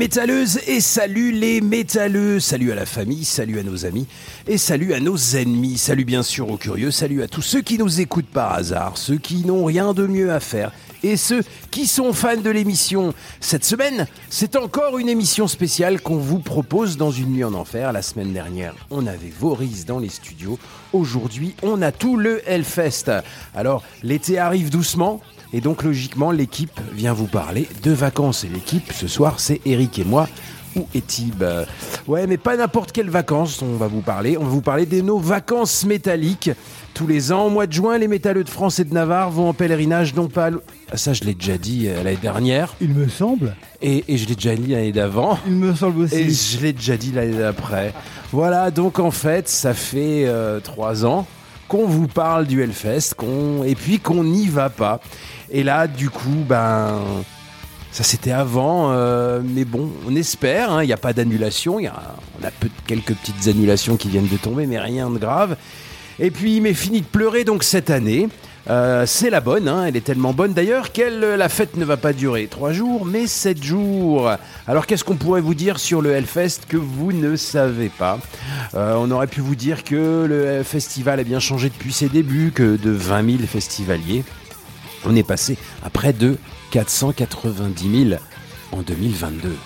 Métalleuses et salut les métalleux, salut à la famille, salut à nos amis et salut à nos ennemis, salut bien sûr aux curieux, salut à tous ceux qui nous écoutent par hasard, ceux qui n'ont rien de mieux à faire et ceux qui sont fans de l'émission. Cette semaine, c'est encore une émission spéciale qu'on vous propose dans une nuit en enfer. La semaine dernière, on avait Voris dans les studios. Aujourd'hui, on a tout le Hellfest. Alors, l'été arrive doucement. Et donc logiquement, l'équipe vient vous parler de vacances. Et l'équipe, ce soir, c'est Eric et moi. Où est-il Euh, Ouais, mais pas n'importe quelles vacances, on va vous parler. On va vous parler de nos vacances métalliques. Tous les ans, au mois de juin, les métalleux de France et de Navarre vont en pèlerinage, non pas... Ah, ça, je l'ai déjà dit euh, l'année dernière. Il me semble. Et, et je l'ai déjà dit l'année d'avant. Il me semble aussi. Et je l'ai déjà dit l'année d'après. Voilà, donc en fait, ça fait euh, trois ans qu'on vous parle du Hellfest, et puis qu'on n'y va pas. Et là, du coup, ben, ça c'était avant, euh, mais bon, on espère. hein, Il n'y a pas d'annulation. il y a- On a quelques petites annulations qui viennent de tomber, mais rien de grave. Et puis, il m'est fini de pleurer donc cette année. Euh, c'est la bonne, hein, elle est tellement bonne d'ailleurs qu'elle, euh, la fête ne va pas durer trois jours, mais sept jours. Alors qu'est-ce qu'on pourrait vous dire sur le Hellfest que vous ne savez pas Euh, On aurait pu vous dire que le festival a bien changé depuis ses débuts, que de 20 000 festivaliers, on est passé à près de 490 000 en 2022.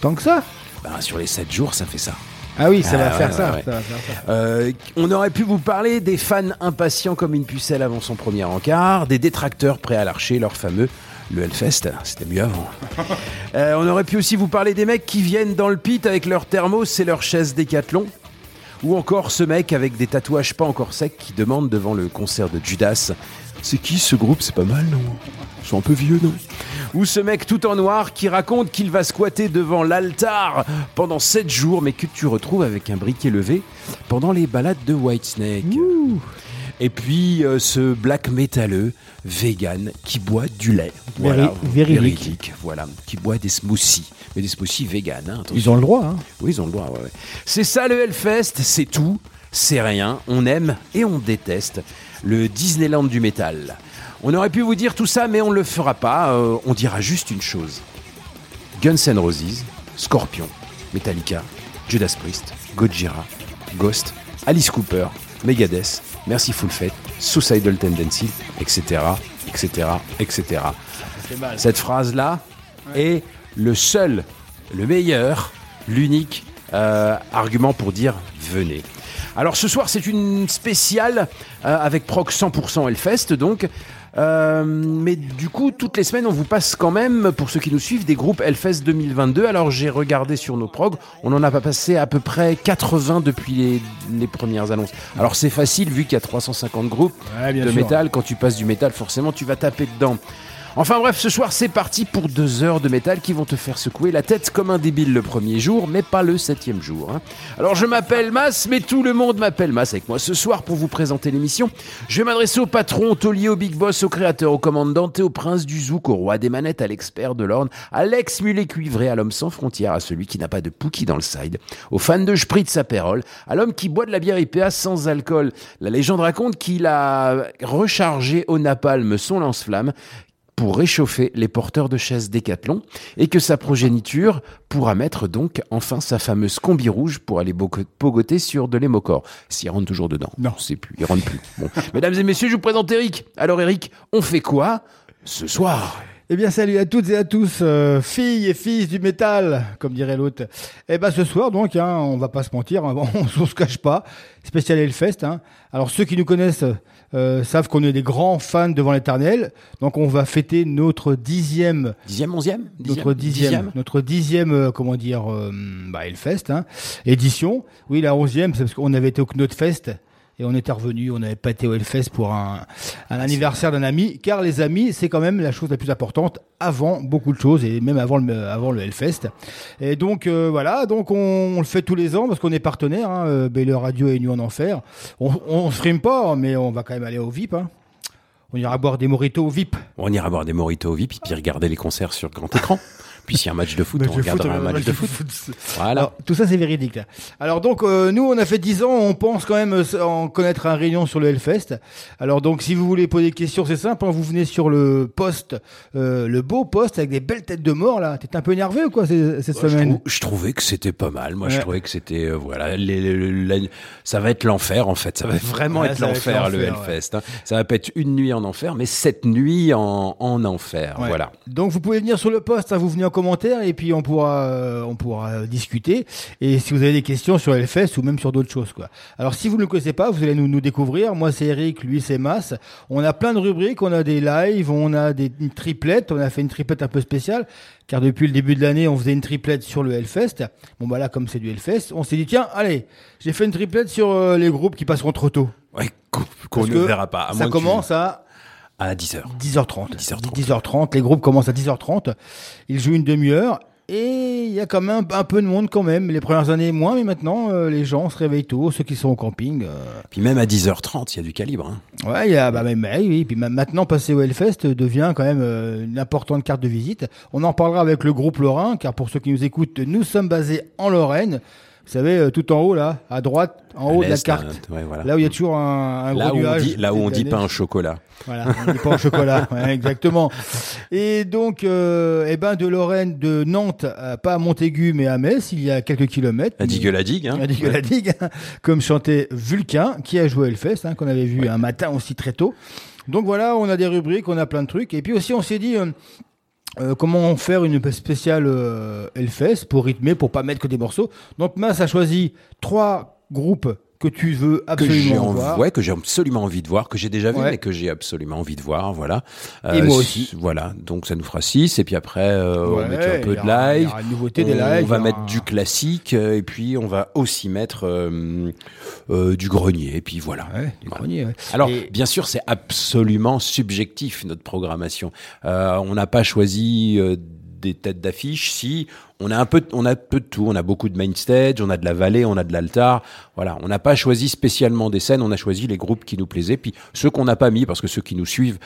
Tant que ça? Ben, sur les 7 jours, ça fait ça. Ah oui, ça Ah va faire ça. va faire ça. Euh, on aurait pu vous parler des fans impatients comme une pucelle avant son premier encart, des détracteurs prêts à l'archer leur fameux le Hellfest, c'était mieux avant. Euh, on aurait pu aussi vous parler des mecs qui viennent dans le pit avec leur thermos et leur chaise décathlon. Ou encore ce mec avec des tatouages pas encore secs qui demande devant le concert de Judas C'est qui ce groupe? C'est pas mal, non? Ils sont un peu vieux, non? Ou ce mec tout en noir qui raconte qu'il va squatter devant l'altar pendant 7 jours, mais que tu retrouves avec un briquet levé pendant les balades de Whitesnake. Et puis euh, ce black métalleux vegan qui boit du lait. Voilà, Véri- véridique. voilà, qui boit des smoothies. Mais des smoothies vegan, hein. Ils ont le droit. Hein. Oui, ils ont le droit, ouais, ouais. C'est ça le Hellfest, c'est tout, c'est rien, on aime et on déteste. Le Disneyland du métal. On aurait pu vous dire tout ça, mais on ne le fera pas, euh, on dira juste une chose. Guns N' Roses, Scorpion, Metallica, Judas Priest, Gojira, Ghost, Alice Cooper, Megadeth, Mercyful Fate, Suicidal Tendency, etc., etc., etc. Cette phrase-là est le seul, le meilleur, l'unique euh, argument pour dire venez. Alors ce soir c'est une spéciale euh, avec Proc 100% Hellfest donc. Euh, mais du coup, toutes les semaines, on vous passe quand même, pour ceux qui nous suivent, des groupes Hellfest 2022. Alors j'ai regardé sur nos prog, on en a pas passé à peu près 80 depuis les, les premières annonces. Alors c'est facile vu qu'il y a 350 groupes Ouais, de sûr. métal. Quand tu passes du métal, forcément, tu vas taper dedans. Enfin bref, ce soir c'est parti pour deux heures de métal qui vont te faire secouer la tête comme un débile le premier jour, mais pas le septième jour. hein. Alors je m'appelle Mas, mais tout le monde m'appelle Mas avec moi ce soir pour vous présenter l'émission. Je vais m'adresser au patron, au taulier, au big boss, au créateur, au commandant, au prince du zouk, au roi des manettes, à l'expert de l'orne, à l'ex-mulet cuivré, à l'homme sans frontières, à celui qui n'a pas de pookie dans le side, aux fans de Spritz à Pérol, à l'homme qui boit de la bière IPA sans alcool. La légende raconte qu'il a rechargé au napalm son lance-flamme pour réchauffer les porteurs de chaises Décathlon et que sa progéniture pourra mettre donc enfin sa fameuse combi rouge pour aller pogoter sur de l'émocor. S'il rentre toujours dedans. Non. Sais plus, il rentre plus. Bon. Mesdames et messieurs, je vous présente Eric. Alors Eric, on fait quoi ce soir? Eh bien, salut à toutes et à tous, euh, filles et fils du métal, comme dirait l'autre. Eh ben, ce soir, donc, hein, on va pas se mentir, hein, on, on se cache pas. Spécial Hellfest. Hein. Alors, ceux qui nous connaissent euh, savent qu'on est des grands fans devant l'éternel. Donc, on va fêter notre dixième Dixième, onzième notre dixième, notre dixième, euh, comment dire, euh, bah, Hellfest, hein, édition. Oui, la onzième, c'est parce qu'on avait été au Knotfest et on était revenu, on n'avait pas été au Hellfest pour un, un anniversaire d'un ami, car les amis, c'est quand même la chose la plus importante avant beaucoup de choses et même avant le, avant le Hellfest. Et donc euh, voilà, donc on, on le fait tous les ans parce qu'on est partenaire, hein, euh, Baylor Radio et Nuit en Enfer. On, on frime pas, mais on va quand même aller au VIP. Hein. On ira boire des moritos au VIP. On ira boire des moritos au VIP et puis regarder les concerts sur grand écran. puis s'il y a un match de foot, on foot, regardera un va- match de foot. Voilà. Alors, tout ça, c'est véridique. Là. Alors, donc, euh, nous, on a fait 10 ans. On pense quand même euh, en connaître un réunion sur le Hellfest. Alors, donc, si vous voulez poser des questions, c'est simple. hein, vous venez sur le poste, euh, le beau poste avec des belles têtes de mort, là. T'es un peu énervé ou quoi cette je, semaine trou- je trouvais que c'était pas mal. Moi, je trouvais que c'était euh, voilà, les- les- la- ça va être l'enfer en fait. Ça va vraiment Ouais, être l'enfer le Hellfest. hein. Ça va pas être une nuit en enfer, mais sept nuits en, en enfer. Voilà. Donc vous pouvez venir sur le poste, hein, vous venez en commentaire et puis on pourra, euh, on pourra discuter. Et si vous avez des questions sur Hellfest ou même sur d'autres choses, quoi. Alors si vous ne le connaissez pas, vous allez nous, nous découvrir. Moi c'est Eric, lui c'est Mas. On a plein de rubriques, on a des lives, on a des une triplette. On a fait une triplette un peu spéciale car depuis le début de l'année on faisait une triplette sur le Hellfest. Bon bah là comme c'est du Hellfest, on s'est dit tiens allez, j'ai fait une triplette sur euh, les groupes qui passeront trop tôt. Ouais, qu'on ne verra pas. à Ça commence à à 10h. 10h30. 10h30. 10h30. Les groupes commencent à 10h30. Ils jouent une demi-heure. Et il y a quand même un peu de monde quand même. Les premières années moins, mais maintenant euh, les gens se réveillent tôt. Ceux qui sont au camping. euh, Puis même à 10h30, il y a du calibre. hein. Ouais, il y a bah, même, ouais, oui. Puis ma- maintenant passer au Hellfest devient quand même euh, une importante carte de visite. On en parlera avec le groupe Lorrain, car pour ceux qui nous écoutent, nous sommes basés en Lorraine. Vous savez, euh, tout en haut là, à droite, en À haut de la carte. hein, ouais, voilà. Là où il y a toujours un, un Là gros où on dit, là où on dit pas un chocolat. Voilà, on dit pas au chocolat, ouais, exactement. Et donc, euh, eh ben de Lorraine, de Nantes, pas à Montaigu, mais à Metz, il y a quelques kilomètres. La digue la digue. Hein. La digue la digue, comme chantait Vulcain, qui a joué à Hellfest, hein, qu'on avait vu un matin aussi très tôt. Donc voilà, on a des rubriques, on a plein de trucs. Et puis aussi, on s'est dit... euh, euh, comment faire une spéciale euh, pour rythmer, pour pas mettre que des morceaux? Donc Mas a choisi trois groupes que tu veux que absolument envie, voir. ouais, que j'ai absolument envie de voir, que j'ai déjà vu, Ouais. mais que j'ai absolument envie de voir, voilà. Et moi aussi. Voilà, donc ça nous fera six, et puis après euh, on Ouais, met un peu y de aura- il y live. aura une nouveauté, des on, lives, on va mettre du classique, euh, et puis on va aussi mettre euh, euh, du grenier, et puis voilà. Ouais, du Voilà. grenier. Alors, Et- bien sûr, c'est absolument subjectif notre programmation. Euh, on n'a pas choisi euh, des têtes d'affiche. Si on a un peu, on a peu de tout. On a beaucoup de main stage, on a de la vallée, on a de l'altar. Voilà, on n'a pas choisi spécialement des scènes. On a choisi les groupes qui nous plaisaient. Puis ceux qu'on n'a pas mis, parce que ceux qui nous suivent,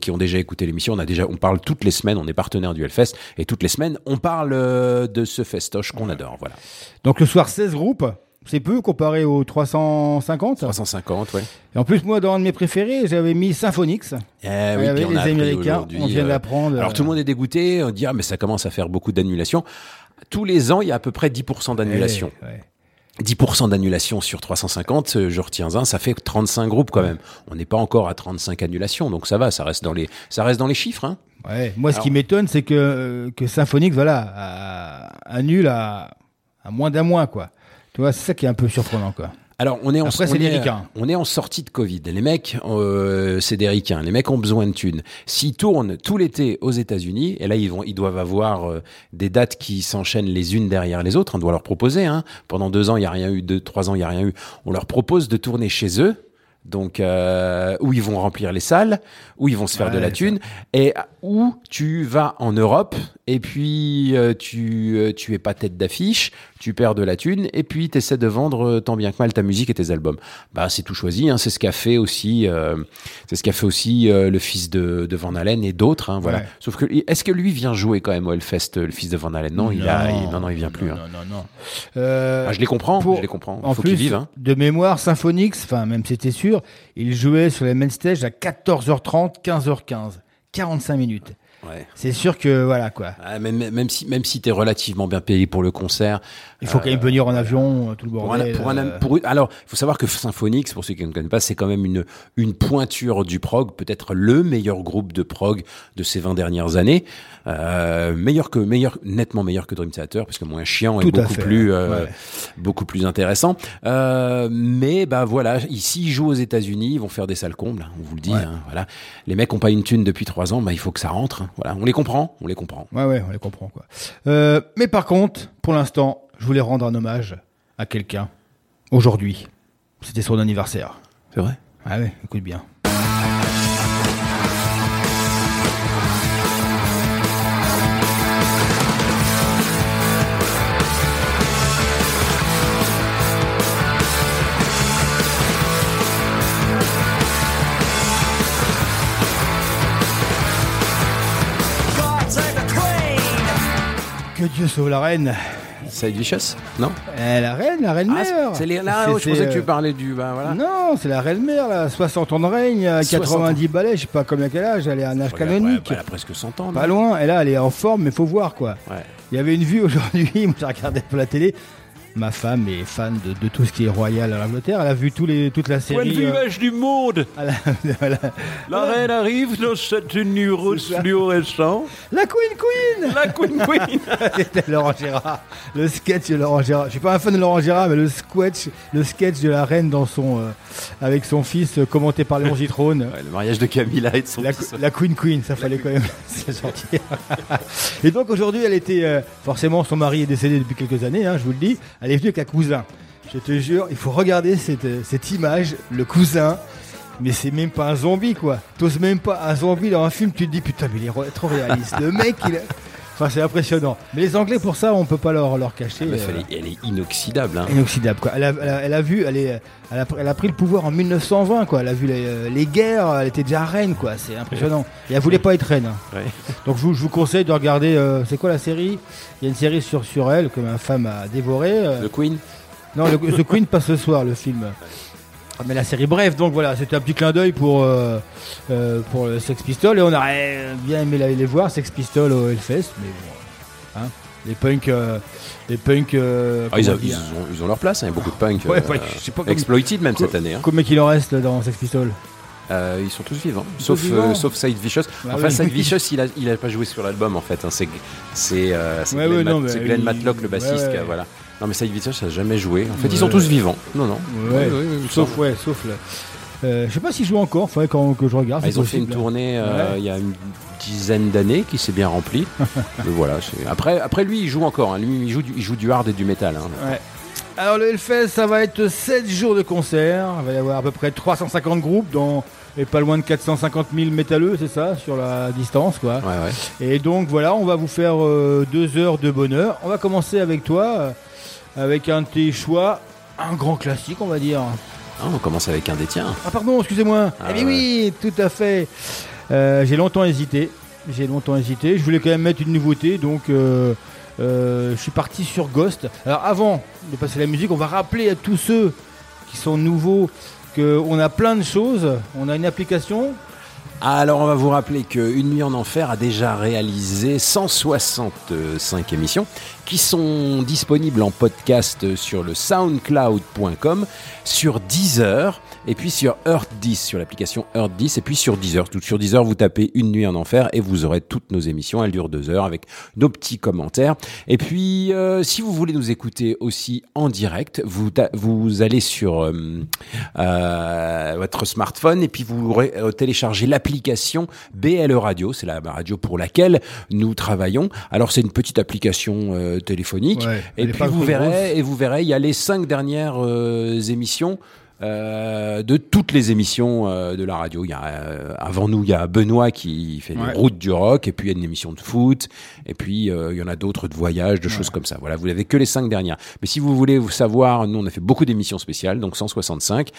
qui ont déjà écouté l'émission, on a déjà, on parle toutes les semaines. On est partenaire du Hellfest et toutes les semaines, on parle euh, de ce festoche qu'on adore. Voilà, Donc le soir, 16 groupes. C'est peu comparé aux 350. 350, ouais. Et en plus, moi, dans un de mes préférés, j'avais mis Symphonix. Eh Il oui, y avait puis on les a Américains. On vient euh, d'apprendre. Alors tout le monde est dégoûté, on dit ah mais ça commence à faire beaucoup d'annulations. Tous les ans, il y a à peu près 10% d'annulations. Ouais, ouais. 10% d'annulations sur 350, euh, je retiens un, ça fait 35 groupes quand même. On n'est pas encore à 35 annulations, donc ça va, ça reste dans les, ça reste dans les chiffres. Hein. Ouais. Moi, ce qui m'étonne, c'est que, euh, que Symphonix, voilà, annule à, à moins d'un mois, quoi. Tu vois, c'est ça qui est un peu surprenant, quoi. Alors on est en, Après, on des est- ricains. on est en sortie de Covid. Les mecs, euh, c'est des ricains. Les mecs ont besoin de thunes. S'ils tournent tout l'été aux États-Unis, et là ils vont, ils doivent avoir euh, des dates qui s'enchaînent les unes derrière les autres. On doit leur proposer. Hein. Pendant deux ans, il y a rien eu. Deux, trois ans, il y a rien eu. On leur propose de tourner chez eux. Donc, euh, où ils vont remplir les salles, où ils vont se faire de la ça. thune, et où tu vas en Europe, et puis euh, tu, euh, tu es pas tête d'affiche, tu perds de la thune, et puis tu essaies de vendre euh, tant bien que mal ta musique et tes albums. Bah, c'est tout choisi, hein, c'est ce qu'a fait aussi, euh, c'est ce qu'a fait aussi euh, le fils de, de Van Halen et d'autres, hein, voilà. Ouais. Sauf que, est-ce que lui vient jouer quand même au Hellfest, le fils de Van Halen? Non, il a, il- non, non, il vient plus. Non, hein. non, non. non. Euh, Ah, je les comprends, pour- je les comprends. En Faut plus, vivent. Hein. de mémoire, Symphonix, enfin même c'était sûr, il jouait sur les main stage à 14h30, 15h15, 45 minutes. Ouais. C'est sûr que voilà quoi. Ah, même, même si, même si t'es relativement bien payé pour le concert, Il faut quand même venir en avion, euh, tout le Pour un, bordel. pour un- euh, pour une- alors, il faut savoir que Symphonix, pour ceux qui ne connaissent pas, c'est quand même une, une pointure du prog, peut-être le meilleur groupe de prog de ces 20 dernières années. Euh, meilleur que, meilleur, nettement meilleur que Dream Theater, parce que moins chiant et Tout beaucoup fait, plus, euh, ouais. beaucoup plus intéressant. Euh, mais, bah voilà, ici, ils jouent aux États-Unis, ils vont faire des salles combles, hein, on vous le dit, Ouais. hein, voilà. Les mecs ont pas une thune depuis trois ans, bah il faut que ça rentre, hein, voilà. On les comprend, on les comprend. Ouais, ouais, on les comprend, quoi. Euh, mais par contre, pour l'instant, je voulais rendre un hommage à quelqu'un. Aujourd'hui. C'était son anniversaire. C'est vrai? Ah ouais, écoute bien. Que Dieu sauve la reine. Side Vicious? Non? Eh, la reine, la reine mère. Ah, c'est les, là, C'est- oh, je pensais que tu euh, parlais du, bah voilà. Non, c'est la reine mère, là. 60 ans de règne, euh, 60 90 balais, je sais pas combien quel âge, elle est à un âge Regarde, canonique. ouais, elle a presque 100 ans. Pas loin, et là, elle est en forme, mais faut voir, quoi. Ouais. Il y avait une vue aujourd'hui, moi j'ai regardé pour la télé. Ma femme est fan de, de tout ce qui est royal en Angleterre. Elle a vu tous les, toute la série. euh, du monde La reine arrive dans cette tenue rose fluorescent. la Queen Queen La Queen Queen C'était Laurent Gérard. Le sketch de Laurent Gérard. Je suis pas un fan de Laurent Gérard, mais le sketch, le sketch de la reine dans son, euh, avec son fils, euh, commenté par Léon Zitrone. Ouais, Le mariage de Camilla et de son La, fils. la Queen Queen, ça fallait quand même se sortir. Et donc aujourd'hui, elle était euh, forcément son mari est décédé depuis quelques années, hein, je vous le dis. Elle est venue avec un cousin. Je te jure, il faut regarder cette, image, le cousin. Mais c'est même pas un zombie quoi. T'oses même pas un zombie dans un film, tu te dis putain mais il est trop réaliste. Le mec il est... Enfin c'est impressionnant. Mais les Anglais pour ça on peut pas leur, leur cacher. Mais euh, elle, est, elle est inoxydable. Hein. inoxydable quoi. Elle a, elle a- elle a vu, elle, est, elle, a, elle a pris le pouvoir en 1920 quoi. Elle a vu les, euh, les guerres, elle était déjà reine quoi. C'est impressionnant. Et elle voulait pas être reine. hein. Ouais. Donc je vous, je vous conseille de regarder. euh, c'est quoi la série? Il y a une série sur sur elle que ma femme a dévoré. euh. The Queen Non, le, The Queen passe ce soir le film. Ah, Mais la série, bref, donc voilà, c'était un petit clin d'œil pour, euh, euh, pour le Sex Pistols et on aurait bien aimé les voir, Sex Pistols au Hellfest, mais bon, hein, les punks, euh, les punks, Ah, ils, ont, ils, dire, ont, ils ont leur place, hein, il y a beaucoup de punk. Ouais, ouais, je sais pas comme- exploited même cette année. Hein. combien qu'il en reste dans Sex Pistols Euh, ils sont tous vivants, sauf, vivants. euh, sauf Side Vicious. Bah enfin, oui. Side Vicious, il a, il a pas joué sur l'album en fait. hein. C'est c'est euh, c'est Ouais, Glenn, ouais, Mat- non, mais c'est Glenn il- Matlock, le bassiste. ouais. voilà. Non, mais Side Vicious a jamais joué. En fait, Ouais. ils sont tous vivants. Non, non. Ouais, sauf ouais, sauf le. euh, je sais pas s'ils jouent encore, faudrait quand, que je regarde. Ah, c'est ils ont fait une possible. tournée euh, Ouais. il y a une dizaine d'années qui s'est bien remplie. Mais voilà. Après, après lui, il joue encore. hein. Lui, il joue, du, il joue du hard et du métal. hein. Ouais. Alors le Hellfest, ça va être 7 jours de concert. Il va y avoir à peu près 350 groupes, dont et pas loin de 450 000 métalleux, c'est ça, sur la distance, quoi. Ouais, ouais. Et donc voilà, on va vous faire euh, deux heures de bonheur. On va commencer avec toi, euh, avec un de tes choix, un grand classique, on va dire. Ah, on commence avec un des tiens. Ah pardon, excusez-moi. Ah eh bien ouais. oui, tout à fait. Euh, j'ai longtemps hésité. J'ai longtemps hésité. Je voulais quand même mettre une nouveauté, donc euh, euh, je suis parti sur Ghost. Alors avant de passer la musique, on va rappeler à tous ceux qui sont nouveaux qu'on a plein de choses. On a une application. Alors, on va vous rappeler que Une nuit en enfer a déjà réalisé 165 émissions qui sont disponibles en podcast sur le soundcloud.com, sur Deezer et puis sur Earth 10, sur l'application Earth 10 et puis sur Deezer. Tout sur Deezer, vous tapez Une nuit en enfer et vous aurez toutes nos émissions. Elles durent deux heures avec nos petits commentaires. Et puis, euh, si vous voulez nous écouter aussi en direct, vous, vous allez sur euh, euh, votre smartphone et puis vous euh, téléchargez l'application BLE Radio. C'est la radio pour laquelle nous travaillons. Alors, c'est une petite application euh, téléphonique. Ouais, et puis vous verrez, grosse. et vous verrez, il y a les cinq dernières émissions euh, de toutes les émissions euh, de la radio. Il y a, euh, avant nous, il y a Benoît qui fait Ouais. les routes du rock, et puis il y a une émission de foot, et puis il y en a d'autres de voyage, de choses comme ça. Voilà, vous n'avez que les cinq dernières. Mais si vous voulez vous savoir, nous on a fait beaucoup d'émissions spéciales, donc 165.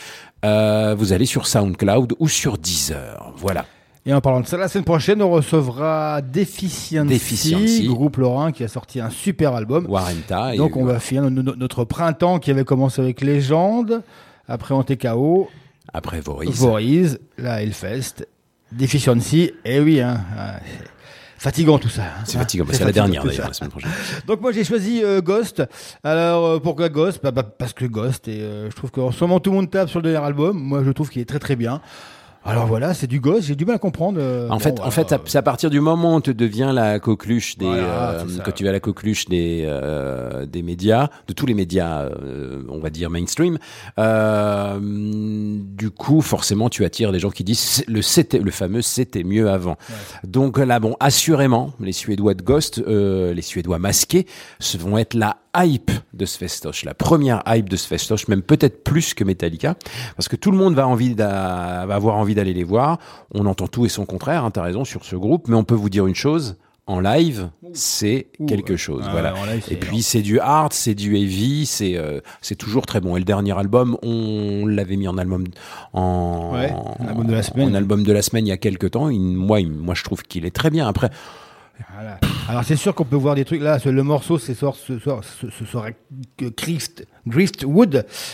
Euh, vous allez sur SoundCloud ou sur Deezer. Voilà. Et en parlant de ça, la semaine prochaine, on recevra Deficiency, Deficiency. groupe lorrain qui a sorti un super album. Warrenta. et- Donc on va finir no- no- notre printemps qui avait commencé avec Légende, après Antekao, Après Voriz. Voriz, la Hellfest, Deficiency, et oui, hein, ah, fatigant tout ça. hein. C'est fatigant, C'est la dernière d'ailleurs, la semaine prochaine. Donc moi j'ai choisi euh, Ghost. Alors euh, pourquoi Ghost? Bah, bah, Parce que Ghost, et euh, je trouve que en ce moment tout le monde tape sur le dernier album. Moi je trouve qu'il est très très bien. Alors voilà, c'est du Ghost, j'ai du mal à comprendre. euh, En bon, fait, voilà. en fait, c'est à partir du moment où tu deviens la coqueluche des, Voilà, euh, quand tu vas à la coqueluche des euh, des médias, de tous les médias, euh, on va dire mainstream. Euh, du coup, forcément, tu attires des gens qui disent le c'était le fameux c'était mieux avant. Donc là, bon, assurément, les Suédois de Ghost, euh, les Suédois masqués, vont être la hype de ce festoche, la première hype de ce festoche, même peut-être plus que Metallica, parce que tout le monde va envie va avoir envie d'aller les voir. On entend tout et son contraire, hein, t'as raison sur ce groupe, mais on peut vous dire une chose. En live, c'est quelque chose, Ah, voilà. live, et puis c'est du hard, c'est du heavy, c'est euh, c'est toujours très bon. Et le dernier album, on l'avait mis en album en Ouais, en album de la semaine. en album de la semaine il y a quelques temps. Il- moi, il- moi, je trouve qu'il est très bien. Après, Voilà. Alors c'est sûr qu'on peut voir des trucs là. Le morceau, c'est sort ce soir, ce, ce serait que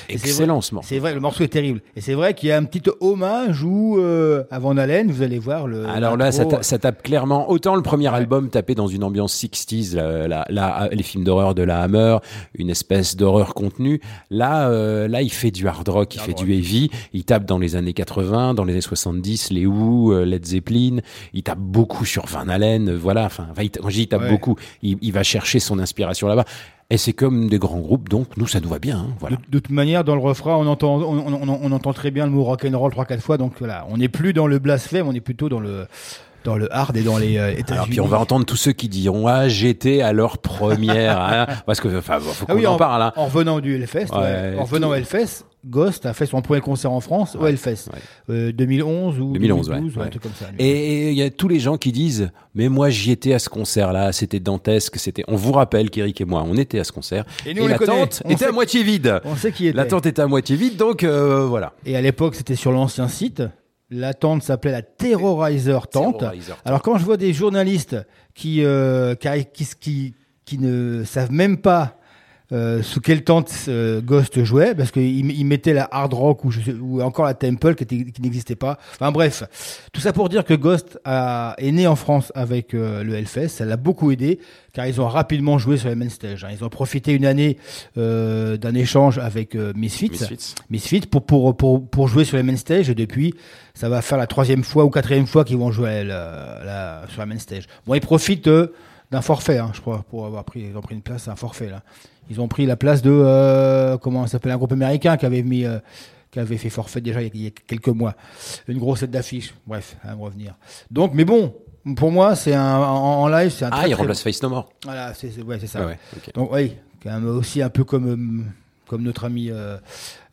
C'est excellent morceau. C'est vrai, le morceau est terrible. Et c'est vrai qu'il y a un petit hommage où, euh, avant Haleine, vous allez voir le. Alors là, ça, l'intro. ta- ça tape clairement. Autant le premier album tapait dans une ambiance 60s, la- la- la- les films d'horreur de la Hammer, une espèce d'horreur contenue. Là, euh, là, il fait du hard rock, il Hard fait rock. du heavy. Il tape dans les années 80, dans les années 70, les Who, euh, Led Zeppelin. Il tape beaucoup sur Van Halen. euh, Voilà. Enfin, quand je dis il tape Ouais. beaucoup, il, il va chercher son inspiration là-bas. Et c'est comme des grands groupes, donc nous, ça nous va bien. hein, voilà. De, de toute manière, dans le refrain, on entend, on, on- on- entend très bien le mot rock'n'roll trois quatre fois. Donc voilà, on n'est plus dans le blasphème, on est plutôt dans le dans le hard et dans les euh, États-Unis. Alors puis on va entendre tous ceux qui diront ah j'étais à leur première hein, parce que enfin faut Ah qu'on oui, en parle hein. En revenant du Hellfest, Ouais, ouais. en revenant au Hellfest, Ghost a fait son premier concert en France au Hellfest. ouais. Euh, 2011 ou 2011, ouais, 2012, ouais. un truc comme ça. Et il y a tous les gens qui disent mais moi j'y étais à ce concert là c'était dantesque c'était on vous rappelle qu'Eric et moi on était à ce concert Et nous, la tente On était sait- à moitié vide On sait qui était. la tente était à moitié vide donc euh, voilà Et à l'époque, c'était sur l'ancien site. La tente s'appelait la Terrorizer Tente. Terrorizer Tente. Alors quand je vois des journalistes qui, euh, qui, qui, qui, qui ne savent même pas euh, sous quelle tente euh, Ghost jouait, parce qu'il il mettait la hard rock ou, je sais- ou encore la Temple qui, était- qui n'existait pas. Enfin bref, tout ça pour dire que Ghost a, est né en France avec euh, le Hellfest, ça l'a beaucoup aidé, car ils ont rapidement joué sur les main stage. hein. Ils ont profité une année d'un échange avec Misfits. Misfits. Misfits pour, pour, pour, pour jouer sur les main stage et depuis ça va faire la troisième fois ou quatrième fois qu'ils vont jouer la- la- sur la main stage. Bon, ils profitent d'un forfait, hein, je crois, pour avoir pris, ils ont pris une place, c'est un forfait là. Ils ont pris la place de euh, comment ça s'appelle un groupe américain qui avait mis euh, qui avait fait forfait déjà il y a- quelques mois. Une grosse tête d'affiche. Bref, à me revenir. Donc, mais bon, pour moi, c'est un en, en live, c'est un ah très, il très- remplace Face No More Voilà, c'est ouais, c'est ça. Ah ouais. Donc oui, quand même aussi un peu comme comme notre ami euh,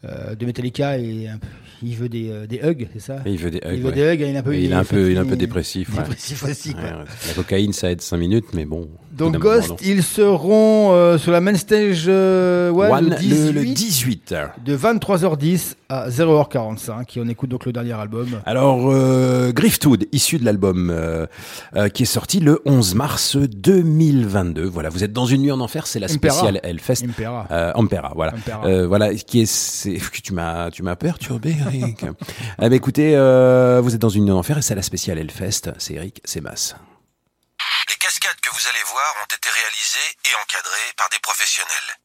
euh, de Metallica et un peu- il veut des euh, des hugs, c'est ça il veut des hugs, Il veut ouais. des hugs, il est un peu il est un peu il est un peu dépressif ouais. Dépressif aussi quoi. Ouais, la cocaïne ça aide 5 minutes mais bon Donc moment, Ghost, ils seront euh, sur la main stage euh, ouais, One, le 18 le, le 18 de 23h10 à 0h45 et on écoute donc le dernier album. Alors, euh, Griftwood, issu de l'album euh, euh, qui est sorti le 11 mars 2022. Voilà, vous êtes dans une nuit en enfer, c'est la spéciale Hellfest. Impera. Euh, Ampera, voilà. Impera. Euh, voilà, qui est, c'est, tu m'as, tu m'as perturbé, Eric. ah, bah, écoutez, euh, vous êtes dans une nuit en enfer et c'est la spéciale Hellfest. C'est Eric, c'est Mas. Vous allez voir ont été réalisées et encadrées par des professionnels.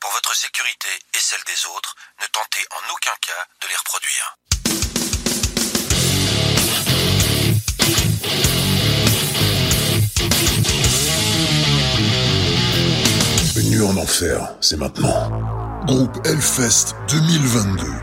Pour votre sécurité et celle des autres, ne tentez en aucun cas de les reproduire. Une en enfer, c'est maintenant. Groupe Hellfest 2022.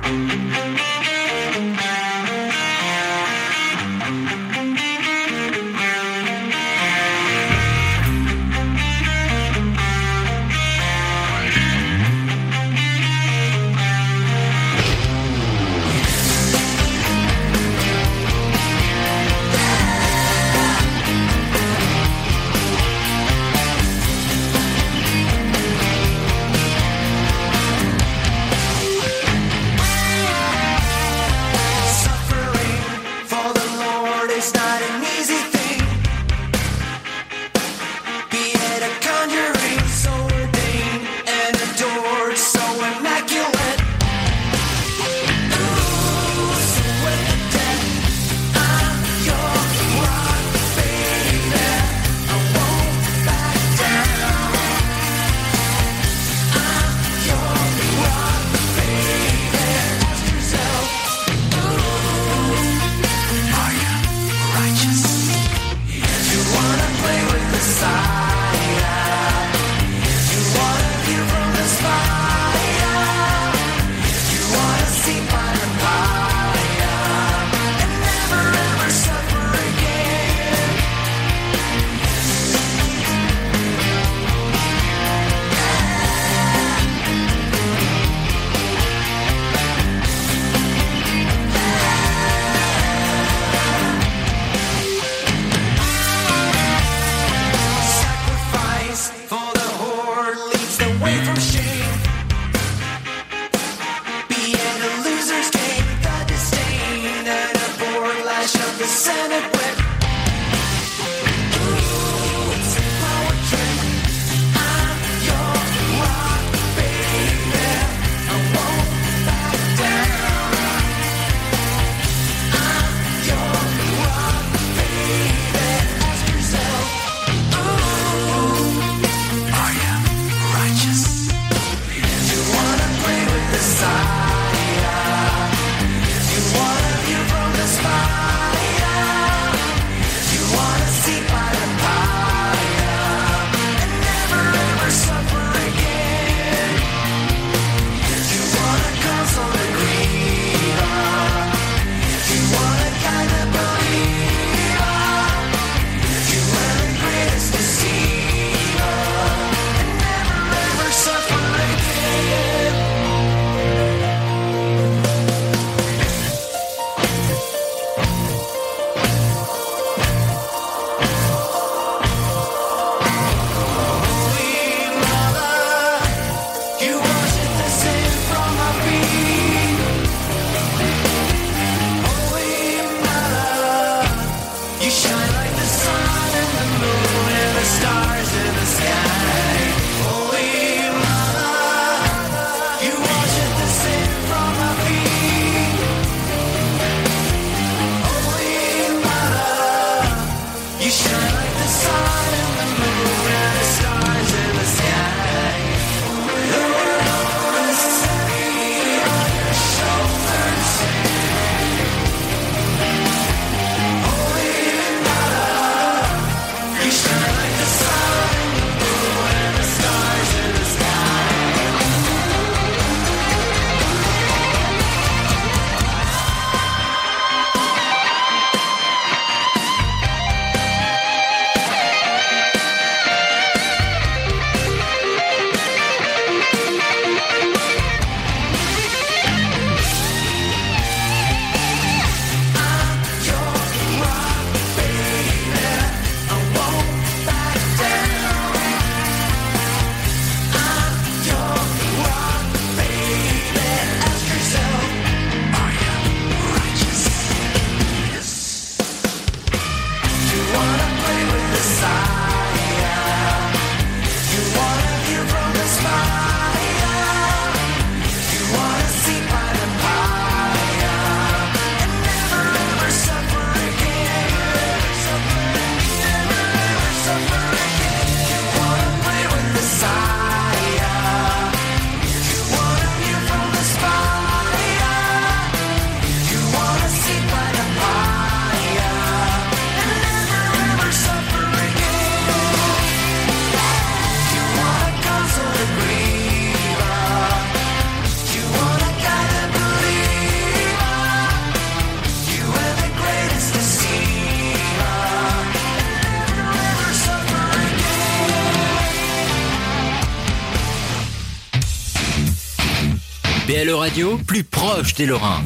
Plus proche des Lorrains.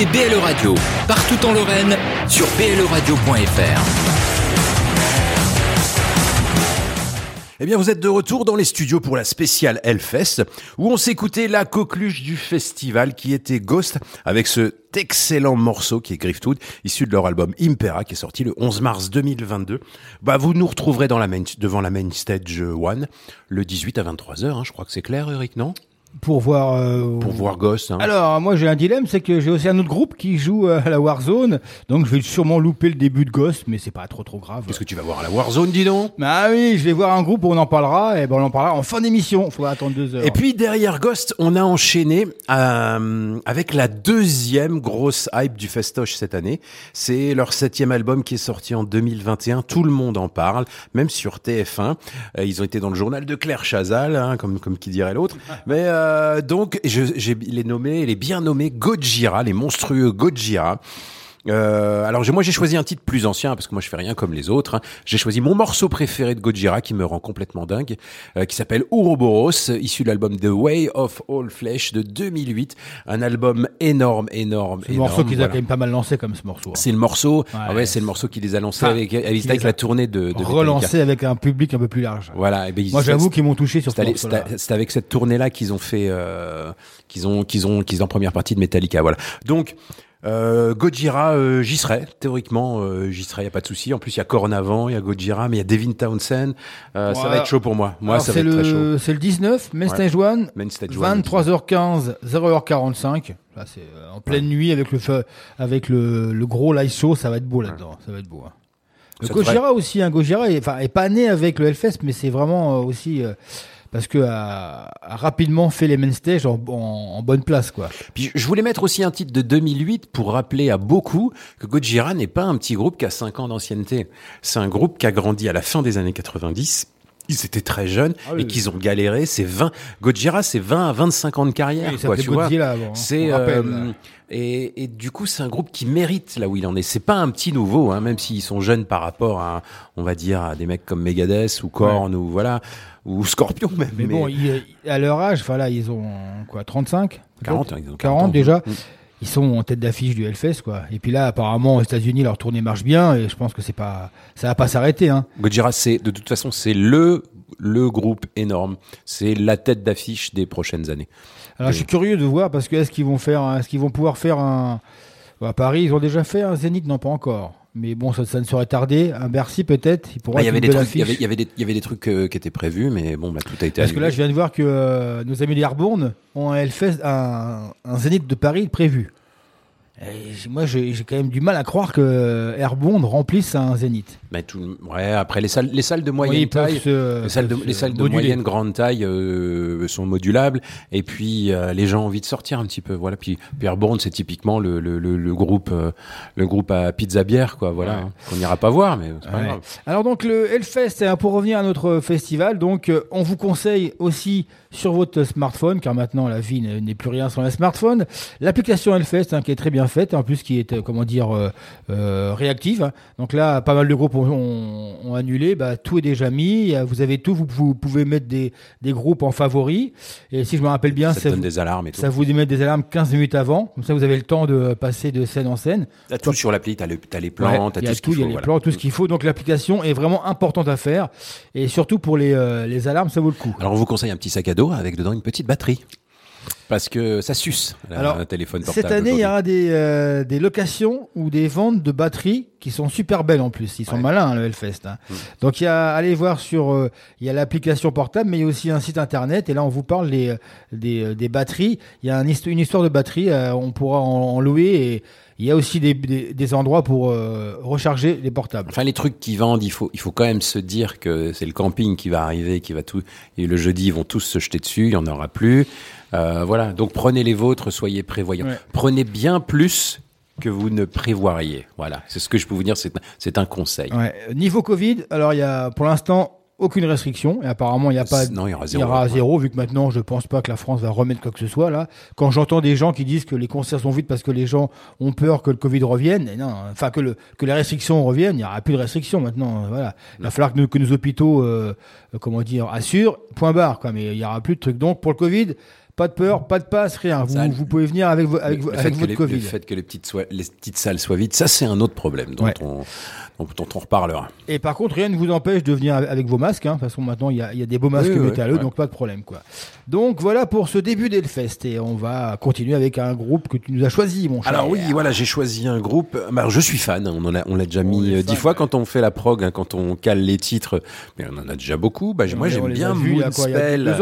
Écoutez Radio, partout en Lorraine, sur bleradio.fr. Eh bien, vous êtes de retour dans les studios pour la spéciale Hellfest, où on s'écoutait la coqueluche du festival qui était Ghost, avec ce excellent morceau qui est Griftwood, issu de leur album Impera, qui est sorti le 11 mars 2022. Bah, vous nous retrouverez dans la main, devant la main stage one, le 18 à 23h, hein, je crois que c'est clair, Eric, non? Pour voir. euh, Pour voir Ghost. Hein. Alors, moi j'ai un dilemme, c'est que j'ai aussi un autre groupe qui joue euh, à la Warzone, donc je vais sûrement louper le début de Ghost, mais c'est pas trop trop grave. Qu'est-ce que tu vas voir à la Warzone, dis donc? Ah oui, je vais voir un groupe où on en parlera, et ben on en parlera en fin d'émission. Faudra attendre deux heures. Et puis derrière Ghost, on a enchaîné euh, avec la deuxième grosse hype du festoche cette année. C'est leur septième album qui est sorti en 2021. Tout le monde en parle, même sur TF1. Euh, ils ont été dans le journal de Claire Chazal, hein, comme comme qui dirait l'autre. Mais euh, donc, je, j'ai il est nommé, il est bien nommé Gojira, les monstrueux Gojira. Euh, alors moi j'ai choisi un titre plus ancien parce que moi je fais rien comme les autres. hein. J'ai choisi mon morceau préféré de Gojira qui me rend complètement dingue, euh, qui s'appelle Ouroboros, issu de l'album The Way of All Flesh de 2008, un album énorme, énorme, C'est le énorme. morceau qu'ils voilà. a quand même pas mal lancé comme ce morceau. hein. C'est le morceau, ah ouais, c'est le morceau qui les a lancés Enfin, avec, avec, avec la tournée de, de. Relancé avec un public un peu plus large. Voilà. Et ben, Moi j'avoue qu'ils m'ont touché sur ce morceau-là. c'est avec cette tournée-là qu'ils ont fait, euh, qu'ils ont, qu'ils ont, qu'ils ont en première partie de Metallica. Voilà. Donc, euh, Gojira, euh, j'y serai. Théoriquement, euh, j'y serai. Y a pas de souci. En plus, il y a Korn avant, il y a Gojira, mais il y a Devin Townsend. Euh, Ça va Voilà. être chaud pour moi. Moi, Alors, ça va c'est être très chaud. le, c'est le 19, Main Stage One, Main Stage One. 23h15, 0h45. Là, c'est euh, en pleine nuit avec le feu, avec le, le gros live show, ça va être beau là-dedans. Ça va être beau. hein. Le Gojira aussi, un Gojira, est, enfin, est pas né avec le Hellfest, mais c'est vraiment euh, aussi parce que a, a rapidement fait les main stage en, en, en bonne place, quoi. Puis je voulais mettre aussi un titre de 2008 pour rappeler à beaucoup que Gojira n'est pas un petit groupe qui a 5 ans d'ancienneté. C'est un groupe qui a grandi à la fin des années 90. Ils étaient très jeunes Ah oui, et qu'ils ont galéré. C'est 20. Gojira, c'est 20 à 25 ans de carrière, Oui, quoi, tu vois. Hein, C'est euh, et, et du coup, c'est un groupe qui mérite là où il en est. C'est pas un petit nouveau, hein, même s'ils sont jeunes par rapport à, on va dire, à des mecs comme Megadeth ou Korn ou voilà ou Scorpion même. Mais, bon, ils- à leur âge, enfin là, ils ont quoi, 35 peut-être 40, hein, ils ont 40 ans. déjà. Mm. Ils sont en tête d'affiche du Hellfest, quoi. Et puis là, apparemment, aux États-Unis, leur tournée marche bien, et je pense que c'est pas, ça va pas s'arrêter, hein. Gojira, c'est de toute façon, c'est le le groupe énorme. C'est la tête d'affiche des prochaines années. Alors, je suis curieux de voir parce que est-ce qu'ils vont faire, est-ce qu'ils vont pouvoir faire un, à Paris, ils ont déjà fait un Zénith, non pas encore. Mais bon, ça, ça ne saurait tarder. Un Bercy peut-être, il pourra Ah, il y avait des trucs, il y avait, y des, il y avait des trucs euh, qui étaient prévus, mais bon, bah, tout a été Parce que là, je viens de voir que euh, nos amis d'Airborne ont un Hellfest, un, un Zénith de Paris prévu. Et moi, j'ai quand même du mal à croire que Airborne remplisse un Zénith. Mais tout, ouais, après les salles, les salles de moyenne taille, se- les salles de, les salles moyenne grande taille euh, sont modulables, et puis euh, les gens ont envie de sortir un petit peu, voilà. Puis Pierre Bourne, c'est typiquement le, le, le, le groupe, euh, le groupe à pizza bière, quoi, voilà. hein, qu'on n'ira pas voir, mais c'est pas Ouais. grave. Alors donc le Hellfest, hein, pour revenir à notre festival, donc euh, on vous conseille aussi sur votre smartphone, car maintenant la vie n'est plus rien sans le smartphone, l'application Hellfest hein, qui est très bien faite, en plus qui est euh, comment dire euh, euh, réactive. hein. Donc là, pas mal de groupes ont, ont- ont annulé, bah, tout est déjà mis, vous avez tout, vous, vous pouvez mettre des, des groupes en favoris, et si je me rappelle bien, Ça te ça, donne vous- des alarmes et tout. ça vous met des alarmes 15 minutes avant, comme ça vous avez le temps de passer de scène en scène. T'as tout sur l'appli, t'as, le, t'as les Ouais, plans, t'as il y tout ce qu'il il y faut. a les voilà. plans, tout ce qu'il faut. Donc l'application est vraiment importante à faire. Et surtout pour les, euh, les alarmes, ça vaut le coup. Alors on vous conseille un petit sac à dos avec dedans une petite batterie. Parce que ça suce, là, Alors, un téléphone portable. Cette année, il y aura des, euh, des locations ou des ventes de batteries qui sont super belles en plus. Ils sont Ouais. malins, hein, le Hellfest. hein. Donc, il y a, allez voir sur, euh, il y a l'application portable, mais il y a aussi un site internet. Et là, on vous parle des, euh, des, des batteries. Il y a un une histoire de batterie. euh, on pourra en, en louer et il y a aussi des, des, des endroits pour euh, recharger les portables. Enfin, les trucs qui vendent, il faut, il faut quand même se dire que c'est le camping qui va arriver, qui va tout, et le jeudi, ils vont tous se jeter dessus, il y en aura plus. Euh, voilà. Donc, prenez les vôtres, soyez prévoyants. Ouais. Prenez bien plus que vous ne prévoiriez. Voilà. C'est ce que je peux vous dire, c'est, c'est un conseil. Ouais. Niveau Covid, alors il y a pour l'instant aucune restriction et apparemment il n'y a pas Non, il y aura il y zéro. aura zéro vu que maintenant je pense pas que la France va remettre quoi que ce soit là. Quand j'entends des gens qui disent que les concerts sont vides parce que les gens ont peur que le Covid revienne, et non, enfin que le que les restrictions reviennent, il n'y aura plus de restrictions maintenant. Voilà, il va falloir que, nous- que nos hôpitaux, euh, comment dire, assurent. Point barre quoi. Mais il y aura plus de trucs. Donc pour le Covid, Pas de peur, pas de passe, rien. Vous, Ça, vous pouvez venir avec, vo- avec, le, avec votre les, Covid. le fait que les petites, les petites salles soient vides, ça c'est un autre problème dont, Ouais. on, dont, on reparlera. Et par contre, rien ne vous empêche de venir avec vos masques. hein. De toute façon, maintenant, il y a, il y a des beaux masques Oui, métalleux, ouais. donc pas de problème. quoi. Donc voilà pour ce début d'Elfest. Et on va continuer avec un groupe que tu nous as choisi, mon cher. Alors oui, voilà, j'ai choisi un groupe. bah, Alors, je suis fan. hein, On l'a déjà mis euh, fan, dix fois ouais. quand on fait la prog, hein, quand on cale les titres. Mais on en a déjà beaucoup. Bah, moi, j'aime bien Moonspell.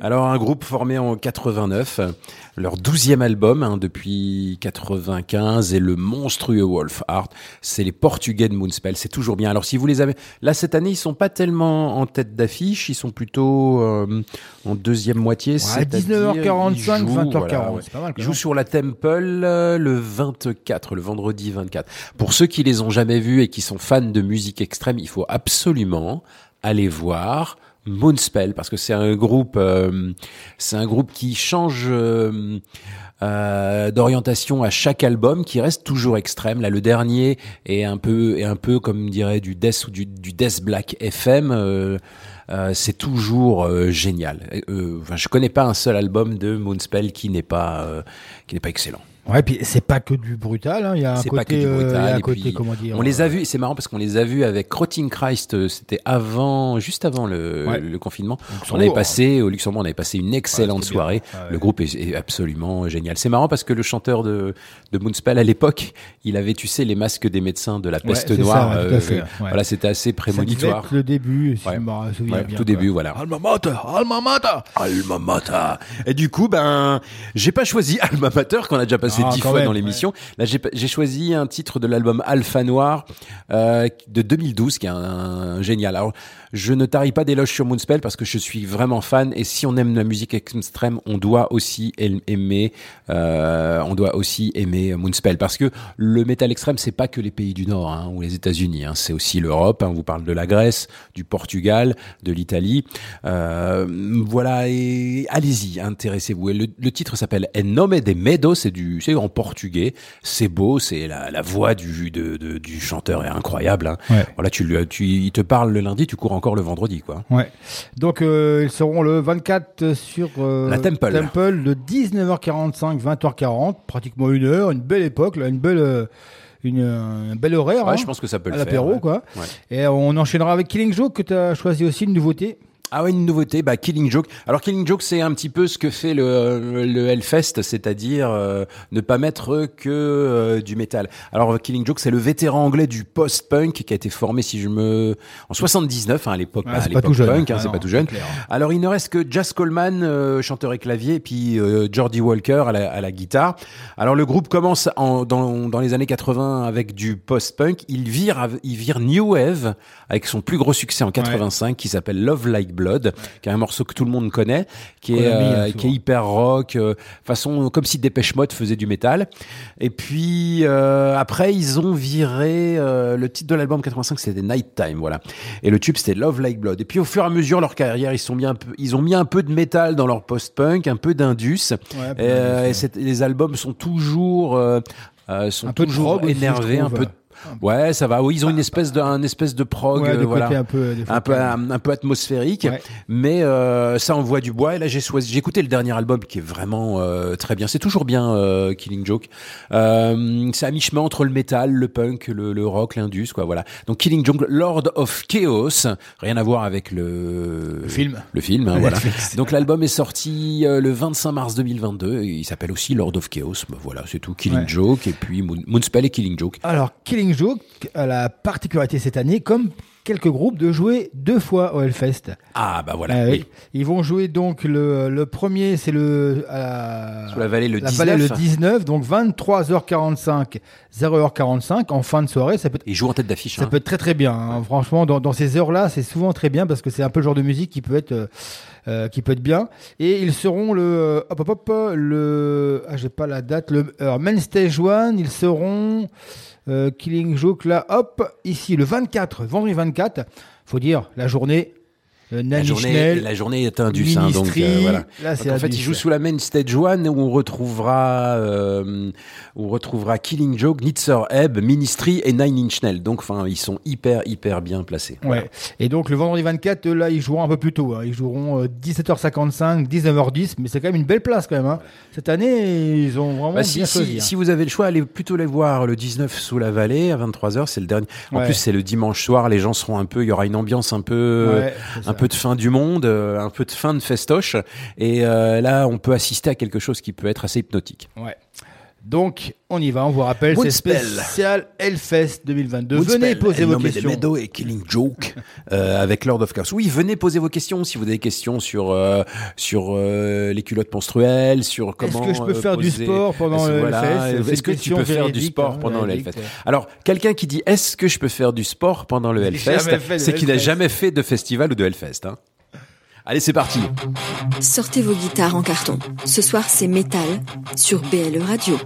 Alors un groupe formé en 89, euh, leur douzième album hein, depuis 95 et le monstrueux Wolf Art. C'est les Portugais de Moonspell. C'est toujours bien. Alors si vous les avez, là cette année ils sont pas tellement en tête d'affiche, ils sont plutôt euh, en deuxième moitié. Ouais, c'est-à-dire, 19h45, ils jouent, 20h40. voilà, ouais. C'est pas mal. quand Ils jouent sur la Temple euh, le 24, le vendredi 24. Pour ceux qui les ont jamais vus et qui sont fans de musique extrême, il faut absolument aller voir Moonspell parce que c'est un groupe, euh, c'est un groupe qui change. euh, euh, d'orientation à chaque album qui reste toujours extrême là le dernier est un peu est un peu comme dirait du death ou du, death black FM euh, c'est toujours génial. Enfin, je connais pas un seul album de Moonspell qui n'est pas qui n'est pas excellent. Ouais, puis c'est pas que du brutal. hein. Il y a un côté, pas que du euh, brutal, un et côté, puis comment dire. On les a euh, vus, c'est marrant parce qu'on les a vus avec Rotting Christ, euh, c'était avant, juste avant le, Ouais. le confinement. On avait passé, au Luxembourg, on avait passé une excellente Ouais, c'était soirée. Ouais. Le groupe est, est absolument génial. C'est marrant parce que le chanteur de, de Moonspell à l'époque, il avait, tu sais, les masques des médecins de la peste c'est ça, noire. ouais, tout à fait. Voilà, c'était assez prémonitoire. être le début, si je me souviens Ouais, bien. tout début, voilà. Alma mater, alma mater. Alma Mater. Et du coup, ben, j'ai pas choisi Alma Mater qu'on a déjà passé Ah, dix fois même, dans l'émission. Là, j'ai choisi un titre de l'album Alpha Noir euh, de 2012, qui est un, un génial. Alors, je ne tarie pas d'éloges sur Moonspell parce que je suis vraiment fan. Et si on aime la musique extrême, on doit aussi aim- aimer, euh, on doit aussi aimer Moonspell parce que le métal extrême, c'est pas que les pays du Nord hein, ou les États-Unis. Hein, c'est aussi l'Europe. Hein, on vous parle de la Grèce, du Portugal, de l'Italie. Euh, voilà, et allez-y, intéressez-vous. Le, le titre s'appelle En nome de Medo, c'est du, c'est en portugais. C'est beau, c'est la, la voix du, de, de- du chanteur est incroyable. Ouais. Voilà, tu, lui- tu, il te parle le lundi, tu cours encore le vendredi, quoi. Ouais. Donc euh, ils seront le 24 sur euh, La Temple. de 19h45 20h40, pratiquement une heure, une belle époque, là, une belle une, une, un bel horaire. Ouais, hein, je pense que ça peut le faire. l'apéro ouais. quoi. Ouais. Et on enchaînera avec Killing Joke que tu as choisi aussi une nouveauté. Ah ouais, une nouveauté, bah Killing Joke. Alors Killing Joke, c'est un petit peu ce que fait le, le Hellfest, c'est-à-dire euh, ne pas mettre que euh, du métal. Alors Killing Joke, c'est le vétéran anglais du post-punk qui a été formé, si je me, en 79 hein, à l'époque, Ah, à c'est pas l'époque tout jeune. hein, Ah c'est pas tout jeune. Alors il ne reste que Jazz Coleman, euh, chanteur et clavier, et puis euh, Geordie Walker à la, à la guitare. Alors le groupe commence en, dans, dans les années 80 avec du post-punk. Il vire, il vire New Wave avec son plus gros succès en 85 qui s'appelle Love Like Blood, qui est un morceau que tout le monde connaît, qui est, euh, hein, qui est hyper rock, euh, façon comme si Dépêche Mode faisait du métal. Et puis euh, après ils ont viré euh, le titre de l'album 85 c'était Nighttime, voilà. Et le tube c'était Love Like Blood. Et puis au fur et à mesure leur carrière ils sont mis un peu, ils ont mis un peu de métal dans leur post-punk, un peu d'indus. Ouais, Euh, et les albums sont toujours euh, euh, sont Un peu de énervés, un peu. de- Ouais, ça va. Oui, ils ont une espèce de, un espèce de prog, Ouais, euh, de voilà, un peu fois, un peu, un, un peu atmosphérique. Ouais. Mais euh, ça envoie du bois. Et là, j'ai choisi, j'ai écouté le dernier album qui est vraiment euh, très bien. C'est toujours bien, euh, Killing Joke. Euh, c'est à mi-chemin entre le métal, le punk, le, le rock, l'indus, quoi. Voilà. Donc Killing Joke, Lord of Chaos, rien à voir avec le, Le film. Le film, hein, voilà. Donc l'album est sorti euh, le 25 mars 2022. Et il s'appelle aussi Lord of Chaos. Bah, voilà, c'est tout. Killing Ouais. Joke et puis Moon- Moonspell et Killing Joke. Alors, Killing Joke a la particularité cette année, comme quelques groupes, de jouer deux fois au Hellfest. Ah bah voilà. Ah oui. Ils vont jouer donc le, le premier, c'est le Sur la vallée le la 19. vallée le 19, donc 23h45, 0h45 en fin de soirée. Ça peut être, Il joue en tête d'affiche. ça hein. peut être très très bien. hein. Franchement, dans, dans ces heures-là, c'est souvent très bien parce que c'est un peu le genre de musique qui peut être euh, euh, qui peut être bien. Et ils seront le euh, hop hop hop le ah j'ai pas la date le alors, Main Stage One. Ils seront euh, Killing Joke là hop ici le 24 vendredi 24. Faut dire la journée euh, La journée, Schnell. la journée est indus, hein, donc euh, voilà. Là, Donc, c'est en fait, il joue sous la main stage one où on retrouvera, euh, on retrouvera Killing Joke, Nitzer Ebb, Ministry et Nine Inch Nails. Donc, enfin, ils sont hyper, hyper bien placés. Ouais. Et donc le vendredi 24, euh, là, ils joueront un peu plus tôt. hein. Ils joueront euh, 17h55, 19h10, mais c'est quand même une belle place quand même. hein. Cette année, ils ont vraiment Bah, si, bien si- choisi. hein. si vous avez le choix, allez plutôt les voir le 19 sous la vallée à 23h. C'est le dernier. En Ouais. plus, c'est le dimanche soir. Les gens seront un peu. Il y aura une ambiance un peu. Ouais, un peu de fin du monde, euh, un peu de fin de festoche, et euh, là on peut assister à quelque chose qui peut être assez hypnotique. Donc, on y va, on vous rappelle, c'est spécial Hellfest 2022. Venez poser vos questions. Meadow et Killing Joke euh, avec Lord of Chaos. Oui, venez poser vos questions si vous avez des questions sur euh, sur euh, les culottes menstruelles, sur Est-ce comment. que je peux faire du sport pendant Est-ce- le voilà, Hellfest Est-ce que tu peux faire du sport hein, pendant le véridique, Hellfest. Alors, quelqu'un qui dit est-ce que je peux faire du sport pendant le Hellfest, c'est qu'il n'a jamais fait de festival ou de Hellfest. Hein. Allez, c'est parti. Sortez vos guitares en carton. Ce soir, c'est métal sur BLE Radio.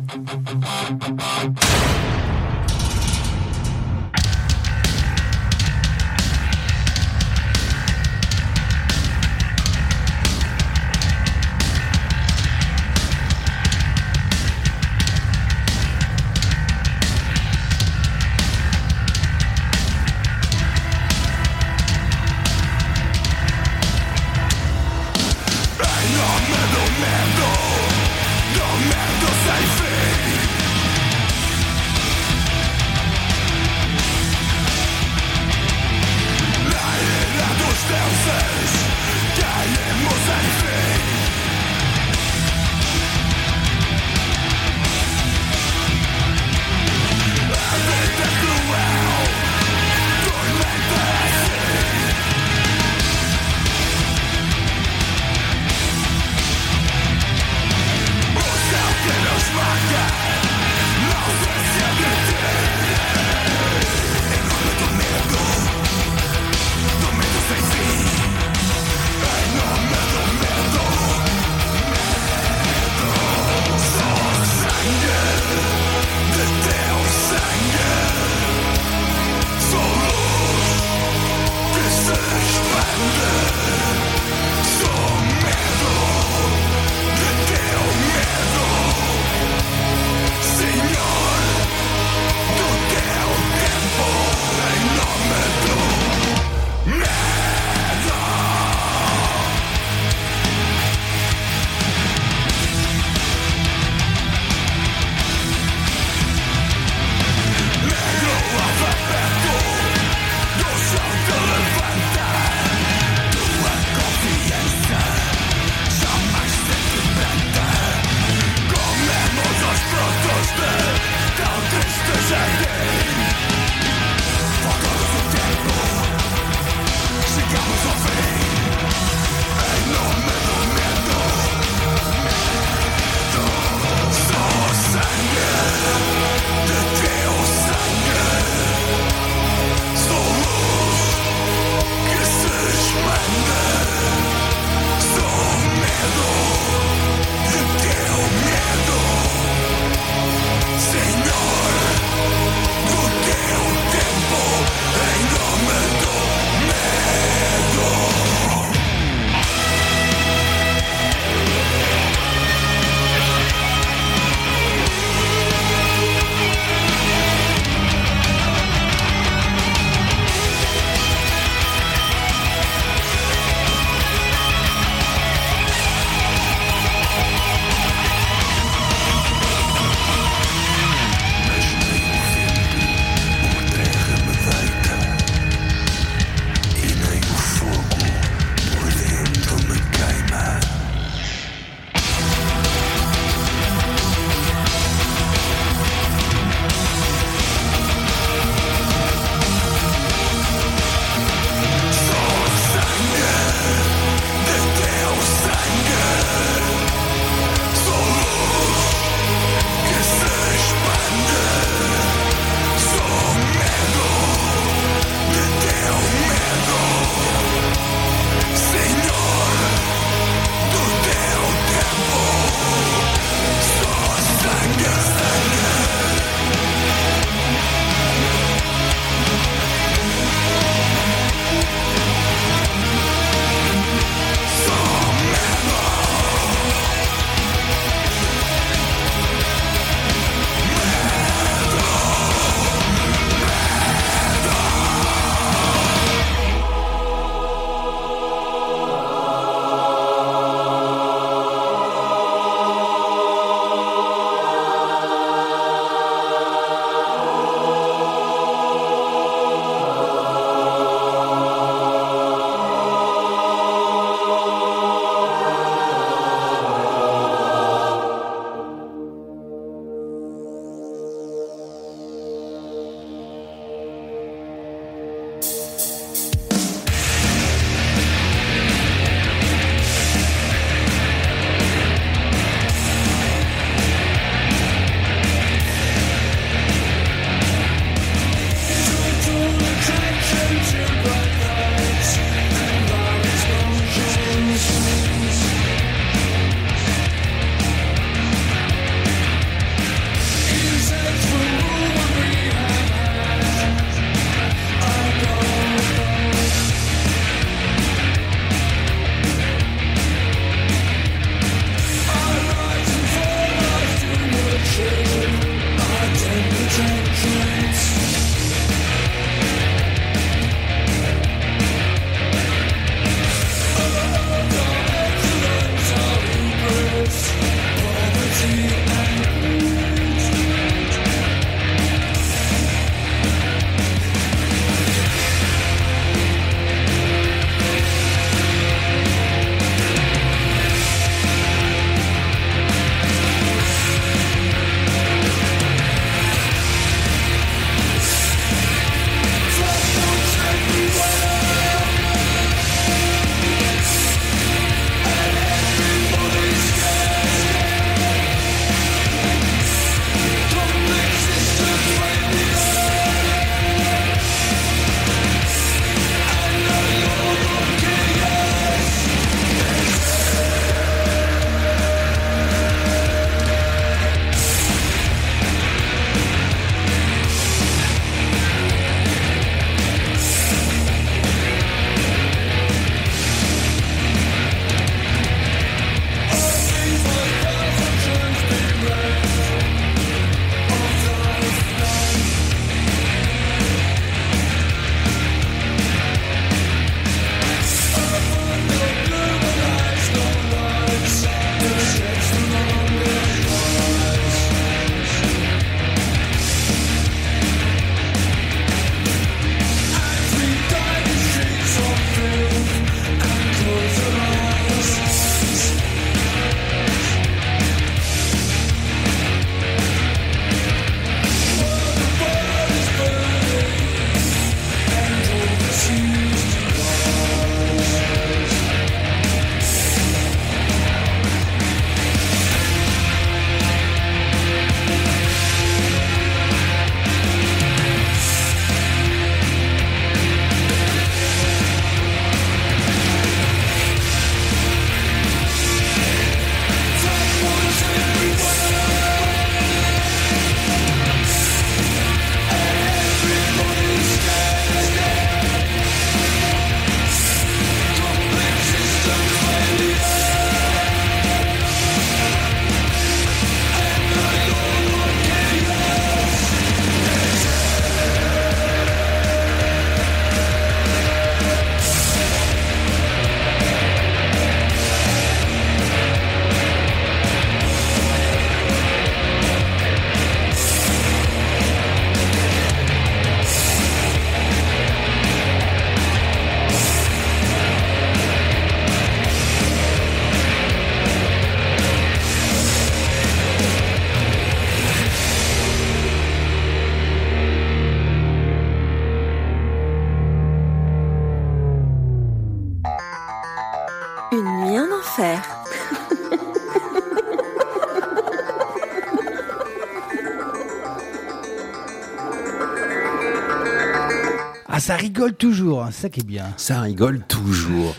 Ça rigole toujours, hein, c'est ça qui est bien. Ça rigole toujours.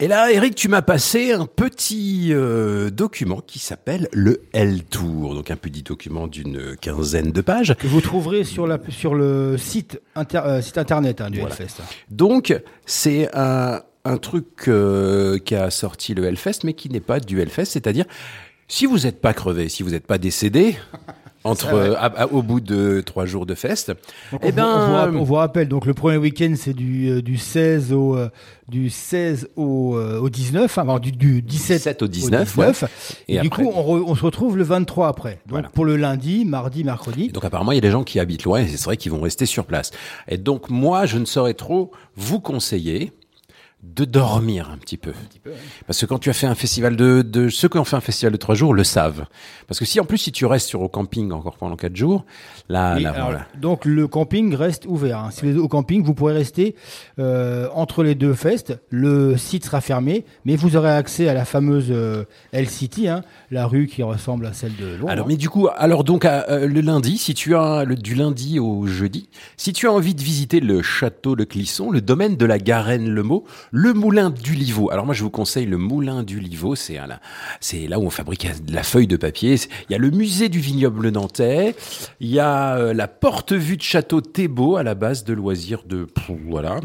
Et là, Eric, tu m'as passé un petit euh, document qui s'appelle le L-Tour. Donc un petit document d'une quinzaine de pages. Que vous trouverez sur, la, sur le site, inter- euh, site internet hein, du Voilà. Hellfest. Donc c'est un, un truc euh, qui a sorti le Hellfest, mais qui n'est pas du Hellfest. C'est-à-dire, si vous n'êtes pas crevé, si vous n'êtes pas décédé... Entre, euh, à- à- au bout de trois jours de fest, Donc, eh on, vous- on vous, ben, rapp- on vous rappelle, donc le premier week-end c'est du, euh, du 16 au euh, du 16 au, euh, au 19, enfin du, du 17 17 au 19, ouais. Et, Et du après- coup, on, re- on se retrouve le 23 après. Donc Voilà. pour le lundi, mardi, mercredi. Et donc apparemment, il y a des gens qui habitent loin et c'est vrai qu'ils vont rester sur place. Et donc moi, je ne saurais trop vous conseiller de dormir un petit peu. Parce que quand tu as fait un festival de, de ceux qui ont fait un festival de trois jours le savent. Parce que si en plus si tu restes sur au camping encore pendant quatre jours, là, Oui, là alors, voilà. Donc le camping reste ouvert. hein. Si vous êtes au camping, vous pourrez rester euh, entre les deux festes. Le site sera fermé, mais vous aurez accès à la fameuse euh, L City, hein, la rue qui ressemble à celle de Londres. Alors, mais du coup, alors donc à, euh, le lundi, si tu as le, du lundi au jeudi, si tu as envie de visiter le château de Clisson, le domaine de la Garenne Le moulin du Livau. Alors moi, je vous conseille le moulin du Livau. C'est là, c'est là où on fabrique la feuille de papier. Il y a le musée du vignoble nantais. Il y a euh, la porte-vue de château Thébault à la base de loisirs de voilà.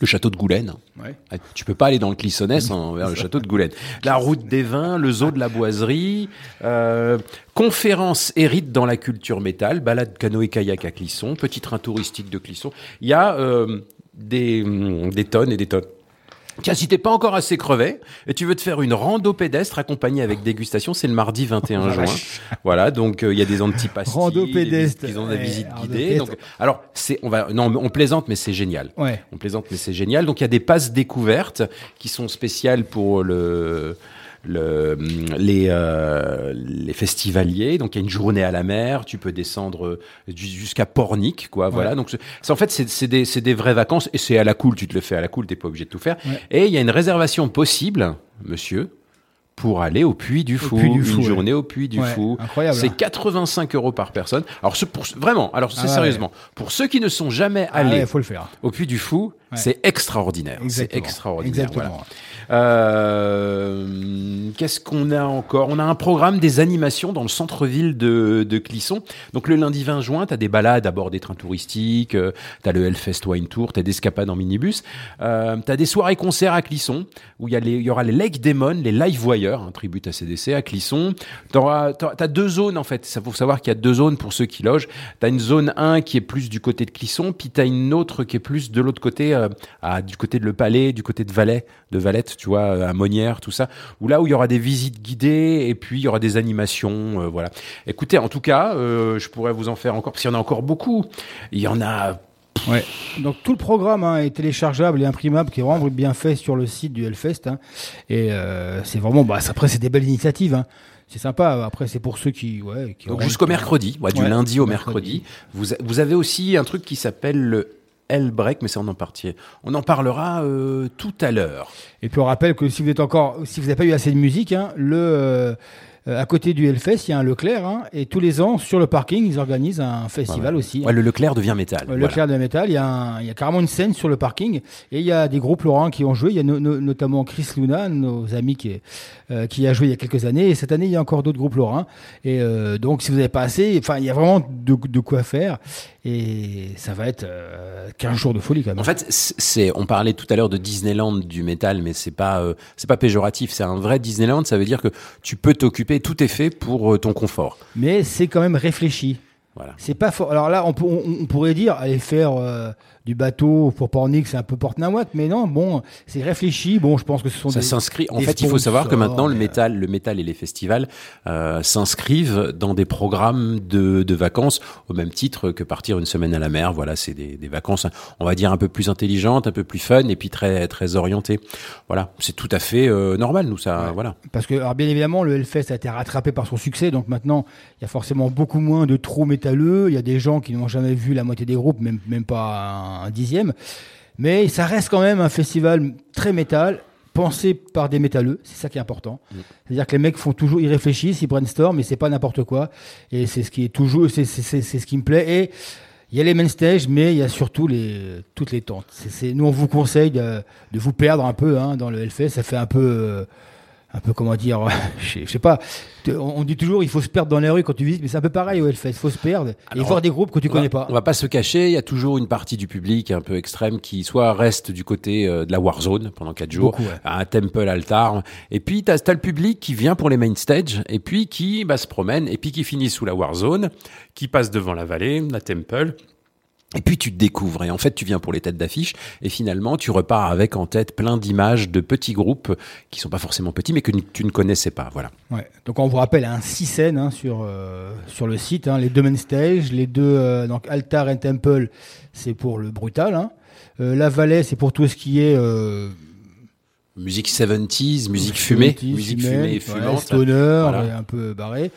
Le château de Goulaine. Ouais. Ah, Tu peux pas aller dans le Clissonnais sans vers le château de Goulaine. La route des vins, le zoo de la boiserie, euh, conférence hérite dans la culture métal, balade canoë-kayak à Clisson, petit train touristique de Clisson. Il y a euh, des, hum, des tonnes et des tonnes. Tiens, si t'es pas encore assez crevé et tu veux te faire une rando pédestre accompagnée avec dégustation, c'est le mardi 21 juin. Voilà, donc euh, il y a des antipastilles, Rando des pédestre. Ils ont des visites rando guidées. Donc, alors, c'est, on va, non, on plaisante, mais c'est génial. Ouais. On plaisante, mais c'est génial. Donc il y a des passes découvertes qui sont spéciales pour le, le les euh, les festivaliers. Donc il y a une journée à la mer. Tu peux descendre euh, ju- jusqu'à Pornic, quoi. Voilà. Donc c'est- en fait c'est c'est des c'est des vraies vacances et c'est à la cool. Tu te le fais à la cool. T'es pas obligé de tout faire. Ouais. Et il y a une réservation possible, monsieur. Pour aller au Puy du Fou, une ouais. journée au Puy du Ouais, Fou. incroyable, C'est hein. 85 euros par personne. Alors ce, pour, vraiment, alors c'est Ah ouais. sérieusement, pour ceux qui ne sont jamais Ah allés ouais, faut le faire. au Puy du Fou, c'est extraordinaire. C'est extraordinaire. Exactement. voilà. Euh, Qu'est-ce qu'on a encore? On a un programme des animations dans le centre-ville de, Clisson. Donc le lundi 20 juin, tu as des balades à bord des trains touristiques, euh, tu as le Hellfest Wine Tour, tu as des escapades en minibus, euh, tu as des soirées-concerts à Clisson, où il y, aura les Lake Demon, les Live Voyeurs, un tribut à CDC à Clisson. Tu deux zones en fait, ça faut savoir qu'il y a deux zones pour ceux qui logent. Tu as une zone 1 qui est plus du côté de Clisson, puis tu as une autre qui est plus de l'autre côté, euh, à, du côté de Le Palais, du côté de Valais, de Valette, tu vois, à Monnières, tout ça, où là où il y aura des visites guidées et puis il y aura des animations, euh, voilà. Écoutez, en tout cas, euh, je pourrais vous en faire encore, parce qu'il y en a encore beaucoup. Il y en a Ouais. Donc tout le programme hein, est téléchargeable et imprimable, qui est vraiment bien fait sur le site du Hellfest. hein. Et euh, c'est vraiment, bah, après c'est des belles initiatives. hein. C'est sympa. Après c'est pour ceux qui, ouais, qui Donc jusqu'au mercredi, ouais, du Ouais, lundi au mercredi. mercredi. Vous, vous avez aussi un truc qui s'appelle le L-Break, mais on en partit. On en parlera euh, tout à l'heure. Et puis on rappelle que si vous êtes encore, n'avez pas eu assez de musique, hein, le euh, à côté du Hellfest, il y a un Leclerc, hein, et tous les ans sur le parking, ils organisent un festival aussi. hein. Ouais, le Leclerc devient métal. Voilà. Leclerc de la métal, il y, a un- il y a carrément une scène sur le parking et il y a des groupes Laurent qui ont joué. Il y a no- no- notamment Chris Luna, nos amis qui, euh, qui a joué il y a quelques années. Et cette année, il y a encore d'autres groupes Laurent. Et euh, donc, si vous n'avez pas assez, enfin, il y a vraiment de, de quoi faire. Et ça va être euh, 15 jours de folie quand même. En fait, c'est- on parlait tout à l'heure de Disneyland du métal, mais c'est pas, c'est pas péjoratif. C'est un vrai Disneyland. Ça veut dire que tu peux t'occuper. Tout est fait pour euh, ton confort. Mais c'est quand même réfléchi. Voilà. C'est pas fort. Alors là, on, peut- on, on pourrait dire aller faire euh, du bateau pour Pornic, c'est un peu porte mais non, bon, c'est réfléchi. Bon, je pense que ce sont Ça s'inscrit. En fait, il faut savoir que maintenant le mais, métal, le métal et les festivals euh, s'inscrivent dans des programmes de, de vacances au même titre que partir une semaine à la mer. Voilà, c'est des, des vacances, on va dire un peu plus intelligentes, un peu plus fun et puis très très orientées. Voilà, c'est tout à fait euh, normal. Nous, ça, voilà. Parce que, alors bien évidemment, le Hellfest a été rattrapé par son succès, donc maintenant, il y a forcément beaucoup moins de trous métalleux. Il y a des gens qui n'ont jamais vu la moitié des groupes, même, même pas un, un dixième. Mais ça reste quand même un festival très métal, pensé par des métalleux, c'est ça qui est important. Mm. C'est-à-dire que les mecs font toujours, ils réfléchissent, ils brainstorm, mais c'est pas n'importe quoi. Et c'est ce qui est toujours, c'est c'est- c'est- c'est ce qui me plaît. Et il y a les main stage, mais il y a surtout les, toutes les tentes. C'est- c'est- nous, on vous conseille de, de vous perdre un peu hein, dans le Hellfest. Ça fait un peu, euh, un peu comment dire, je sais- je sais pas. On dit toujours, il faut se perdre dans les rues quand tu visites, mais c'est un peu pareil au Hellfest. Il faut se perdre et voir des groupes que tu va- connais pas. On va pas se cacher, il y a toujours une partie du public un peu extrême qui soit reste du côté euh, de la Warzone pendant quatre jours, Beaucoup, ouais. à un temple altar, et puis t'as as le public qui vient pour les main stage, et puis qui bah, se promène, et puis qui finit sous la Warzone, qui passe devant la vallée, la temple. Et puis tu te découvres et en fait tu viens pour les têtes d'affiche et finalement tu repars avec en tête plein d'images de petits groupes qui sont pas forcément petits mais que tu ne connaissais pas voilà. Ouais. Donc on vous rappelle un six scènes hein, sur euh, sur le site, hein, les deux main stage, les deux euh, donc altar et temple, c'est pour le brutal. Hein. Euh, la vallée, c'est pour tout ce qui est euh, Musique 70s, musique fumée, 70s, musique fumée, fumée et ouais, fumante. stoner, Voilà. et un peu barré.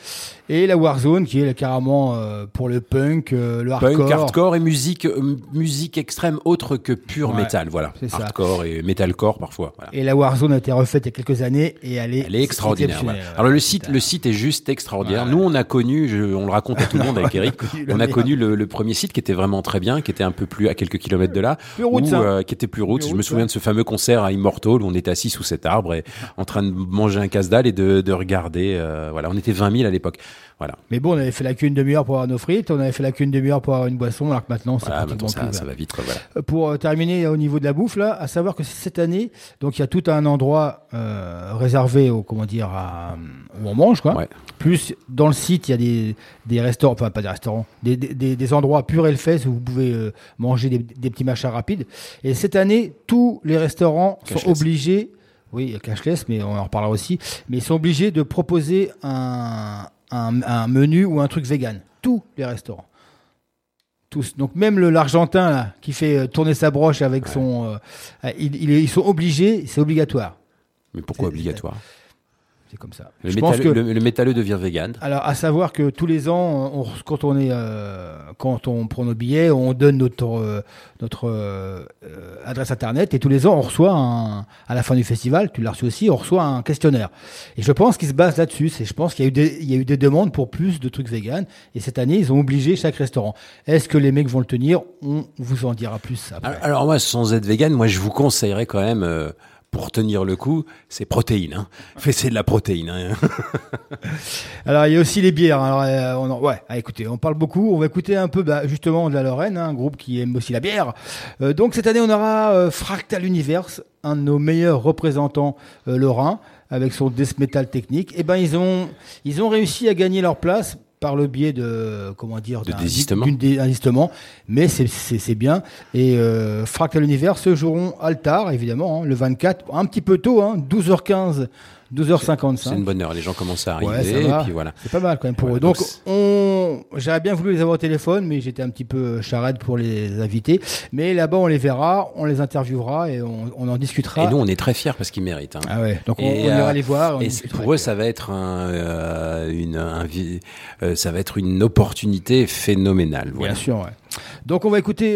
Et la Warzone qui est carrément euh, pour le punk, euh, le Punk, hardcore. hardcore et musique, euh, musique extrême autre que pur Ouais, métal, voilà. c'est ça. Hardcore et metalcore parfois. Voilà. Et la Warzone a été refaite il y a quelques années et elle est, Elle est extraordinaire. voilà. ouais. Alors le site, le site est juste extraordinaire. Ouais. Nous, on a connu, je- on le raconte à tout le monde avec Eric, on a connu le, le premier site qui était vraiment très bien, qui était un peu plus à quelques kilomètres de là, Plus où, euh, qui était plus route. Plus Je me souviens ouais. de ce fameux concert à Immortal où on était assis sous cet arbre et en train de manger un casse-dalle et de, de regarder. euh, voilà, on était 20 000 à l'époque. Voilà. Mais bon, on avait fait la queue une demi-heure pour avoir nos frites, on avait fait la queue une demi-heure pour avoir une boisson, alors que maintenant, c'est Voilà, pratiquement maintenant ça, plus. ça va vite. Voilà. Euh, Pour euh, terminer au niveau de la bouffe, là, à savoir que cette année, donc il y a tout un endroit euh, réservé au, comment dire, à, où on mange, quoi. Ouais. Plus dans le site, il y a des, des restaurants, enfin pas des restaurants, des, des, endroits pur Hellfest où vous pouvez euh, manger des, petits machins rapides. Et cette année, tous les restaurants sont obligés, oui, il y a cashless, mais on en reparlera aussi, mais ils sont obligés de proposer un, un, un menu ou un truc vegan. Tous les restaurants. Tous. Donc même l'Argentin là, qui fait euh, tourner sa broche avec son, euh, il- il est- ils sont obligés, c'est obligatoire. Mais pourquoi obligatoire? C'est comme ça. le, Je pense métalleux- que le, le métalleux devient vegan. alors, à savoir que tous les ans, on, quand on est, euh, quand on prend nos billets, on donne notre euh, notre euh, adresse internet et tous les ans, on reçoit un, à la fin du festival, tu l'as reçu aussi, on reçoit un questionnaire. Et je pense qu'il se base là-dessus. C'est, je pense qu'il y a eu des, il y a eu des demandes pour plus de trucs vegan. Et cette année, ils ont obligé chaque restaurant. Est-ce que les mecs vont le tenir? On vous en dira plus après. Alors, alors moi, sans être vegan, moi je vous conseillerais quand même, pour tenir le coup, c'est protéines. Hein. Fait, c'est de la protéine. Hein. Alors il y a aussi les bières. Alors euh, on en- ouais, ah, écoutez, on parle beaucoup. On va écouter un peu bah, justement de la Lorraine, hein, un groupe qui aime aussi la bière. Euh, donc cette année on aura euh, Fractal Universe, un de nos meilleurs représentants euh, lorrains, avec son death metal technique. Et ben ils ont ils ont réussi à gagner leur place par le biais de comment dire De d'un- désistement. d'une dé- désistement. mais c'est bien et euh, Fractal Universe joueront Altar évidemment hein, le 24 un petit peu tôt hein, 12h15 12h55 C'est une bonne heure. Les gens commencent à Ouais, arriver. va. et puis voilà. c'est pas mal quand même pour Voilà, eux. Donc, donc on, j'aurais bien voulu les avoir au téléphone, mais j'étais un petit peu charade pour les inviter. Mais là-bas, on les verra, on les interviewera et on, on en discutera. Et nous, on est très fiers parce qu'ils méritent. Hein. ah ouais. Donc, on, on ira euh, les voir. et pour eux, ça va être un, euh, une, un euh, ça va être une opportunité phénoménale. Voilà. Bien sûr, ouais. Donc, on va écouter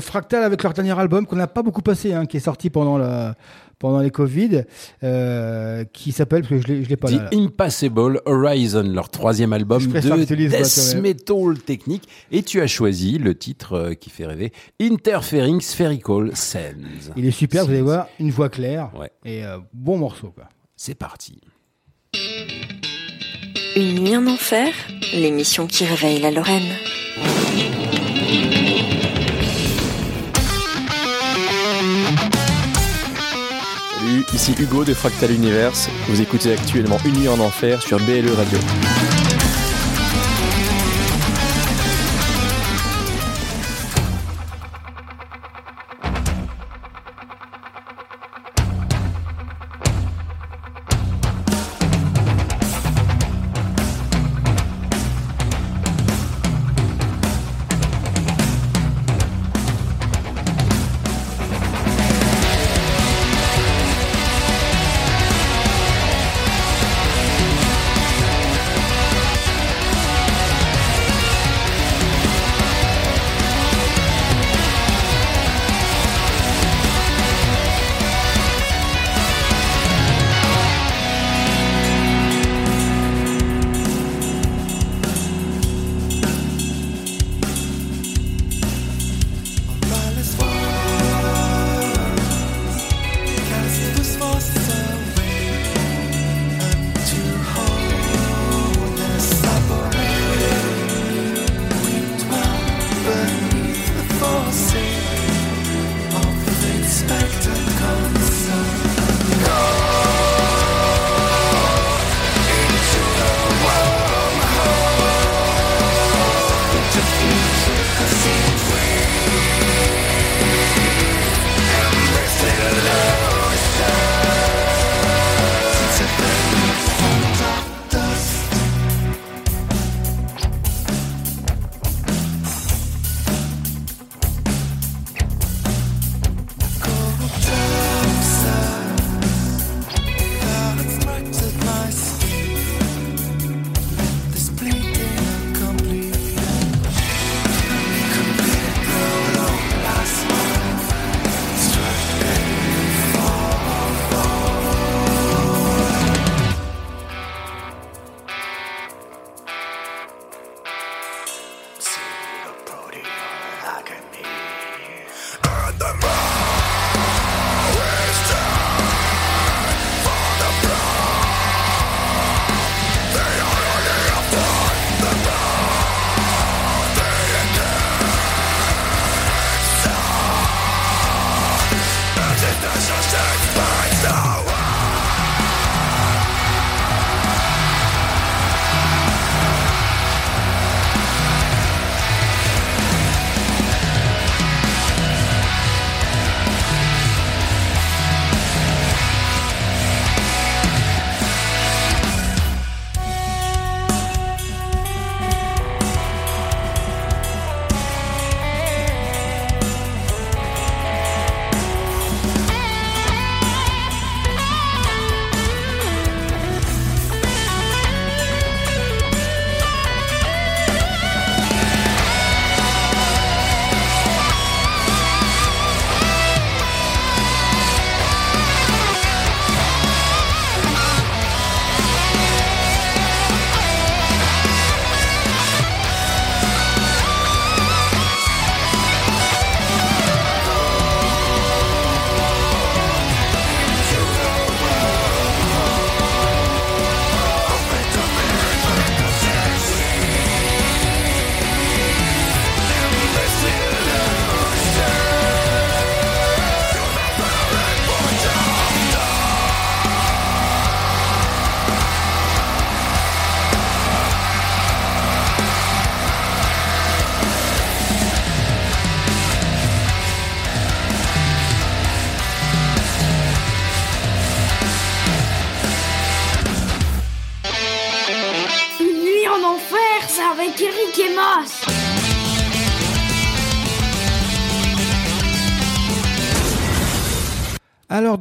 Fractal avec leur dernier album qu'on n'a pas beaucoup passé, hein, qui est sorti pendant la pendant les Covid, euh, qui s'appelle parce que je l'ai, je l'ai pas The là. là. Impassable Horizon, leur troisième album de death metal technique. Et tu as choisi le titre euh, qui fait rêver, Interfering Spherical Sands. Il est super, vous allez voir, une voix claire Ouais. et euh, bon morceau quoi. C'est parti. Une nuit en enfer, l'émission qui réveille la Lorraine. Ici Hugo de Fractal Universe. Vous écoutez actuellement Une nuit en enfer sur BLE Radio.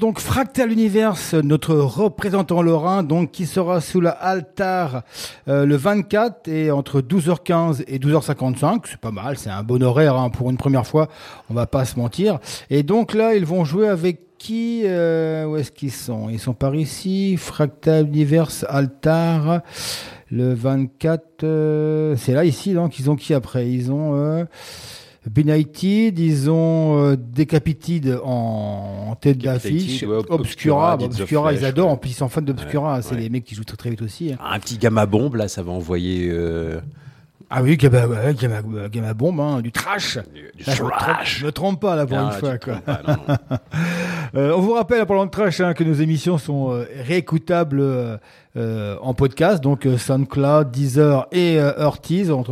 Donc Fractal Universe, notre représentant lorrain, donc qui sera sous la altar euh, le 24 et entre 12h15 et 12h55, c'est pas mal, c'est un bon horaire hein, pour une première fois, on va pas se mentir. Et donc là, ils vont jouer avec qui euh, Où est-ce qu'ils sont? Ils sont par ici, Fractal Universe altar le 24, euh, c'est là ici donc ils ont qui après? Ils ont euh, Benighted, ils ont euh, Decapitated en, en tête d'affiche, ouais, Obscura, Obscura, ils adorent, ouais. en plus ils sont fans d'Obscura, Ouais, c'est les mecs qui jouent très très vite aussi. hein. Un petit gamma bombe, là, ça va envoyer. euh, Ah oui, Gamma, ouais, Gamma, Gamma Bomb, hein, du trash. du Là, je me trompe- trash. Je me trompe pas là pour Non, une fois. Quoi. trompes pas, non, non. Euh, on vous rappelle, en parlant de trash, hein, que nos émissions sont euh, réécoutables euh, en podcast, donc SoundCloud, Deezer et Ortiz, entre,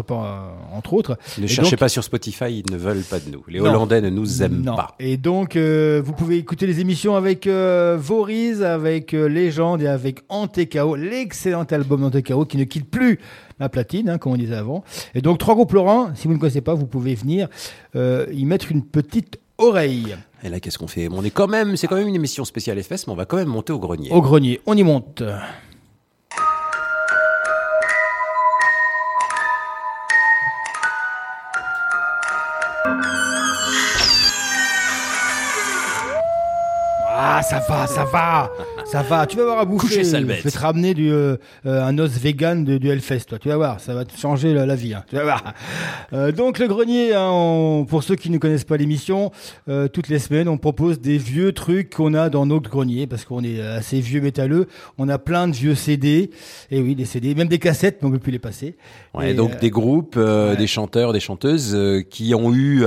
autres. Ne Et cherchez donc- pas sur Spotify, ils ne veulent pas de nous. Les. Hollandais ne nous aiment pas. Et donc, vous pouvez écouter les émissions avec Voriz, avec Légende et avec Antekao, l'excellent album d'Antekao qui ne quitte plus la platine, hein, comme on disait avant. Et donc, trois groupes Laurent, si vous ne connaissez pas, vous pouvez venir euh, y mettre une petite oreille Et là, qu'est-ce qu'on fait? On est quand même, c'est quand même une émission spéciale FS, mais on va quand même monter au grenier. au grenier. On y monte. Ah, ça va, ça va, ça va. Tu vas voir à bouffer. Couchez, sale bête. Je vais te ramener du, euh, euh, un os vegan de, du Hellfest, toi. Tu vas voir, ça va te changer la, la vie. hein. Tu vas voir. Euh, donc le grenier, hein, on- pour ceux qui ne connaissent pas l'émission, euh, toutes les semaines, on propose des vieux trucs qu'on a dans notre grenier parce qu'on est assez vieux métalleux. On a plein de vieux CD. Et oui, des CD, même des cassettes, mais on ne peut plus les passer. Ouais, Et, donc euh, des groupes, euh, ouais. des chanteurs, des chanteuses euh, qui ont eu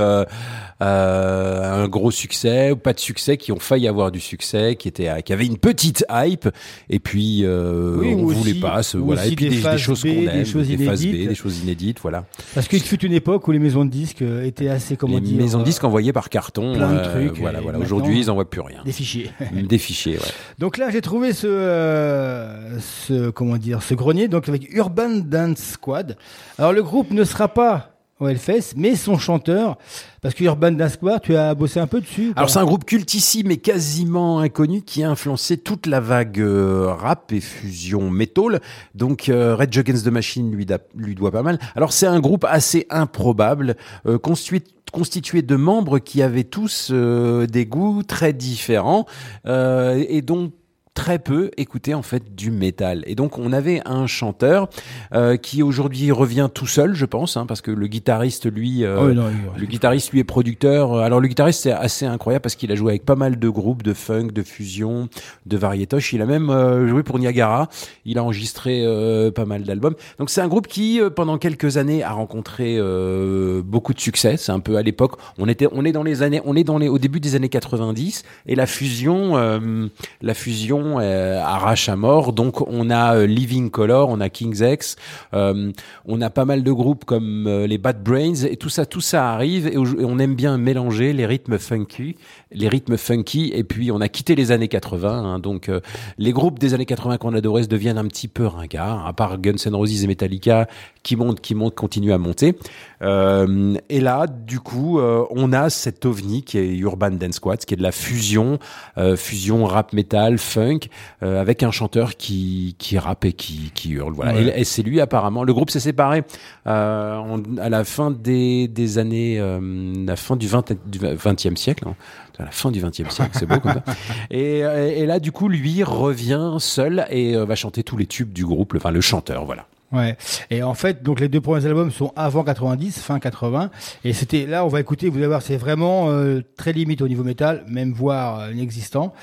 un gros succès ou pas de succès, qui ont failli avoir du succès, qui étaient, qui avaient une petite hype, et puis euh, Oui, on aussi- passe, ou voilà, aussi et puis des des, des choses qu'on des aime, choses phases B, inédites. des choses inédites, voilà. Parce qu'il fut une époque où les maisons de disques euh, étaient assez, comment les dire, maisons de euh, disques envoyées par carton, plein de euh, trucs, voilà, voilà. Aujourd'hui, ils envoient plus rien. des fichiers. Des fichiers, ouais. Donc là, j'ai trouvé ce, euh, ce, comment dire, ce grenier, donc avec Urban Dance Squad. Alors le groupe ne sera pas au Hellfest, mais son chanteur, parce que Urban Dance Squad, tu as bossé un peu dessus. Alors c'est un groupe cultissime mais quasiment inconnu qui a influencé toute la vague euh, rap et fusion metal. Donc euh, Red Against the Machine lui, da- lui doit pas mal. Alors c'est un groupe assez improbable, euh, constitué constitué de membres qui avaient tous euh, des goûts très différents euh, et donc très peu écouté en fait du métal. Et donc on avait un chanteur euh, qui aujourd'hui revient tout seul, je pense, hein, parce que le guitariste lui, euh, Ah oui, non, il- le guitariste lui est producteur. Alors le guitariste c'est assez incroyable parce qu'il a joué avec pas mal de groupes de funk, de fusion, de variétoche. Il a même euh, joué pour Niagara. Il a enregistré euh, pas mal d'albums. Donc c'est un groupe qui euh, pendant quelques années a rencontré euh, beaucoup de succès. C'est un peu à l'époque. On était, on est dans les années, on est dans les au début des années 90 et la fusion, euh, la fusion euh, arrache à mort. Donc on a euh, Living Color, on a King's X, euh, on a pas mal de groupes comme les Bad Brains et tout ça, tout ça arrive et, on aime bien mélanger les rythmes funky, les rythmes funky et puis on a quitté les années 80. hein, donc les groupes des années 80 qu'on adorait se deviennent un petit peu ringards, à part Guns N' Roses et Metallica qui montent, qui montent, continuent à monter. Euh, et là, du coup, euh, on a cet ovni qui est Urban Dance Squad, qui est de la fusion, euh, fusion rap metal, funk, euh, avec un chanteur qui qui rappe et qui qui hurle. Voilà. Ouais. Et, et c'est lui apparemment. Le groupe s'est séparé euh, à la fin des des années, euh, la fin du 20 du 20e siècle. hein. À la fin du 20e siècle, c'est beau comme ça. Et, et là, du coup, lui revient seul et va chanter tous les tubes du groupe, le- enfin le chanteur, voilà. Ouais. Et en fait, donc les deux premiers albums sont avant 90, fin 80. Et c'était là, on va écouter, vous allez voir, c'est vraiment euh, très limite au niveau métal, même voire euh, inexistant.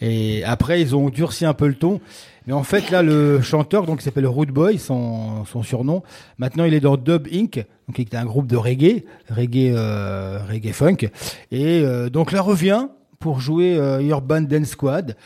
Et après, ils ont durci un peu le ton. Mais en fait, là, le chanteur, donc, qui s'appelle Rude Boy, son, son surnom, maintenant, il est dans Dub Inc., donc, qui est un groupe de reggae, reggae, euh, reggae funk. Et euh, donc, là, revient pour jouer euh, Urban Dance Squad.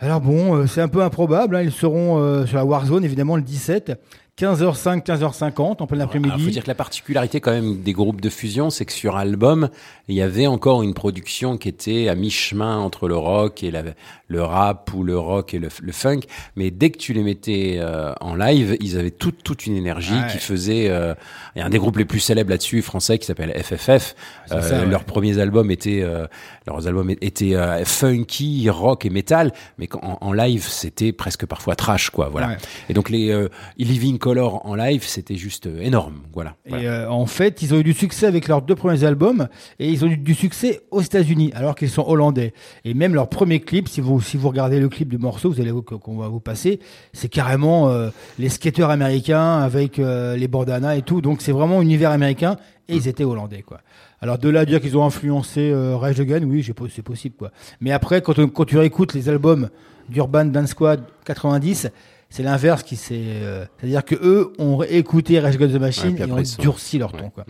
Alors bon, euh, c'est un peu improbable. hein, Ils seront euh, sur la Warzone, évidemment, le 17. 15h05, 15h50 en plein Il après-midi. faut dire que la particularité quand même des groupes de fusion, c'est que sur album, il y avait encore une production qui était à mi-chemin entre le rock et la- le rap ou le rock et le, le funk. Mais dès que tu les mettais euh, en live, ils avaient toute toute une énergie Ouais. qui faisait. euh, Il y a un des groupes les plus célèbres là-dessus, français, qui s'appelle FFF. Euh, ça, ouais. Leurs premiers albums étaient euh, leurs albums étaient euh, funky, rock et metal, mais en live, c'était presque parfois trash, quoi. Voilà. Ouais. Et donc les euh, Living Color en live, c'était juste euh, énorme. Voilà. Voilà. Et euh, en fait, ils ont eu du succès avec leurs deux premiers albums et ils ont eu du succès aux États-Unis alors qu'ils sont hollandais. Et même leur premier clip, si vous si vous regardez le clip du morceau, vous allez qu'on va vous passer, c'est carrément euh, les skateurs américains avec euh, les bandanas et tout. Donc c'est vraiment univers américain et ils étaient hollandais quoi. Alors de là à dire qu'ils ont influencé Rage Against, oui, c'est possible quoi. Mais après quand, quand tu réécoutes les albums d'Urban Dance Squad 90, c'est l'inverse qui s'est. euh, C'est-à-dire que eux ont écouté Rage Against the Ouais, Machine et ont sont- durci leur ton. Ouais. Quoi.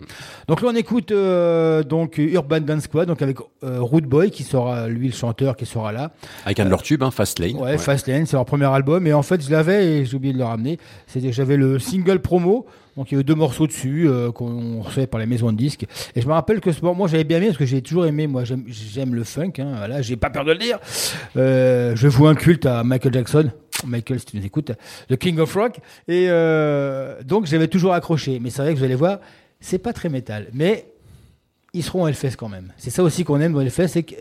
Donc là, on écoute euh, donc Urban Dance Squad, donc avec euh, Rude Boy qui sera lui le chanteur qui sera là. Avec un de leurs tubes, hein, Fast Lane. Ouais, Fastlane, c'est leur premier album. Et en fait, je l'avais et j'ai oublié de le ramener. C'était, j'avais le single promo. Donc il y avait deux morceaux dessus euh, qu'on recevait par les maisons de disques. Et je me rappelle que ce moi j'avais bien aimé parce que j'ai toujours aimé. Moi j'aime, le funk. Hein, voilà, j'ai pas peur de le dire. Euh, je voue un culte à Michael Jackson. Michael, si tu nous écoutes, The King of Rock. Et euh, donc j'avais toujours accroché. Mais c'est vrai que vous allez voir, c'est pas très métal. Mais ils seront à Hellfest quand même. C'est ça aussi qu'on aime dans Hellfest, c'est que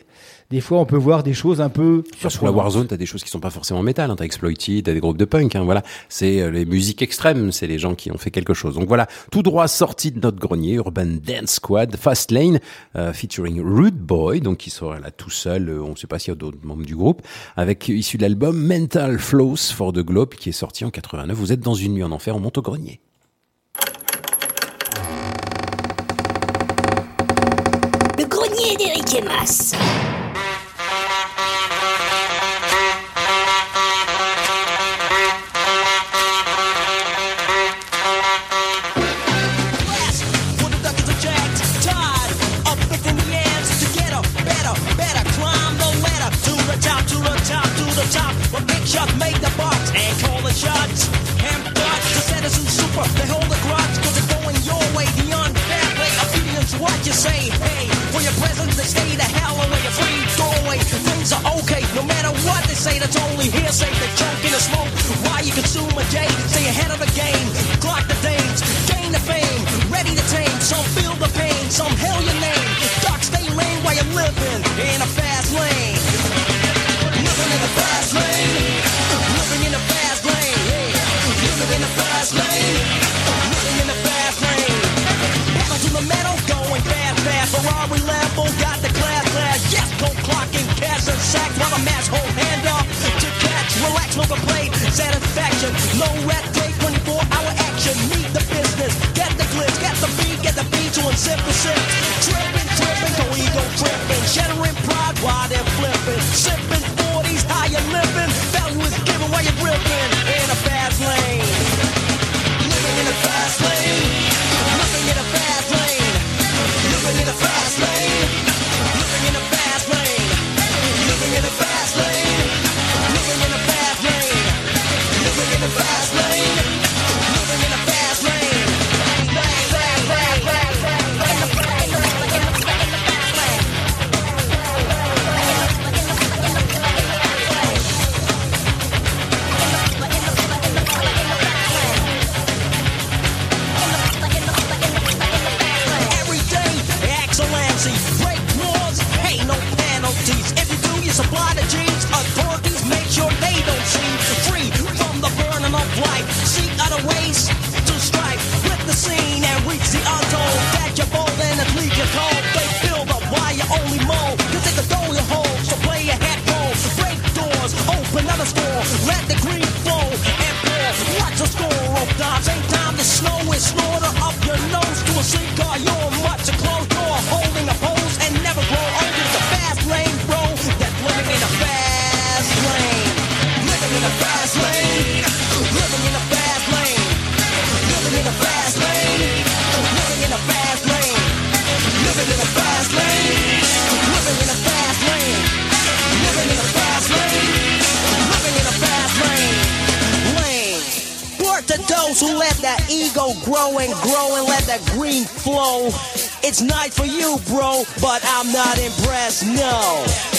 des fois on peut voir des choses un peu Sur la surprenantes. Warzone, t'as des choses qui sont pas forcément métal. Hein. T'as Exploited, t'as des groupes de punk. Hein, voilà, c'est euh, les musiques extrêmes. C'est les gens qui ont fait quelque chose. Donc voilà, tout droit sorti de notre grenier, Urban Dance Squad, Fast Lane, euh, featuring Rude Boy, donc qui sera là tout seul. euh, on ne sait pas s'il y a d'autres membres du groupe, avec issu de l'album Mental Flows for the Globe, qui est sorti en 89. Vous êtes dans une nuit en enfer, on monte au grenier. Le grenier d'Eric et let that ego grow and grow and let that green flow. It's nice for you, bro, but I'm not impressed, no.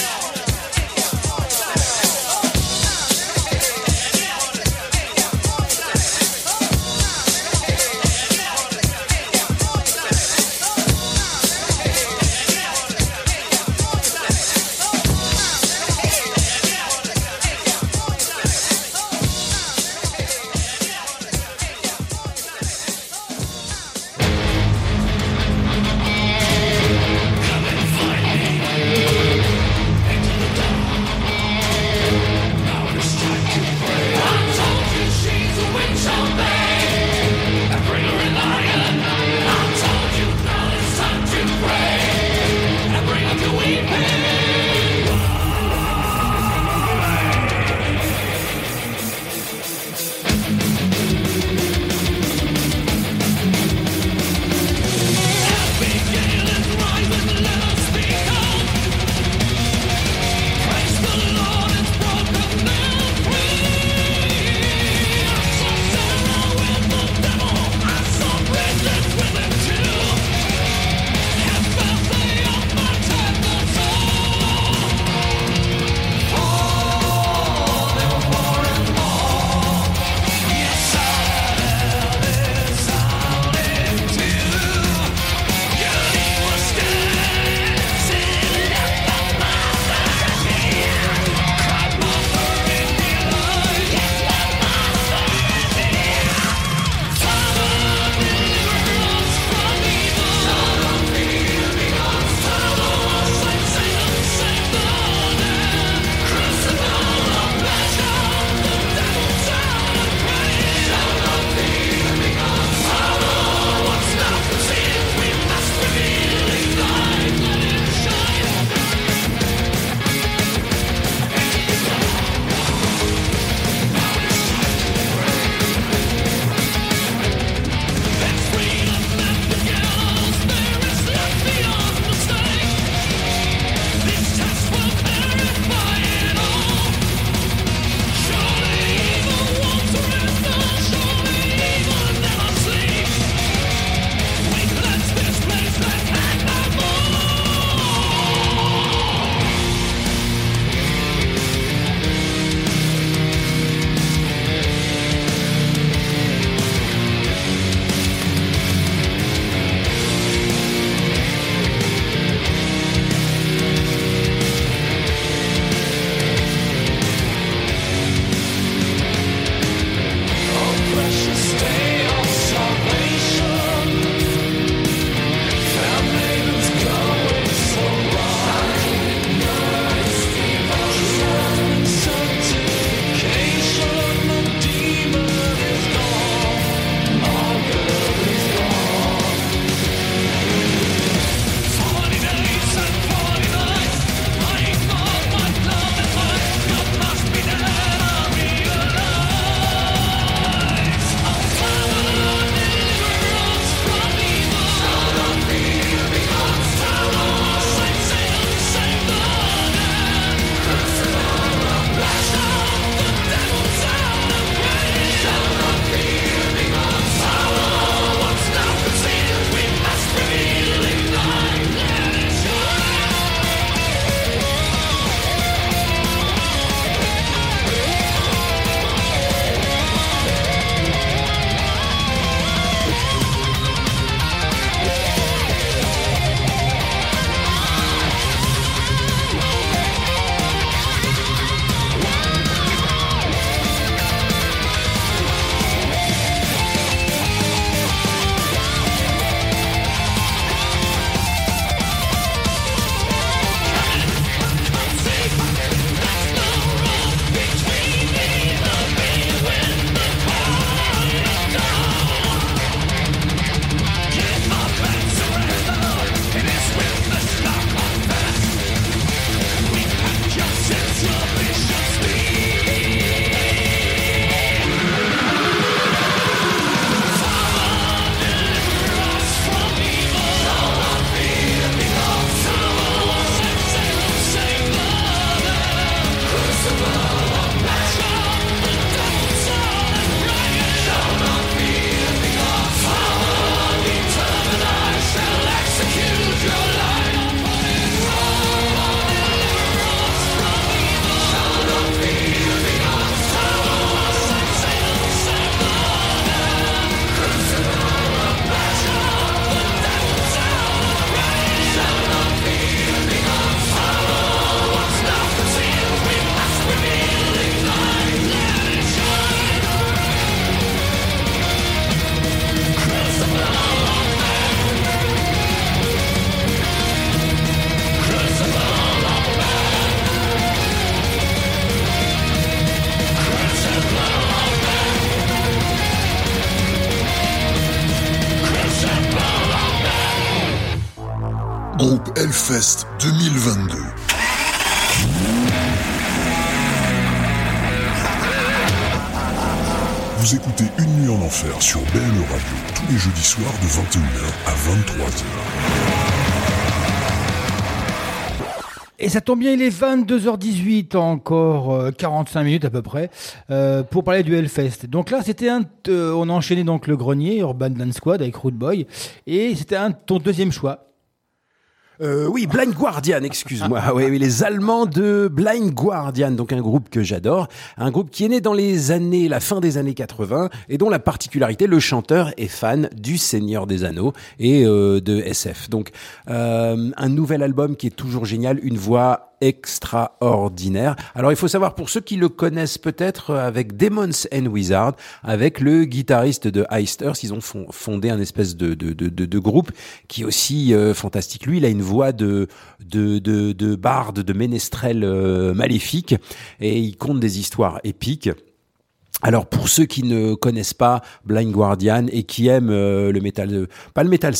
Ça tombe bien, il est 22h18, encore euh, 45 minutes à peu près, euh, pour parler du Hellfest. Donc là, c'était un, euh, on a enchaîné donc le grenier, Urban Dance Squad avec Root Boy, et c'était un ton deuxième choix. Euh, oui, Blind Guardian, excuse-moi. oui, oui, les Allemands de Blind Guardian, donc un groupe que j'adore, un groupe qui est né dans les années, la fin des années 80, et dont la particularité, le chanteur est fan du Seigneur des Anneaux et euh, de SF. Donc, euh, un nouvel album qui est toujours génial, une voix extraordinaire. Alors il faut savoir pour ceux qui le connaissent peut-être euh, avec Demons and Wizards, avec le guitariste de Eisters, ils ont fon- fondé un espèce de, de, de, groupe qui est aussi euh, fantastique. Lui, il a une voix de de de, de barde, de ménestrel euh, maléfique, et il conte des histoires épiques. Alors pour ceux qui ne connaissent pas Blind Guardian et qui aiment le métal, pas le métal,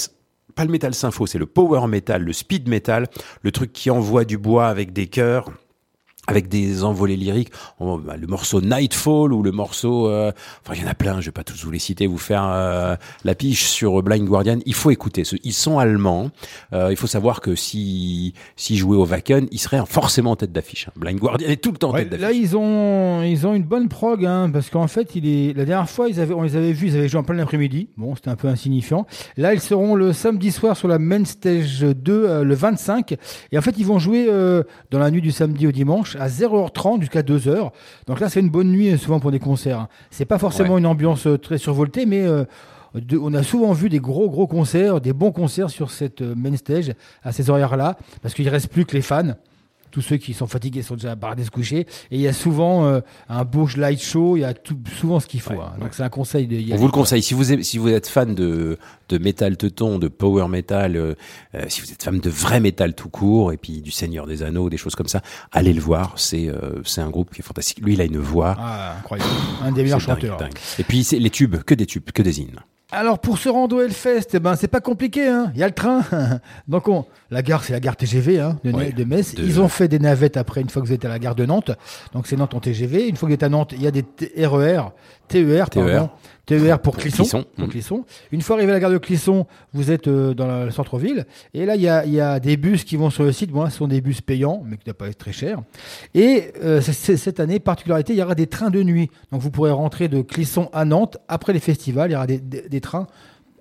pas le métal sympho, c'est le power metal, le speed metal, le truc qui envoie du bois avec des chœurs avec des envolées lyriques, bah, le morceau Nightfall ou le morceau, euh, enfin il y en a plein, je vais pas tous vous les citer, vous faire euh, la piche sur Blind Guardian. Il faut écouter, ce- ils sont allemands. Euh, il faut savoir que si s'ils jouaient au Wacken, ils seraient forcément en tête d'affiche. hein. Blind Guardian est tout le temps en Ouais, tête d'affiche. là, ils ont, ils ont une bonne prog, hein, parce qu'en fait, il est, la dernière fois, ils avaient, on les avait vus, ils avaient joué en plein après-midi. Bon, c'était un peu insignifiant. Là, ils seront le samedi soir sur la Main Stage 2, euh, le 25. Et en fait, ils vont jouer euh, dans la nuit du samedi au dimanche à 0h30 jusqu'à 2h. Donc là, c'est une bonne nuit, souvent pour des concerts. hein. C'est pas forcément Ouais. une ambiance euh, très survoltée, mais euh, de- on a souvent vu des gros, gros concerts, des bons concerts sur cette euh, Main Stage à ces horaires-là, parce qu'il reste plus que les fans tous ceux qui sont fatigués sont déjà bardés se coucher. Et il y a souvent euh, un beau light show, il y a tout, souvent ce qu'il faut. hein. Donc c'est un conseil de. y On vous le conseille. Si vous êtes, si vous êtes fan de, de métal teuton, de power metal, euh, euh, si vous êtes fan de vrai métal tout court, et puis du Seigneur des Anneaux, des choses comme ça, allez le voir. C'est euh, c'est un groupe qui est fantastique. Lui, il a une voix. Ah, incroyable. Un des meilleurs dingue, chanteurs. dingue. Et puis c'est les tubes, que des tubes, que des hymnes. Alors pour se rendre au Hellfest, eh ben c'est pas compliqué, hein. Il y a le train. Donc on, la gare c'est la gare TGV hein, de, Ouais, de Metz. de- Ils ont fait des navettes après une fois que vous êtes à la gare de Nantes. Donc c'est Nantes en TGV. Une fois que vous êtes à Nantes, il y a des T- RER, TER, TER. pardon. TER pour Pour Clisson. Clisson, pour mm. Clisson. Une fois arrivé à la gare de Clisson, vous êtes euh, dans le centre-ville. Et là, il y a, il y a des bus qui vont sur le site. Bon, ce sont des bus payants, mais qui ne doivent pas être très chers. Et euh, cette année, particularité, il y aura des trains de nuit. Donc vous pourrez rentrer de Clisson à Nantes après les festivals. Il y aura des, des- des trains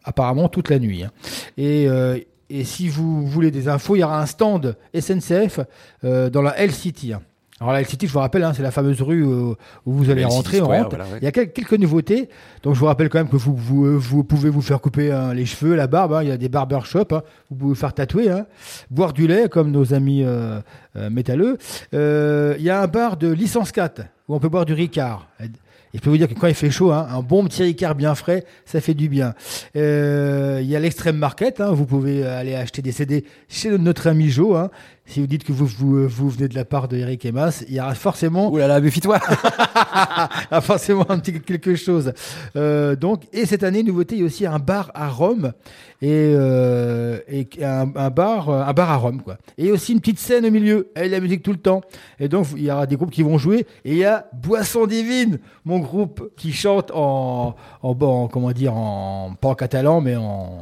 apparemment toute la nuit. hein. Et, euh, et si vous voulez des infos, il y aura un stand SNCF euh, dans la L City. hein. Alors la City, je vous rappelle, hein, c'est la fameuse rue euh, où vous allez rentrer. on Square, rentre. voilà, ouais. Il y a quel- quelques nouveautés. Donc je vous rappelle quand même que vous, vous, euh, vous pouvez vous faire couper hein, les cheveux, la barbe. hein. Il y a des barbershops. hein. Vous pouvez vous faire tatouer. hein. Boire du lait comme nos amis euh, euh, métalleux. Euh, Il y a un bar de licence 4 où on peut boire du Ricard. Et je peux vous dire que quand il fait chaud, hein, un bon petit Ricard bien frais, ça fait du bien. Euh, Il y a l'extrême market, hein, vous pouvez aller acheter des CD chez notre ami Joe. Hein. Si vous dites que vous, vous, vous venez de la part de Eric et Mas, il y aura forcément, Ouh là là, méfie-toi. il y a forcément un petit quelque chose. Euh, donc, et cette année, nouveauté, il y a aussi un bar à Rome et, euh, et un, un bar, euh, un bar à Rome, quoi. Et aussi une petite scène au milieu, avec la musique tout le temps. Et donc, il y aura des groupes qui vont jouer. Et il y a Boisson Divine, mon groupe qui chante en, en, en- comment dire, en, pas en catalan, mais en,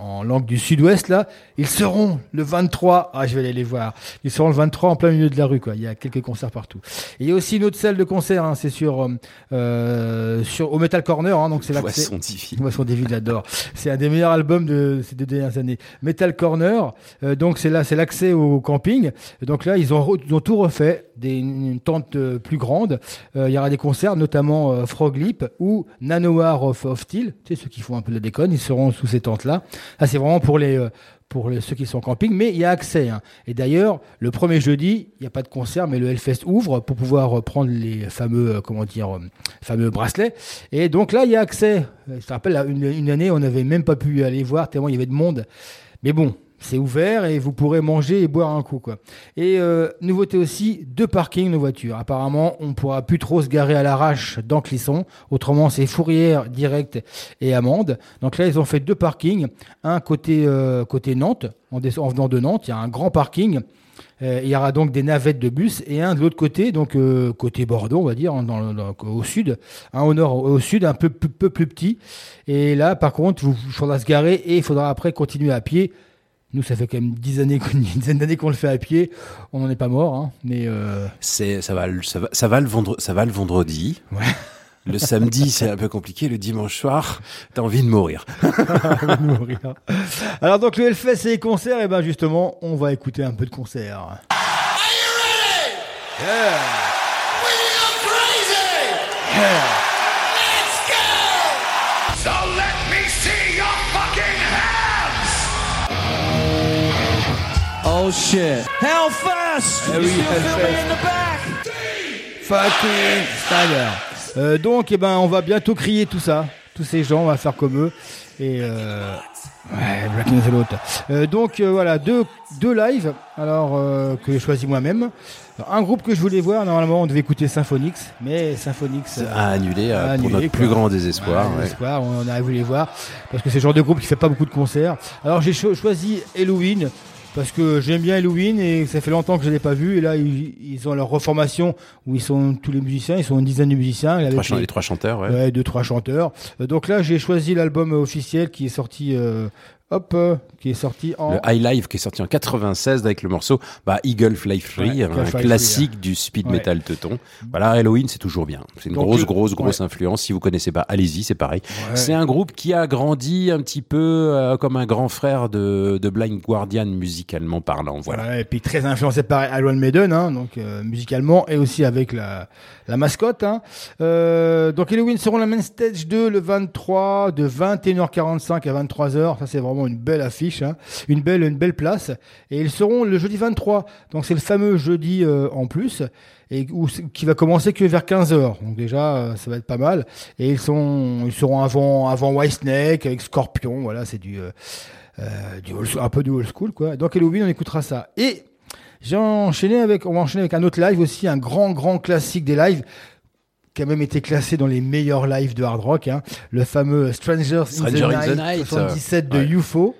en langue du sud-ouest, là. Ils seront le 23. Ah, je vais aller les voir. Ils seront le 23 en plein milieu de la rue, quoi. Il y a quelques concerts partout. Et il y a aussi une autre salle de concert, hein, c'est sur, euh, euh, sur, au Metal Corner, hein, donc c'est là Poisson divin. Boisson David l'adore. C'est un des meilleurs albums de ces deux dernières années. Metal Corner, euh, donc c'est là, c'est l'accès au camping. Donc là, ils ont, re- ils ont tout refait, des, une tente euh, plus grande. Euh, il y aura des concerts, notamment Frog Leap ou Nanoir of, of Steel. Tu sais, ceux qui font un peu de la déconne, ils seront sous ces tentes-là. Là, c'est vraiment pour les, euh, pour ceux qui sont en camping, mais il y a accès. hein. Et d'ailleurs, le premier jeudi, il n'y a pas de concert, mais le Hellfest ouvre pour pouvoir euh, prendre les fameux, euh, comment dire, euh, fameux bracelets. Et donc là, il y a accès. Je te rappelle, une année, on n'avait même pas pu aller voir tellement il y avait de monde. Mais bon, C'est ouvert et vous pourrez manger et boire un coup. Quoi. Et euh, nouveauté aussi, deux parkings de voitures. Apparemment, on pourra plus trop se garer à l'arrache dans Clisson. Autrement, c'est Fourrière, Direct et Amande. Donc là, ils ont fait deux parkings. Un côté, euh, côté Nantes, en, venant de Nantes. Il y a un grand parking. Euh, il y aura donc des navettes de bus et un de l'autre côté, donc euh, côté Bordeaux, on va dire, hein, au sud, un au nord, au sud, un peu, plus petit. Et là, par contre, il faudra se garer et il faudra après continuer à pied. Nous, ça fait quand même dix années, une dizaine d'années qu'on le fait à pied. On n'en est pas mort, hein, mais euh, C'est, ça va, le- ça va, ça va le vendre, ça va le vendredi. Le samedi, c'est un peu compliqué. Le dimanche soir, t'as envie de mourir. mourir. Alors donc le Hellfest et les concerts, et ben justement, on va écouter un peu de concerts. So Oh shit. Hellfest! Eh oui, You still feel me Hellfest. in the back? Fucking Stagger. Euh, donc, eh ben, on va bientôt crier tout ça. Tous ces gens, on va faire comme eux. Et euh, ouais, Black and the Lot. Euh, donc euh, voilà, deux, deux lives alors euh, que j'ai choisi moi-même. Un groupe que je voulais voir, normalement on devait écouter Symphonix, mais Symphonix A annulé, a pour annulé, notre plus grand désespoir. Ouais, ouais. désespoir, on a voulu les voir parce que c'est le genre de groupe qui fait pas beaucoup de concerts. Alors j'ai cho- choisi Halloween parce que j'aime bien Halloween et ça fait longtemps que je l'ai pas vu et là ils, ils ont leur reformation où ils sont tous les musiciens, ils sont une dizaine de musiciens avec Trois les trois chanteurs, ouais. Ouais, deux trois chanteurs. Euh, donc là j'ai choisi l'album officiel qui est sorti euh, hop euh, qui est sorti en Le High Live qui est sorti en 96 avec le morceau bah, Eagle Fly Free, Ouais, un Fly classique Free, du speed Ouais. metal teuton. Voilà, Halloween c'est toujours bien. C'est une Donc, grosse, euh, grosse, grosse ouais. influence. Si vous connaissez pas, allez-y, c'est pareil. C'est un groupe qui a grandi un petit peu euh, comme un grand frère de, de Blind Guardian musicalement parlant. Voilà. Et puis très influencé par Iron Maiden, hein, donc euh, musicalement et aussi avec la, la mascotte. Hein. Donc Halloween seront la main stage 2 le 23 de 21h45 à 23h. Ça c'est vraiment une belle affiche, hein. une belle une belle place. Et ils seront le jeudi 23. Donc c'est le fameux jeudi euh, en plus et où, qui va commencer que vers 15h. Donc déjà euh, ça va être pas mal. Et ils sont ils seront avant avant Whitesnake avec Scorpion. Voilà, c'est du euh, du un peu du old school quoi. Donc Halloween on écoutera ça. Et j'ai enchaîné avec, on va enchaîner avec un autre live aussi, un grand, grand classique des lives qui a même été classé dans les meilleurs lives de hard rock, hein, le fameux Strangers Stranger in the in the Night, Night, 77 de. UFO.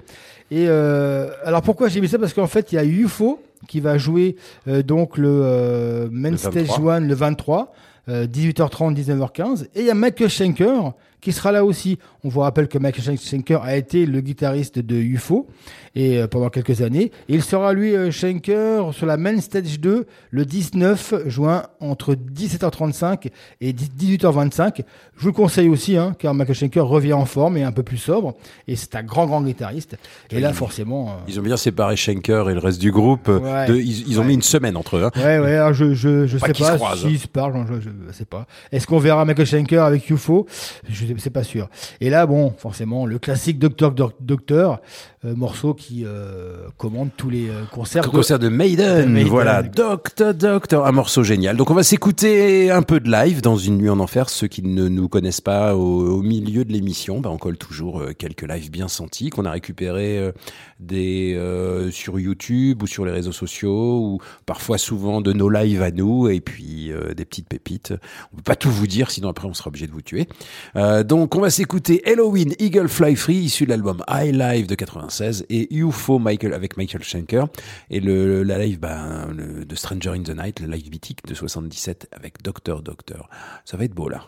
Et euh, alors pourquoi j'ai mis ça? Parce qu'en fait, il y a UFO qui va jouer euh, donc le euh, Main Le Stage 23. 1 le 23, euh, 18h30, 19h15. Et il y a Michael Schenker qui sera là aussi. On vous rappelle que Michael Schenker a été le guitariste de UFO et euh, pendant quelques années. Et il sera lui euh, Schenker sur la Main Stage 2 le 19 juin entre 17h35 et 18h25. Je vous le conseille aussi, hein, car Michael Schenker revient en forme et un peu plus sobre. Et c'est un grand, grand guitariste. Et là, forcément. euh, Ils ont bien séparé Schenker et le reste du groupe. Ouais. De- ils, ils ont mis une semaine entre eux. hein. Ouais, ouais, alors je, je, je Pas sais pas s'ils se parlent, je, sais pas. Est-ce qu'on verra Michael Schenker avec UFO Je sais- c'est pas sûr. Et là, bon, forcément, le classique Docteur Docteur, euh, morceau qui euh, commande tous les euh, concerts. Le concert de Maiden, de Maiden. voilà, Doctor Doctor, un morceau génial. Donc on va s'écouter un peu de live dans une nuit en enfer. Ceux qui ne nous connaissent pas au, au milieu de l'émission, bah, on colle toujours quelques lives bien sentis qu'on a récupérés des sur YouTube ou sur les réseaux sociaux ou parfois souvent de nos lives à nous et puis des petites pépites. On peut pas tout vous dire, sinon après on sera obligé de vous tuer. Euh, donc on va s'écouter Halloween Eagle Fly Free issu de l'album High Live de 96 et UFO Michael avec Michael Schenker et le la live ben, de Stranger in the Night, le live mythique de 77 avec Doctor Doctor. Ça va être beau là.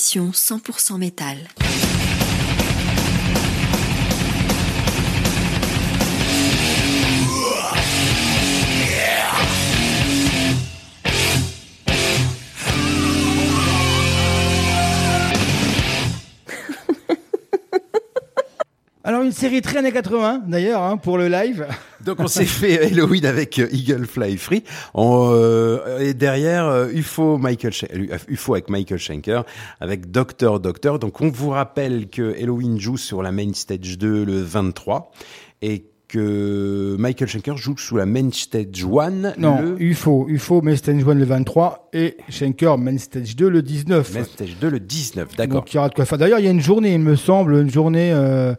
L'émission 100% métal. Alors une série très années 80 d'ailleurs hein, pour le live. Donc on s'est fait Halloween avec euh, Eagle Fly Free. Euh, et derrière euh, UFO Michael euh, UFO avec Michael Schenker avec Doctor Doctor. Donc on vous rappelle que Halloween joue sur la main stage 2 le 23 et que Michael Schenker joue sous la main stage 1 Non, le UFO, UFO Main Stage 1 le 23 et Schenker Main Stage 2 le 19. main stage 2 le 19. D'accord. Donc il y aura de quoi faire. D'ailleurs, il y a une journée, il me semble, une journée euh,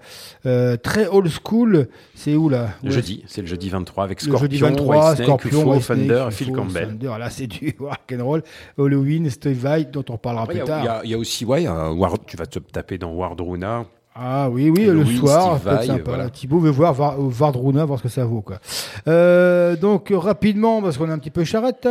euh, très old school. C'est où là Le Ouais, jeudi, c'est le jeudi 23 avec Le Scorpion, jeudi 23, Whitesnake, Scorpion, UFO, Whitesnake, Thunder, UFO, Phil Campbell. Thunder. Là, c'est du rock'n'roll. Halloween, Steve Vai, dont on reparlera Après, Il plus y, a- tard. il y y a aussi, ouais, un Ward- tu vas te taper dans Wardruna. Ah oui, oui, le soir, peut-être sympa. voilà. Thibaut veut voir Var- Vardruna, voir ce que ça vaut. Quoi. Euh, donc rapidement, parce qu'on est un petit peu charrette,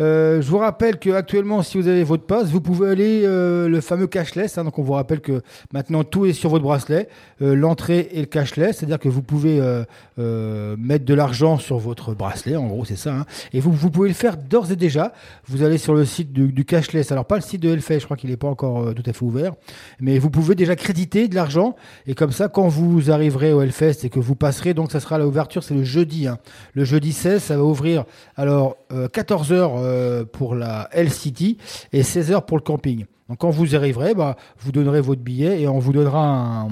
euh, je vous rappelle que actuellement, si vous avez votre passe, vous pouvez aller euh, le fameux cashless. hein. donc on vous rappelle que maintenant tout est sur votre bracelet, euh, l'entrée et le cashless, c'est-à-dire que vous pouvez euh, euh, mettre de l'argent sur votre bracelet, en gros c'est ça. hein. et vous, vous pouvez le faire d'ores et déjà. Vous allez sur le site du, du cashless, alors pas le site de Hellfest, je crois qu'il n'est pas encore tout à fait ouvert, mais vous pouvez déjà créditer de l'argent et comme ça, quand vous arriverez au Hellfest et que vous passerez, donc ça sera l'ouverture, c'est le jeudi. hein. Le jeudi 16, ça va ouvrir alors 14h pour la Hell City et 16h pour le camping. Donc quand vous arriverez, bah, vous donnerez votre billet et on vous donnera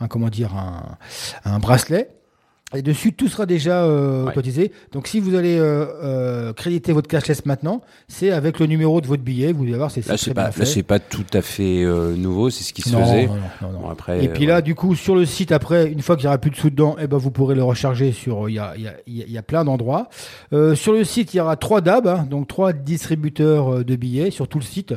un, comment dire un bracelet. Et dessus, tout sera déjà euh, Ouais. automatisé. Donc, si vous allez euh, euh, créditer votre cashless maintenant, c'est avec le numéro de votre billet. Vous allez voir, c'est Là, c'est pas, là, c'est pas tout à fait euh, nouveau, c'est ce qui se Non, faisait. non, non, non, non. Bon, après, Et puis euh, là, du coup, sur le site, après, une fois qu'il n'y aura plus de sous dedans, eh ben, vous pourrez le recharger sur. Il y a, il y a- il y a- il y a plein d'endroits. Euh, sur le site, il y aura trois DAB, hein, donc trois distributeurs euh, de billets sur tout le site.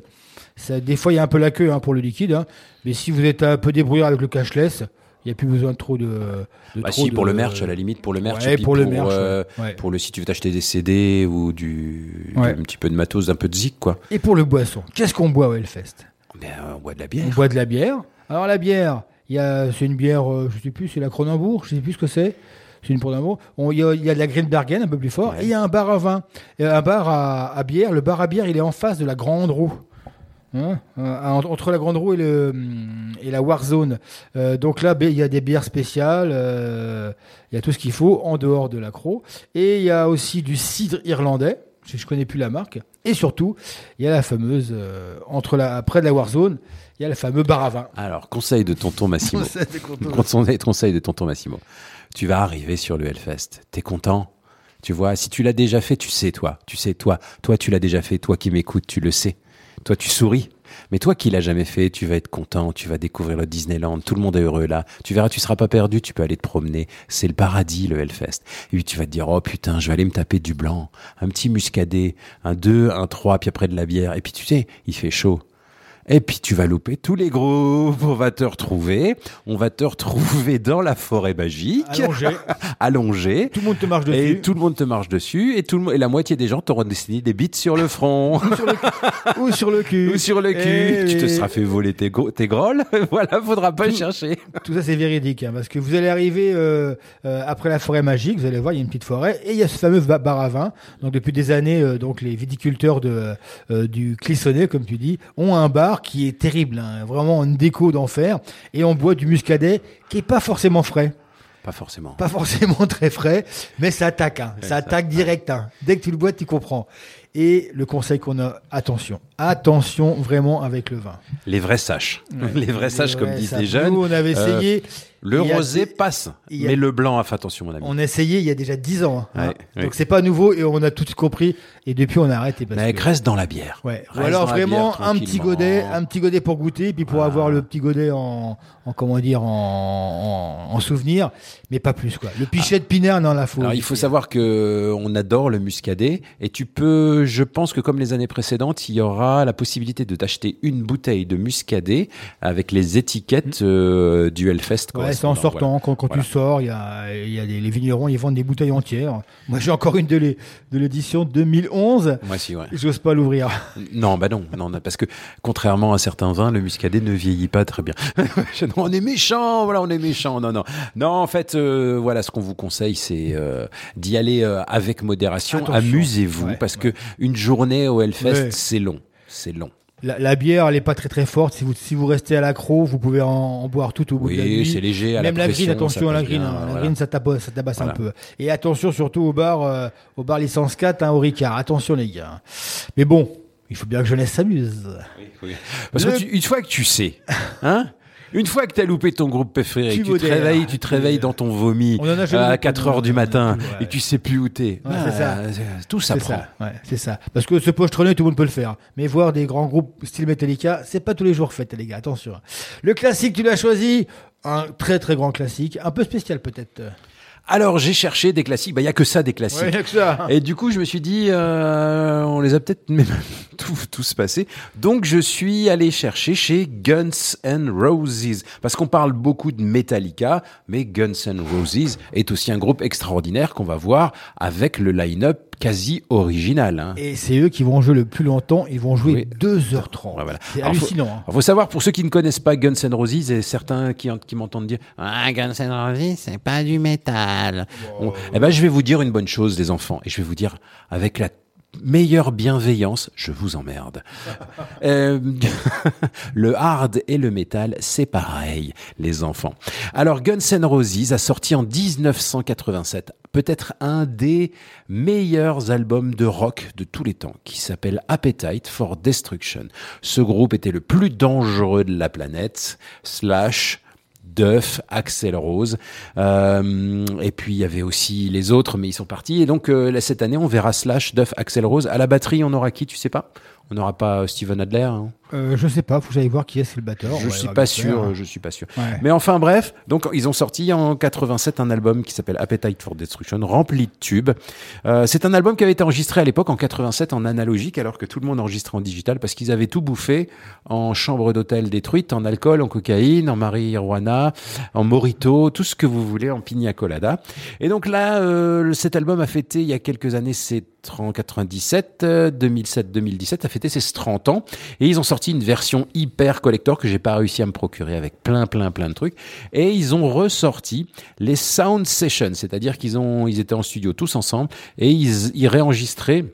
Ça, des fois, il y a un peu la queue hein, pour le liquide, hein. mais si vous êtes un peu débrouillard avec le cashless, il n'y a plus besoin de trop de. de Bah trop si, de- pour le merch, à la limite, pour le merch. Ouais, et puis pour le merch, euh, ouais. Pour le si tu veux t'acheter des CD ou du, un petit peu de matos, un peu de zik, quoi. Et pour le boisson, qu'est-ce qu'on boit au Hellfest? Ben, euh, on boit de la On bière. boit de la bière. Alors la bière, c'est une bière, euh, je sais plus, c'est la Cronenbourg, je sais plus ce que c'est. C'est une Cronenbourg. On- Il y, y a de la Greenbergen un peu plus fort. Et il y a un bar à vin, Et un bar à, à bière. Le bar à bière, il est en face de la Grande Roue. Hein Euh, entre la Grande Roue et, le, et la Warzone. Euh, donc là, il y a des bières spéciales. euh, il y a tout ce qu'il faut en dehors de l'accro. Et il y a aussi du cidre irlandais. Je, je connais plus la marque. Et surtout, il y a la fameuse euh, entre la près de la Warzone, il y a le fameux bar à vin. Alors, conseil de tonton Massimo. Conseil de tonton conseil, conseil de tonton Massimo. Tu vas arriver sur le Hellfest. T'es content? Tu vois, si tu l'as déjà fait, tu sais, toi. Tu sais, toi. Toi, tu l'as déjà fait. Toi qui m'écoutes, tu le sais. Toi, tu souris. Mais toi qui l'as jamais fait, tu vas être content, tu vas découvrir le Disneyland, tout le monde est heureux là. Tu verras, tu seras pas perdu, tu peux aller te promener. C'est le paradis, le Hellfest. Et puis tu vas te dire, oh putain, je vais aller me taper du blanc, un petit muscadet, un 2, un 3, puis après de la bière. Et puis tu sais, il fait chaud. Et puis tu vas louper tous les groupes, on va te retrouver, on va te retrouver dans la forêt magique, Allongé. allongé, Tout le monde te marche dessus. et tout le monde te marche dessus, et tout le mo- et la moitié des gens t'auront dessiné des bites sur le front Ou sur le cul. ou sur le cul. Eh tu te seras fait voler tes, gros- tes grolles, voilà, faudra pas le chercher. Tout ça, c'est véridique, hein, parce que vous allez arriver euh, euh, après la forêt magique, vous allez voir, il y a une petite forêt, et il y a ce fameux ba- bar à vin. Donc, depuis des années, euh, donc les viticulteurs de, euh, du Clissonnet, comme tu dis, ont un bar qui est terrible, hein, vraiment une déco d'enfer, et on boit du muscadet qui est pas forcément frais. Pas forcément. Pas forcément très frais, mais ça attaque, hein, ça attaque direct. hein. Dès que tu le bois, tu comprends. Et le conseil qu'on a, attention, attention vraiment avec le vin. Les vrais saches, les vrais saches comme disent les jeunes. Nous, on avait Euh, essayé. le a rosé passe, a- mais le blanc, ah, fais attention mon ami. On a essayé il y a déjà 10 ans. hein. Ouais, ouais. Donc c'est pas nouveau et on a tout compris. Et depuis, on a arrêté. Parce Mais que- reste dans la bière. Ouais. Ou alors vraiment bière, un petit godet, un petit godet pour goûter, puis pour Ah. avoir le petit godet en, en comment dire, en, en, en souvenir, mais pas plus quoi. Le pichet de pinard, non, la faut. Alors il faut savoir que on adore le muscadet et tu peux je pense que comme les années précédentes, il y aura la possibilité de t'acheter une bouteille de muscadet avec les étiquettes euh, du Hellfest. Ouais, c'est en sortant, Voilà. quand, quand Voilà. tu sors, il y a, y a des, les vignerons, ils vendent des bouteilles entières. Moi, j'ai encore une de l'é- de l'édition 2011. Moi aussi, ouais. J'ose pas l'ouvrir. Non, bah non, non, parce que contrairement à certains vins, le muscadet ne vieillit pas très bien. Non, on est méchant, voilà, on est méchant. Non, non, non. En fait, euh, voilà, ce qu'on vous conseille, c'est euh, d'y aller avec modération. Amusez-vous, Ouais, parce que une journée au Hellfest, c'est long, c'est long. La, la bière, elle est pas très très forte. Si vous, si vous restez à l'accro, vous pouvez en, en boire tout au bout de la Oui, nuit. c'est léger, à la Même la green, pression, attention à la green. bien, hein. La green, ça tabasse, ça tabasse un peu. Et attention surtout au bar, euh, au bar licence 4, hein, au Ricard. Attention les gars. Mais bon, il faut bien que jeunesse s'amuse. Parce Le- que tu- une fois que tu sais, hein une fois que tu as loupé ton groupe préféré, Tu que tu te réveilles, tu te réveilles dans ton vomi On en a jamais à loupé, 4 nous, heures du matin plus, ouais. et tu sais plus où t'es. Ouais, c'est ça. c'est- Tout ça, ouais, c'est ça. Parce que ce pochetronné, tout le monde peut le faire. Mais voir des grands groupes style Metallica, c'est pas tous les jours fait, les gars. Attention. Le classique, tu l'as choisi. Un très très grand classique. Un peu spécial peut-être. Alors j'ai cherché des classiques, bah il y a que ça des classiques. Ouais, y a que ça. Et du coup je me suis dit, euh, on les a peut-être même tous, tous passés. Donc je suis allé chercher chez Guns N' Roses parce qu'on parle beaucoup de Metallica, mais Guns N' Roses est aussi un groupe extraordinaire qu'on va voir avec le line-up quasi original. hein. Et c'est eux qui vont jouer le plus longtemps. Ils vont jouer Oui. 2h30. Ouais, voilà. C'est Alors, faut- hallucinant. hein. faut savoir, pour ceux qui ne connaissent pas Guns N' Roses et certains qui m'entendent dire Ah, Guns N' Roses, c'est pas du métal. Bon, eh ben, je vais vous dire une bonne chose, les enfants, et je vais vous dire avec la meilleure bienveillance, je vous emmerde. Euh, le hard et le métal, c'est pareil, les enfants. Alors, Guns N' Roses a sorti en 1987 peut-être un des meilleurs albums de rock de tous les temps, qui s'appelle Appetite for Destruction. Ce groupe était le plus dangereux de la planète, slash Duff, Axel Rose, euh, et puis il y avait aussi les autres, mais ils sont partis. Et donc euh, cette année, on verra Slash, Duff, Axel Rose. À la batterie, on aura qui, tu sais pas? On n'aura pas euh, Steven Adler hein Euh, je sais pas, faut que j'aille voir qui est c'est le batteur. Je Ouais, suis pas sûr, faire. je suis pas sûr. Ouais. Mais enfin bref, donc ils ont sorti en 87 un album qui s'appelle Appetite for Destruction, rempli de tubes. Euh, c'est un album qui avait été enregistré à l'époque en 87 en analogique, alors que tout le monde enregistrait en digital parce qu'ils avaient tout bouffé en chambre d'hôtel détruite, en alcool, en cocaïne, en marijuana, en morito, tout ce que vous voulez, en pina colada. Et donc là, euh, cet album a fêté il y a quelques années ses 30 97, euh, 2007-2017, a fêté ses 30 ans. Et ils ont sorti une version hyper collector que j'ai pas réussi à me procurer avec plein, plein, plein de trucs. Et ils ont ressorti les sound sessions, c'est-à-dire qu'ils ont, ils étaient en studio tous ensemble et ils, ils réenregistraient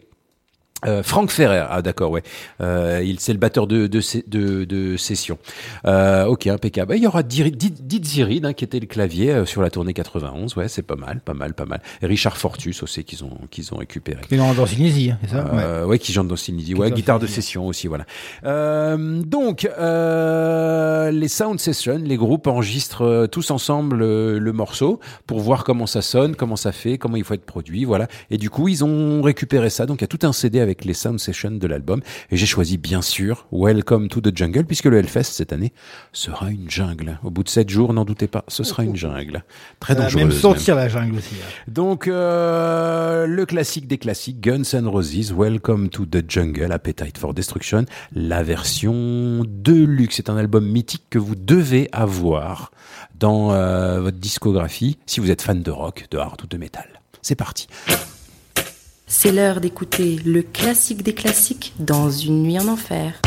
euh, Frank Ferrer, ah d'accord, ouais, euh, il c'est le batteur de de, de, de session. Euh, ok, impeccable. Et Il y aura Diri- Did Did Zirid, hein, qui était le clavier euh, sur la tournée 91, ouais, c'est pas mal, pas mal, pas mal. Et Richard Fortus aussi qu'ils ont qu'ils ont récupéré. Qui dans, Synésie, hein, c'est ça Ouais. Euh, ouais, qui chante dans. Qui Ouais, guitare de session aussi, voilà. Euh, donc, euh, les sound sessions, les groupes enregistrent tous ensemble le morceau pour voir comment ça sonne, comment ça fait, comment il faut être produit, voilà. Et du coup, ils ont récupéré ça. Donc, il y a tout un CD avec les sound sessions de l'album. Et j'ai choisi, bien sûr, Welcome to the Jungle, puisque le Hellfest cette année sera une jungle. Au bout de sept jours, n'en doutez pas, ce sera une jungle. Très va dangereuse. même sentir la jungle aussi. hein. Donc, euh, le classique des classiques, Guns N' Roses, Welcome to the Jungle, Appetite for Destruction, la version deluxe. C'est un album mythique que vous devez avoir dans euh, votre discographie si vous êtes fan de rock, de hard ou de métal. C'est parti. C'est l'heure d'écouter le classique des classiques dans une nuit en enfer.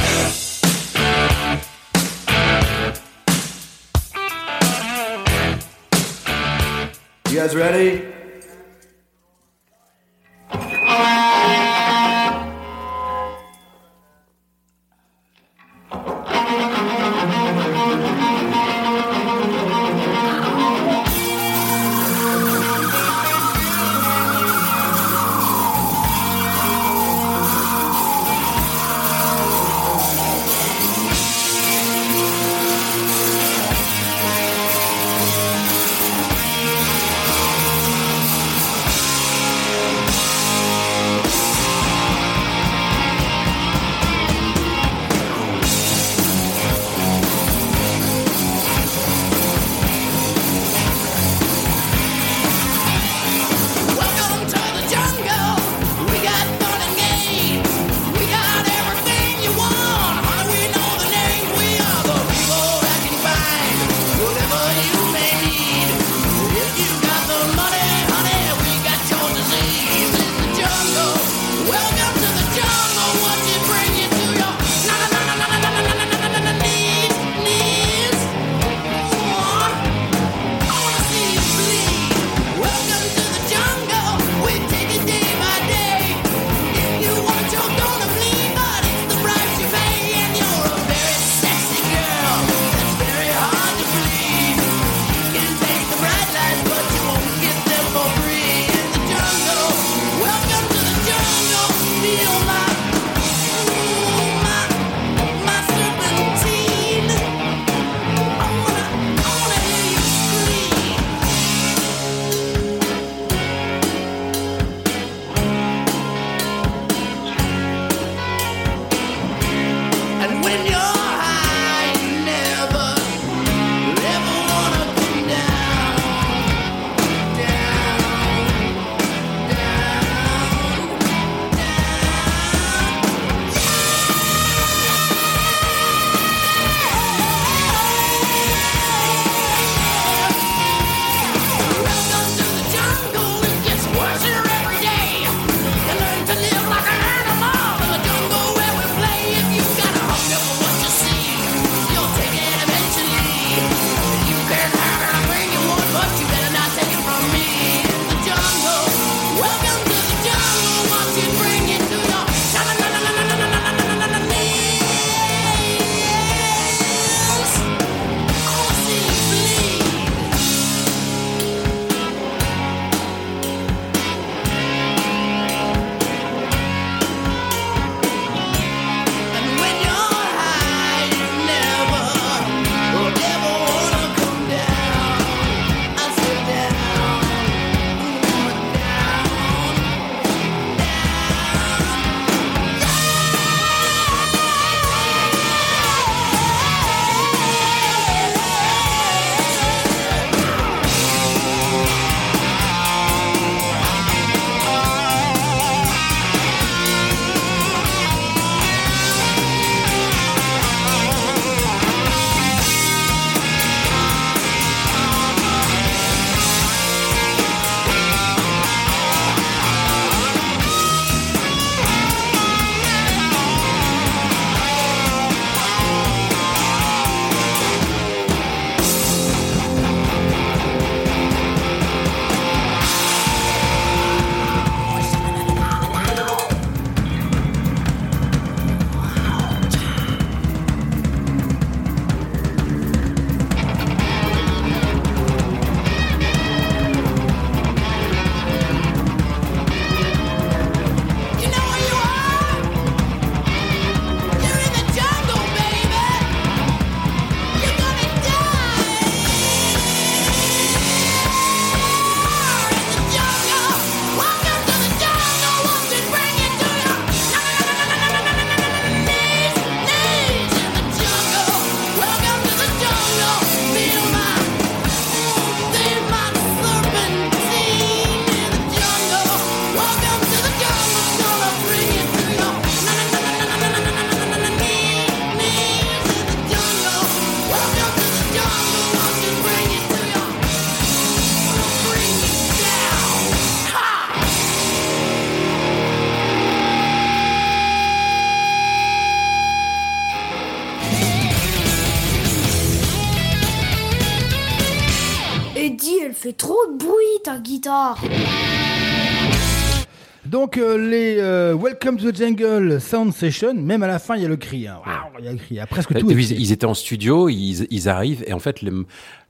Donc euh, les euh, Welcome to the Jungle Sound Session, même à la fin il y a le cri. hein. Waouh, Il y a le cri. Il y a presque T'as tout. Ils, ils étaient en studio, ils, ils arrivent et en fait, les- euh,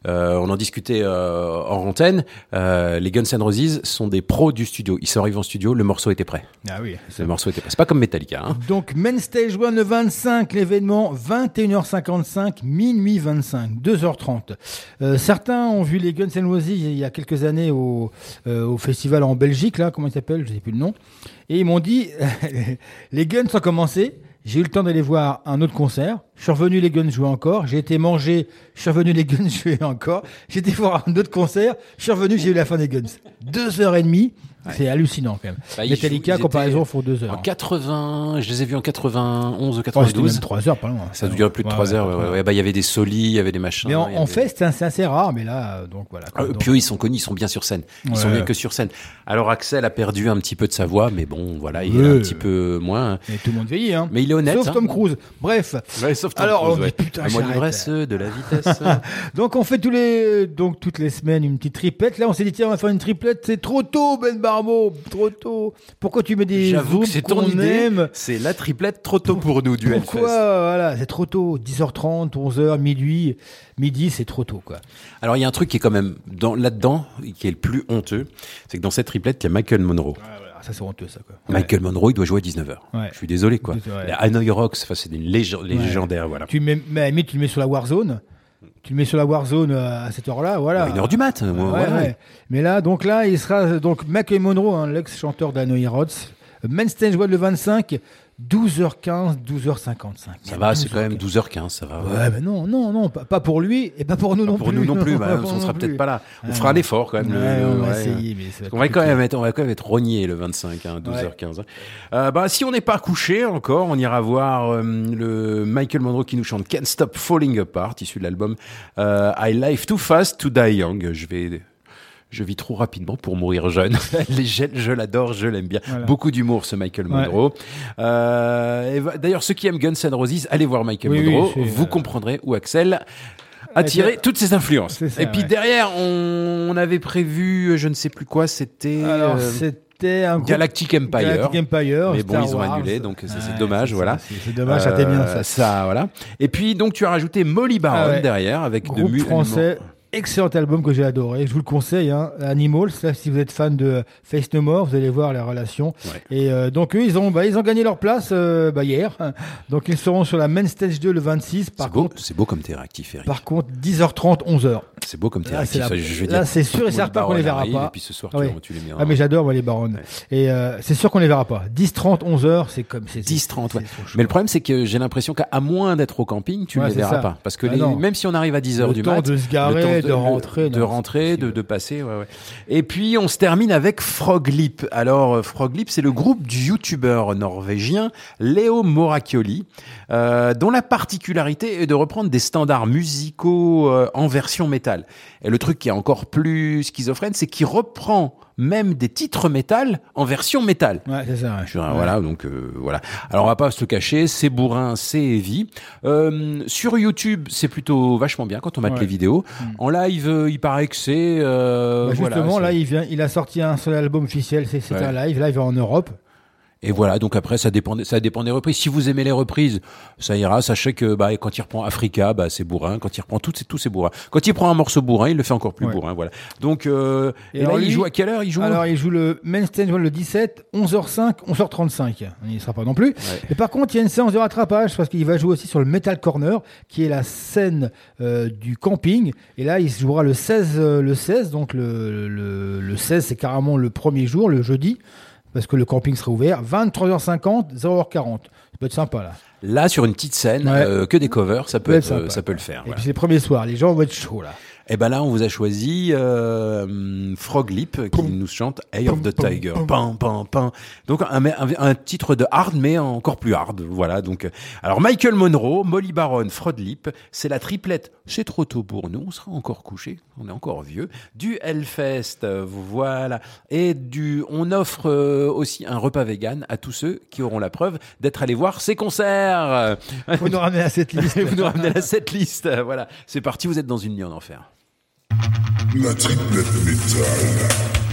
on en discutait euh, en antenne. euh, les Guns N' Roses sont des pros du studio. Ils sont arrivés en studio, le morceau était prêt. Ah oui. Le morceau était prêt. C'est pas comme Metallica. Hein. Donc Main Stage 1 le 25, l'événement 21h55, minuit 25, 2h30. Euh, certains ont vu les Guns N' Roses il y a quelques années au, euh, au festival en Belgique, là, comment il s'appelle, je sais plus le nom. Et ils m'ont dit, les Guns ont commencé, j'ai eu le temps d'aller voir un autre concert, je suis revenu, les Guns jouaient encore, j'ai été manger, je suis revenu, les Guns jouaient encore, j'ai été voir un autre concert, je suis revenu, j'ai eu la fin des Guns. Deux heures et demie, c'est hallucinant quand même. Bah, Metallica, comparaison, font deux heures. En 80, je les ai vus en 91 ou Ouais, c'était 92. même trois heures, pas loin. Ça duré plus de Ouais, 3 ouais, heures. ouais. Bah, il y avait des solis, il y avait des machins. Mais en, avait- fait, c'est assez rare, mais là, euh, donc voilà. Ah, quoi. Donc- puis eux, ils sont connus, ils sont bien sur scène. Ils sont bien que sur scène. Alors Axel a perdu un petit peu de sa voix, mais bon, voilà, il est un petit peu moins. Mais tout le monde vieillit, hein. Mais il est honnête. Sauf hein. Tom Cruise. Bref. Sauf Tom Alors, Cruise, putain, À moi de la vitesse. donc on fait tous les donc toutes les semaines une petite triplette. Là, on s'est dit tiens, on va faire une triplette. C'est trop tôt, Ben Trop tôt. Pourquoi tu mets des J'avoue que c'est ton idée. C'est la triplette trop tôt pour nous du Pourquoi Hellfest. Voilà, c'est trop tôt. 10h30, 11h, minuit, midi, c'est trop tôt, quoi. Alors il y a un truc qui est quand même dans là-dedans qui est le plus honteux, c'est que dans cette triplette, il y a Michael Monroe. Ah, ça c'est honteux, ça, quoi. Michael Monroe, il doit jouer à 19h. Ouais. Je suis désolé quoi. Ouais. Hanoi Rocks, enfin, c'est une légende, Ouais. légendaire, voilà. Tu mets, mais limite, tu le mets sur la Warzone. Tu le mets sur la Warzone euh, à cette heure-là, voilà. Une heure du mat, Ouais, moi, ouais, voilà. ouais. Mais là, donc là, il sera donc Michael Monroe, hein, l'ex-chanteur d'Hanoi Rods. Main Stage le 25, 12h15, 12h55. Ça va, c'est quand même 12h15, ça va. Ouais, mais non, non, non, pas, pas pour lui et pas pour nous non pour plus. nous non plus, bah, pour on sera peut-être pas là. On Ah, fera un effort quand même. Ouais, le- on va ouais. essayer, mais ça va être on va quand même être, on va quand même être rogné le 25, hein, 12h15. hein. Euh, bah, si on n'est pas couché encore, on ira voir euh, le Michael Monroe qui nous chante Can't Stop Falling Apart, issu de l'album euh, I Live Too Fast to Die Young. Je vais je vis trop rapidement pour mourir jeune. Les je, je l'adore, je l'aime bien. Voilà. Beaucoup d'humour, ce Michael Monroe. Euh, D'ailleurs, ceux qui aiment Guns N' Roses, allez voir Michael Oui, Monroe. Vous euh, comprendrez où Axel a tiré euh, toutes ses influences. ça, et puis ouais. derrière, on, on avait prévu, je ne sais plus quoi, c'était Alors, euh, un Galactic Empire. Galactic Empire, Mais bon, Star ils ont Wars. annulé, donc c'est Ouais, dommage, voilà. c'est- dommage, ça t'aime bien, ça. Ça, voilà. Et puis donc tu as rajouté Molly Baron Ah ouais. derrière avec de Groupe mu- français. Excellent album que j'ai adoré. Je vous le conseille. Hein. Animals. Là, si vous êtes fan de Face No More, vous allez voir les relations. Et euh, donc eux, ils ont, bah, ils ont gagné leur place euh, bah, hier. Donc ils seront sur la Main Stage 2 le 26. Par C'est beau, contre, c'est beau comme t'es réactif, Eric. par contre, 10h30, 11h. C'est beau comme t'es Là, c'est réactif. la- vais là, dire. c'est sûr et certain qu'on les verra arrive, pas. Et puis ce soir, Ah tu les mets Ah mais j'adore moi les Barons. Et euh, c'est sûr qu'on les verra pas. 10 30 11 heures, c'est comme c'est 10 30 ouais. Mais le problème c'est que j'ai l'impression qu'à moins d'être au camping, tu Ouais, ne les c'est verras pas parce que Ah même si on arrive à 10 heures Le du temps mat, de se garer, de rentrer, de rentrer, de, de passer, ouais, ouais. Et puis on se termine avec Froglip. Alors euh, Froglip, c'est le groupe du youtubeur norvégien Léo Morakioli, euh, dont la particularité est de reprendre des standards musicaux euh, en version métal. Et le truc qui est encore plus schizophrène, c'est qu'il reprend même des titres métal en version métal. Ouais, c'est ça. ouais. Je Voilà, donc euh, voilà. Alors on va pas se le cacher, c'est bourrin, c'est heavy. Euh, sur YouTube, c'est plutôt vachement bien quand on mate Ouais. les vidéos. En live, euh, il paraît que c'est. euh, Bah, justement, là, il vient, il a sorti un seul album officiel, c'est un live, live en Europe. Et voilà, donc après, ça dépend, ça dépend des reprises. Si vous aimez les reprises, ça ira. Sachez que bah, quand il reprend Africa, bah, c'est bourrin. Quand il reprend tout, c'est tout, c'est bourrin. Quand il prend un morceau bourrin, il le fait encore plus Ouais. bourrin. Voilà. Donc, euh, et, là, alors, il joue à quelle heure? Il joue Alors, il joue le Main Stage le 17, 11h05, 11h35. Il n'y sera pas non plus. Mais par contre, il y a une séance de rattrapage parce qu'il va jouer aussi sur le Metal Corner, qui est la scène euh, du camping. Et là, il se jouera le 16, euh, le 16. Donc, le, le, le 16, c'est carrément le premier jour, le jeudi, parce que le camping sera ouvert. 23h50, 0h40. Ça peut être sympa, là. Là, sur une petite scène, Ouais. euh, que des covers, ça peut, peut être, être sympa. ça peut le faire. Et voilà. puis, c'est le premier soir. Les gens vont être chauds, là. Et ben là, on vous a choisi euh, Froglip qui nous chante Eye of the Tiger. Pam, pam, pam. Donc un, un, un titre de hard, mais encore plus hard. Voilà. Donc, euh, alors Michael Monroe, Molly Baron, Froglip, c'est la triplette. C'est trop tôt pour nous. On sera encore couché. On est encore vieux. Du Hellfest, voilà. Et du, on offre euh, aussi un repas vegan à tous ceux qui auront la preuve d'être allés voir ces concerts. Vous nous ramenez à cette liste. vous nous ramenez à cette liste. Voilà. C'est parti. Vous êtes dans une nuit en enfer. La triplette métal.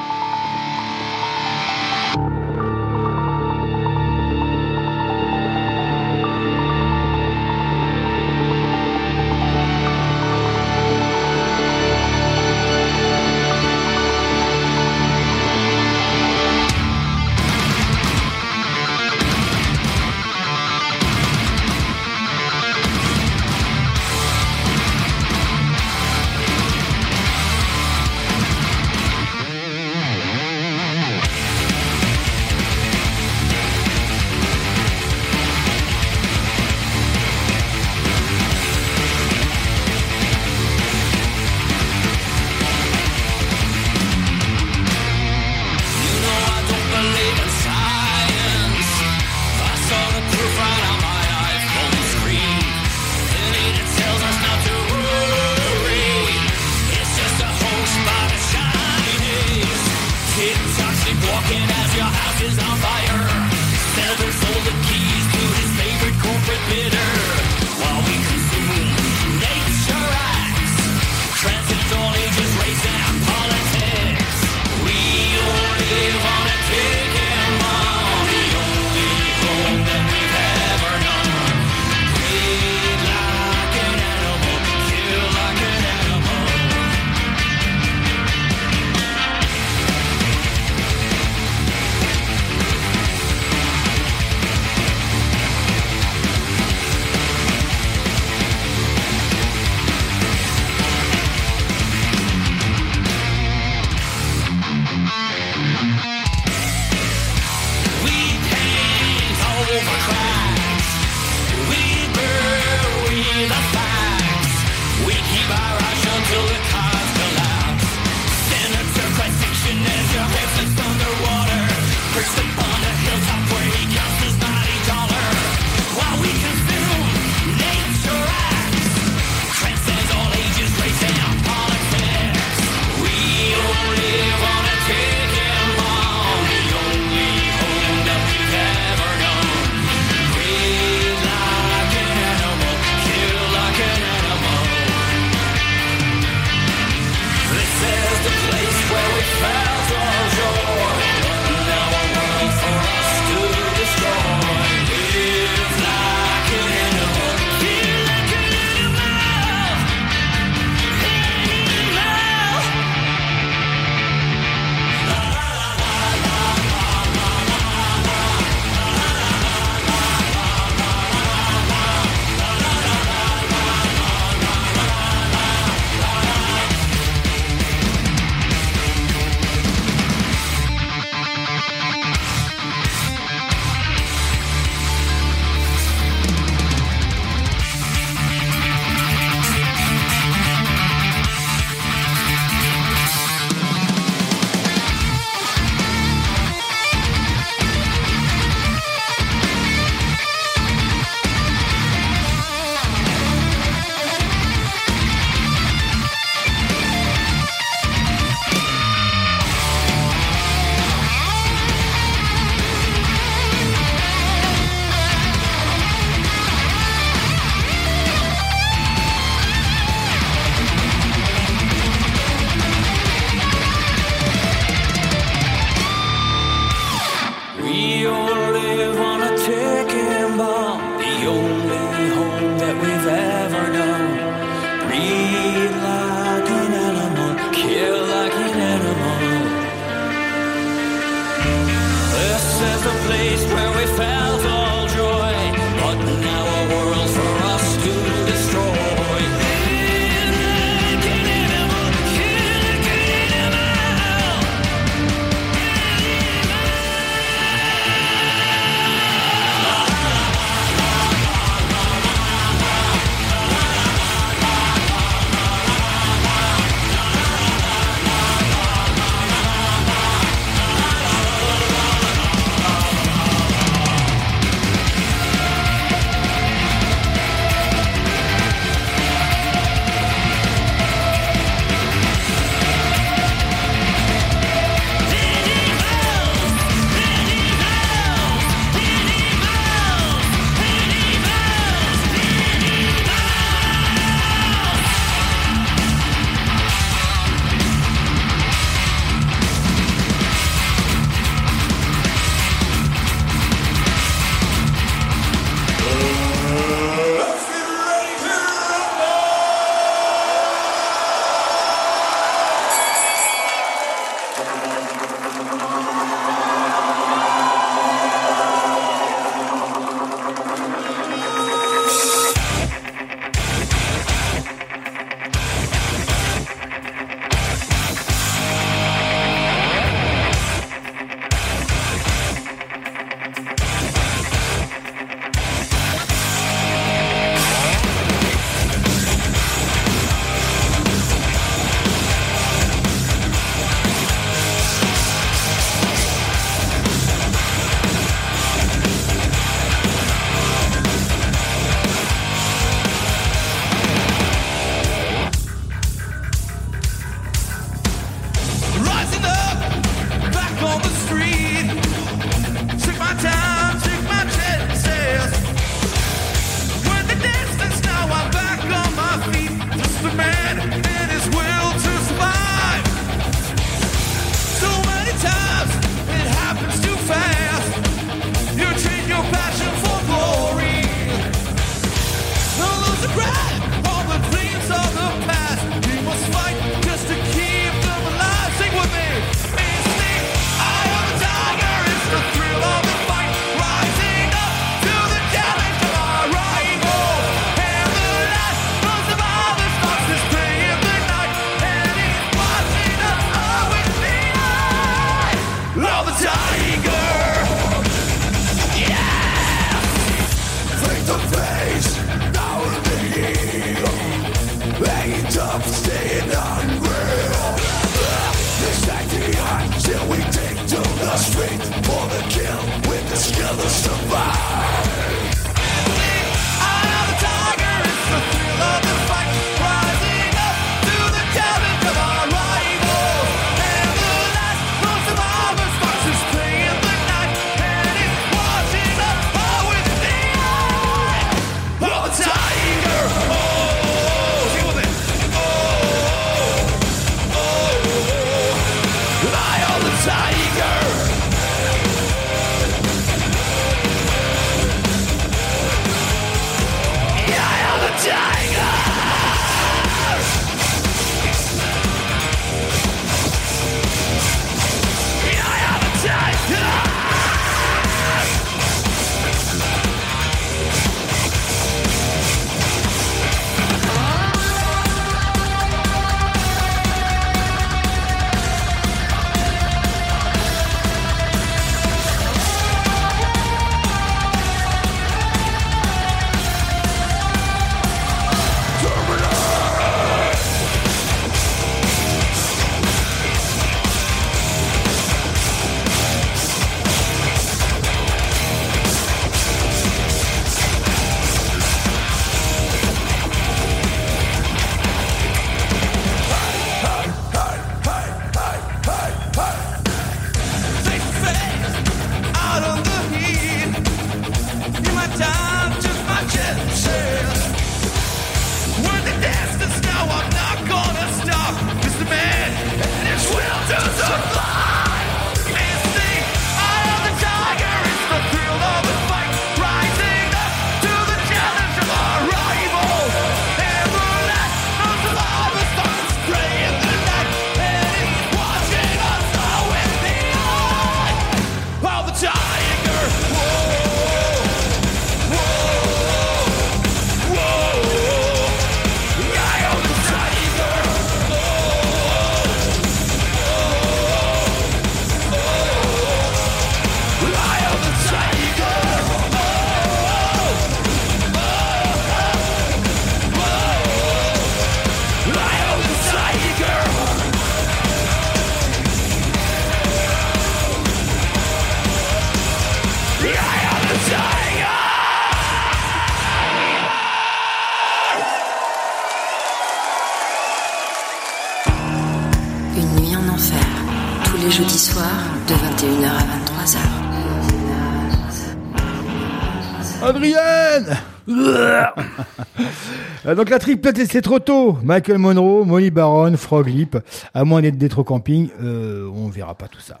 Euh, Donc la triplette, c'est trop tôt. Michael Monroe, Molly Baron, Frog Lip. À moins d'être d'être au camping, euh, on verra pas tout ça.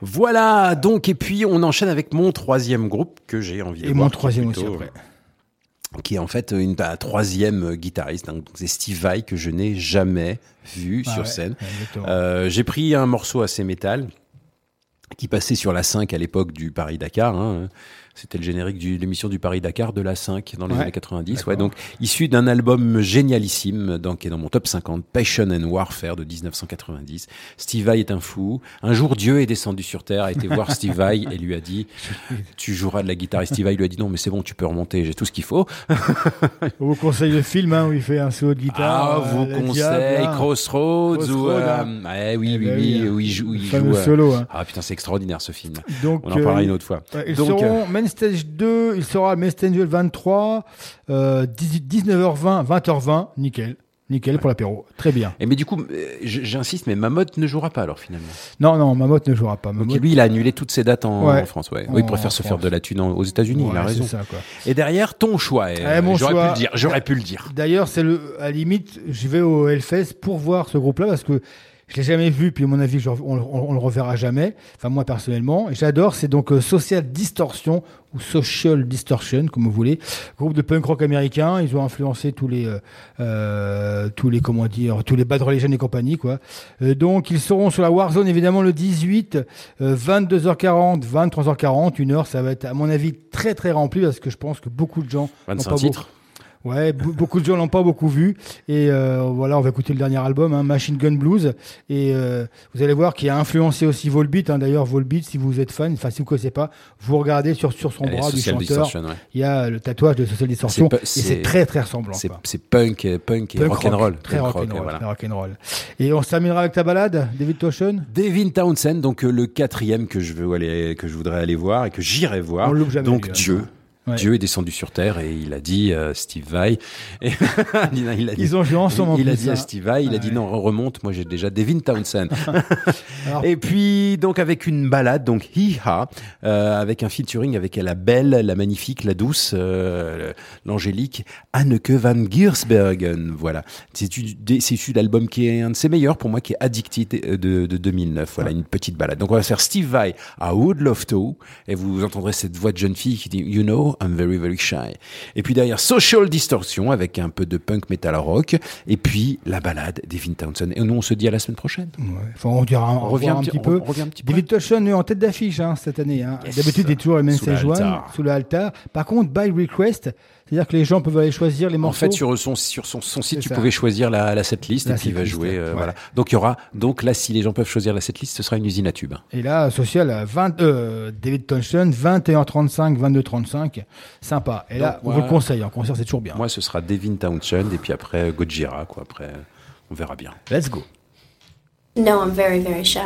Voilà, donc, et puis on enchaîne avec mon troisième groupe que j'ai envie de Et voir, mon troisième aussi après. euh, Qui est en fait une, un troisième guitariste. hein. Donc, c'est Steve Vai que je n'ai jamais vu Ah sur ouais, scène. Euh, j'ai pris un morceau assez métal qui passait sur la 5 à l'époque du Paris-Dakar. hein. C'était le générique de l'émission du Paris-Dakar de la 5 dans les Ouais, années 90. d'accord. Ouais, donc issu d'un album génialissime donc, qui est dans mon top 50, Passion and Warfare de 1990. Steve Vai est un fou. Un jour, Dieu est descendu sur Terre, a été voir Steve Vai et lui a dit Tu joueras de la guitare. Et Steve Vai lui a dit Non, mais c'est bon, tu peux remonter, j'ai tout ce qu'il faut. On vous conseille le film hein, où il fait un solo de guitare. Ah, euh, vous le conseille diable, hein. Crossroads, ou Crossroads, euh, hein. ouais, oui, Eh oui, ben oui, oui, hein. où il joue, où il joue, euh, solo, hein. Ah putain, c'est extraordinaire ce film. Donc, On en parlera une autre fois. ouais, Ils Donc, seront Main Stage 2, il sera Main Stage 23, euh, 18 19h20, 20h20, nickel. Nickel pour l'apéro. Très bien. Et mais du coup, euh, j'insiste, mais Mamotte ne jouera pas alors finalement. Non, non, Mamotte ne jouera pas. Donc lui, il a annulé toutes ses dates en, Ouais. en France. Ouais. En- Oui, il préfère se faire de la thune aux États-Unis. il a raison. c'est ça, quoi. Et derrière, ton choix. Eh, mon J'aurais choix. pu le dire. J'aurais pu le dire. D'ailleurs, c'est le, à la limite, je vais au Hellfest pour voir ce groupe-là parce que je l'ai jamais vu, puis à mon avis, on, on- on le reverra jamais. Enfin, moi personnellement, j'adore. C'est donc euh, Social Distortion ou Social Distortion, comme vous voulez, groupe de punk rock américain. Ils ont influencé tous les, euh, euh, tous les, comment dire, tous les Bad Religion et compagnie, quoi. Euh, donc, ils seront sur la Warzone évidemment le 18, euh, 22h40, 23h40, une heure. Ça va être, à mon avis, très très rempli parce que je pense que beaucoup de gens. n'ont 25 pas titres. beaucoup- Ouais, be- beaucoup de gens l'ont pas beaucoup vu. Et euh, voilà, on va écouter le dernier album, hein, Machine Gun Blues. Et euh, vous allez voir qu'il a influencé aussi Volbeat. Hein. D'ailleurs, Volbeat, si vous êtes fan, enfin si vous connaissez pas, vous regardez sur, sur son bras du chanteur. Ouais. Il y a le tatouage de Social Distortion. et c'est très très ressemblant. C'est punk, et- punk et rock'n'roll. rock, Très Punk rock, rock'n'roll. voilà. rock'n'roll. Et on se terminera avec ta balade, David Toshen. Devin Townsend, donc euh, le quatrième que je veux aller, que je voudrais aller voir et que j'irai voir. On jamais, donc lui, hein. Dieu. Ouais. Dieu est descendu sur terre et il a dit euh, Steve Vai. Et il a- il a dit- Ils ont joué ensemble, en Il a dit hein. à Steve Vai, il a dit non remonte, moi j'ai déjà Devin Townsend. Alors- et puis donc avec une balade donc Hee Ha euh, avec un featuring avec la belle, la magnifique, la douce, euh, l'angélique Anneke van Giersbergen. Voilà, c'est issu de l'album qui est un de ses meilleurs pour moi qui est Addicted euh, de, de 2009. Voilà une petite balade. Donc on va faire Steve Vai à Would Love To et vous entendrez cette voix de jeune fille qui dit You know I'm very very shy. Et puis derrière Social Distortion avec un peu de punk metal rock et puis la balade d'Evin Townsend. Et nous on se dit à la semaine prochaine. Ouais. Enfin, on dira, on, On revient un petit peu. on revient un petit peu. David Toshen est en tête d'affiche hein, cette année. Hein. Yes. D'habitude, il est toujours le même Sous le stage one, altar. sous le altar. Par contre, by request, c'est-à-dire que les gens peuvent aller choisir les En morceaux. fait, sur son, sur son, son site, tu ça. pouvais choisir la, la setlist La et puis il va jouer. euh, ouais. Voilà. Donc il y aura. Donc là, si les gens peuvent choisir la setlist, ce sera une usine à tubes. Et là, social, à 20, euh, David Toshen, 21h35, 22h35. Sympa. Et là, on vous le conseille. En concert, c'est toujours bien. Moi, ce sera Devin Townsend et puis après Gojira. Quoi. Après, on verra bien. Let's go. No, I'm very, very shy.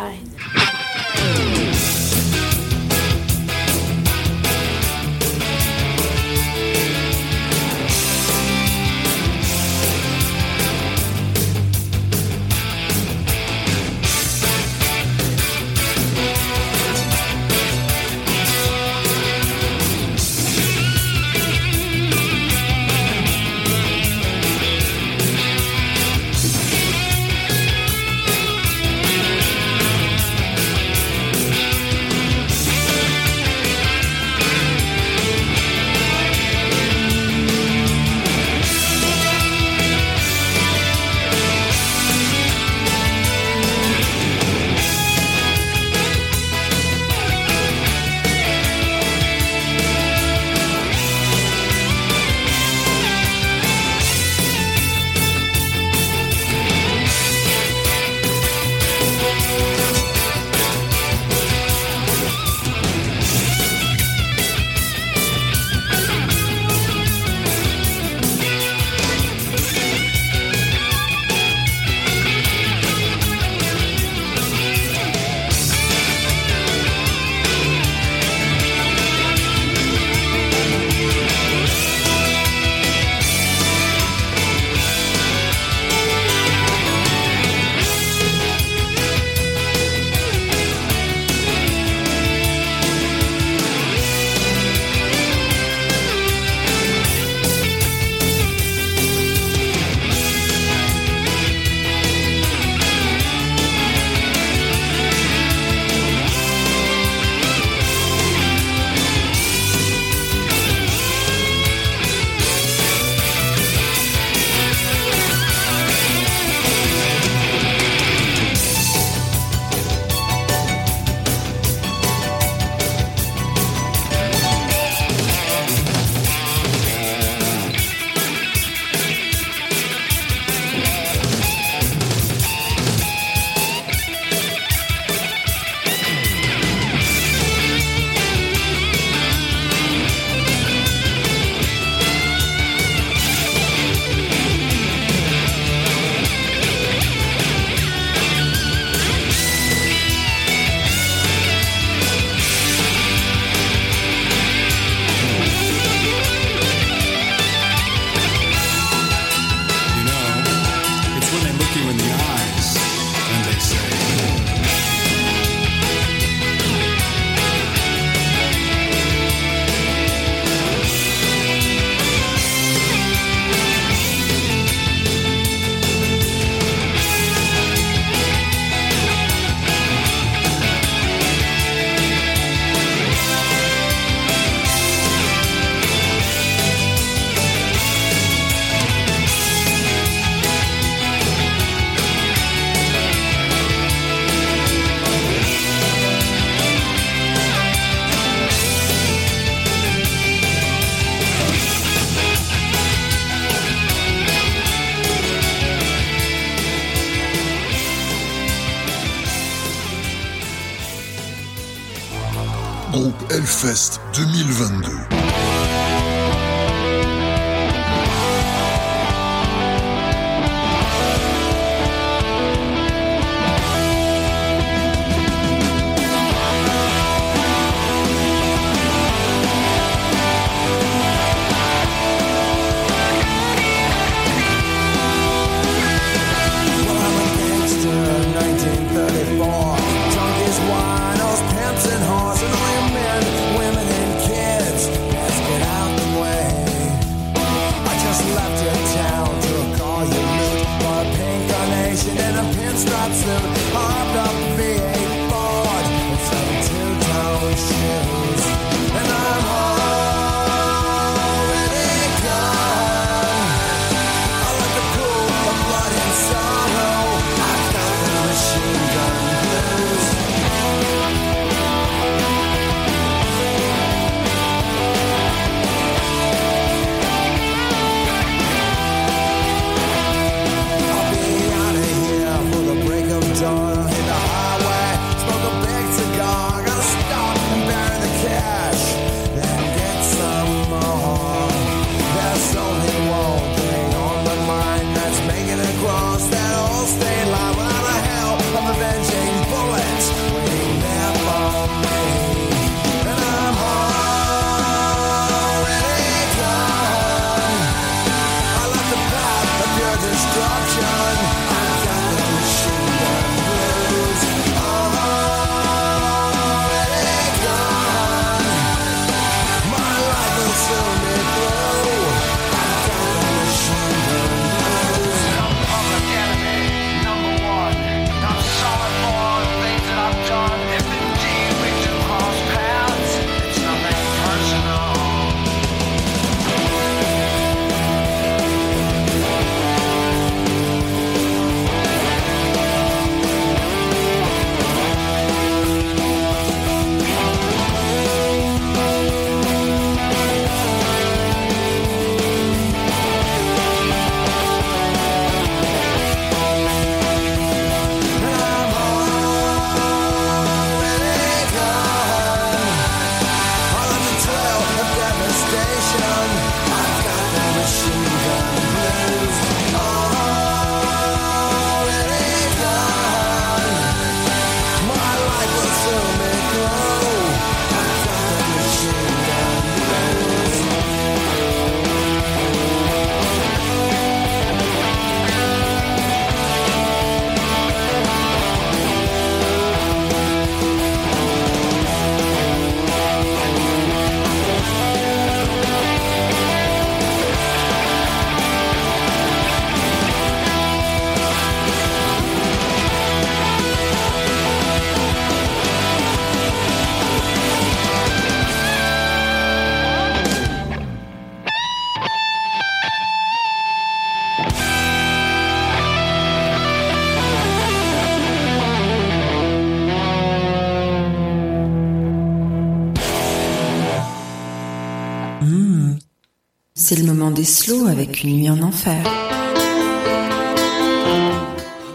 C'est le moment des slows avec une nuit en enfer.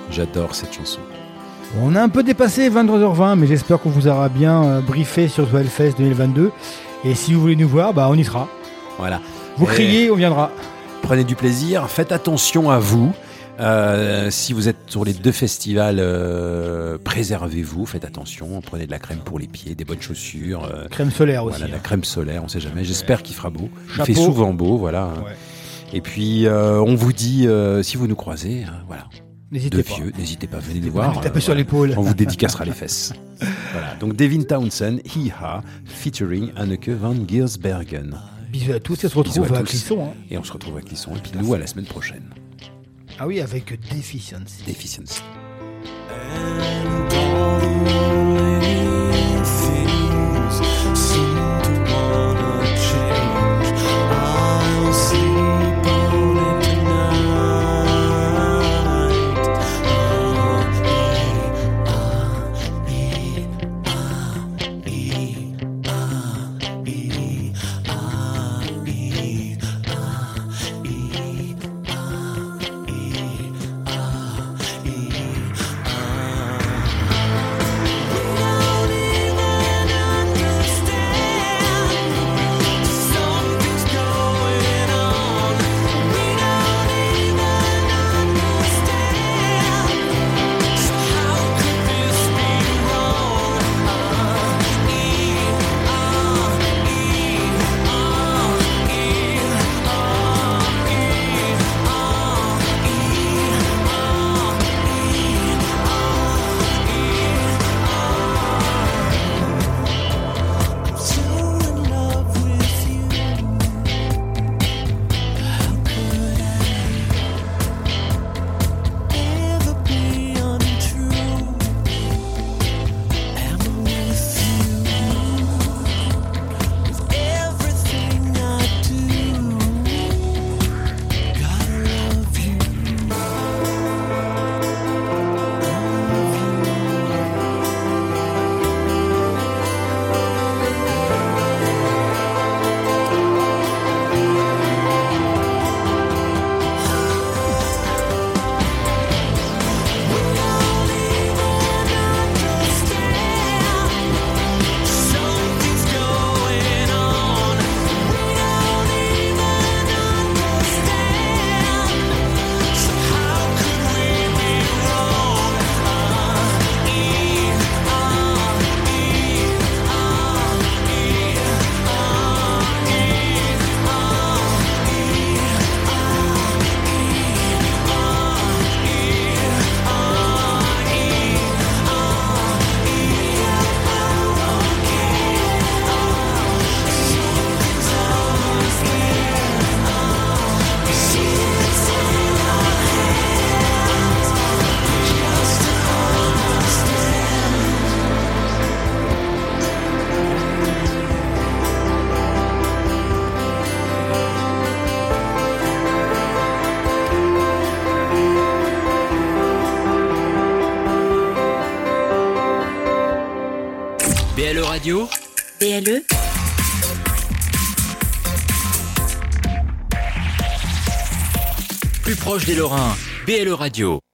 J'adore cette chanson. On a un peu dépassé 23h20, mais j'espère qu'on vous aura bien euh, briefé sur ce Hellfest 2022. Et si vous voulez nous voir, bah on y sera. Voilà. Vous Et criez, on viendra. Prenez du plaisir, faites attention à vous. Euh, si vous êtes sur les deux festivals, euh, préservez-vous, faites attention, prenez de la crème pour les pieds, des bonnes chaussures. euh, Crème solaire aussi, Voilà, de la hein. crème solaire, on sait jamais. J'espère qu'il fera beau. Il fait souvent beau, voilà. Et puis, euh, on vous dit, euh, si vous nous croisez, euh, voilà. N'hésitez de pas. vieux, n'hésitez pas, venez nous à voir. taper sur l'épaule. On vous dédicacera les fesses. Voilà. Donc, Devin Townsend, Hee-Ha, featuring Anneke van Giersbergen. Bisous à tous et on se retrouve à tous. Clisson. hein. Et on se retrouve à Clisson. Et puis nous, à la semaine prochaine. Ah oui, avec Deficiency. Deficiency. Des Lorrains. BLE Radio.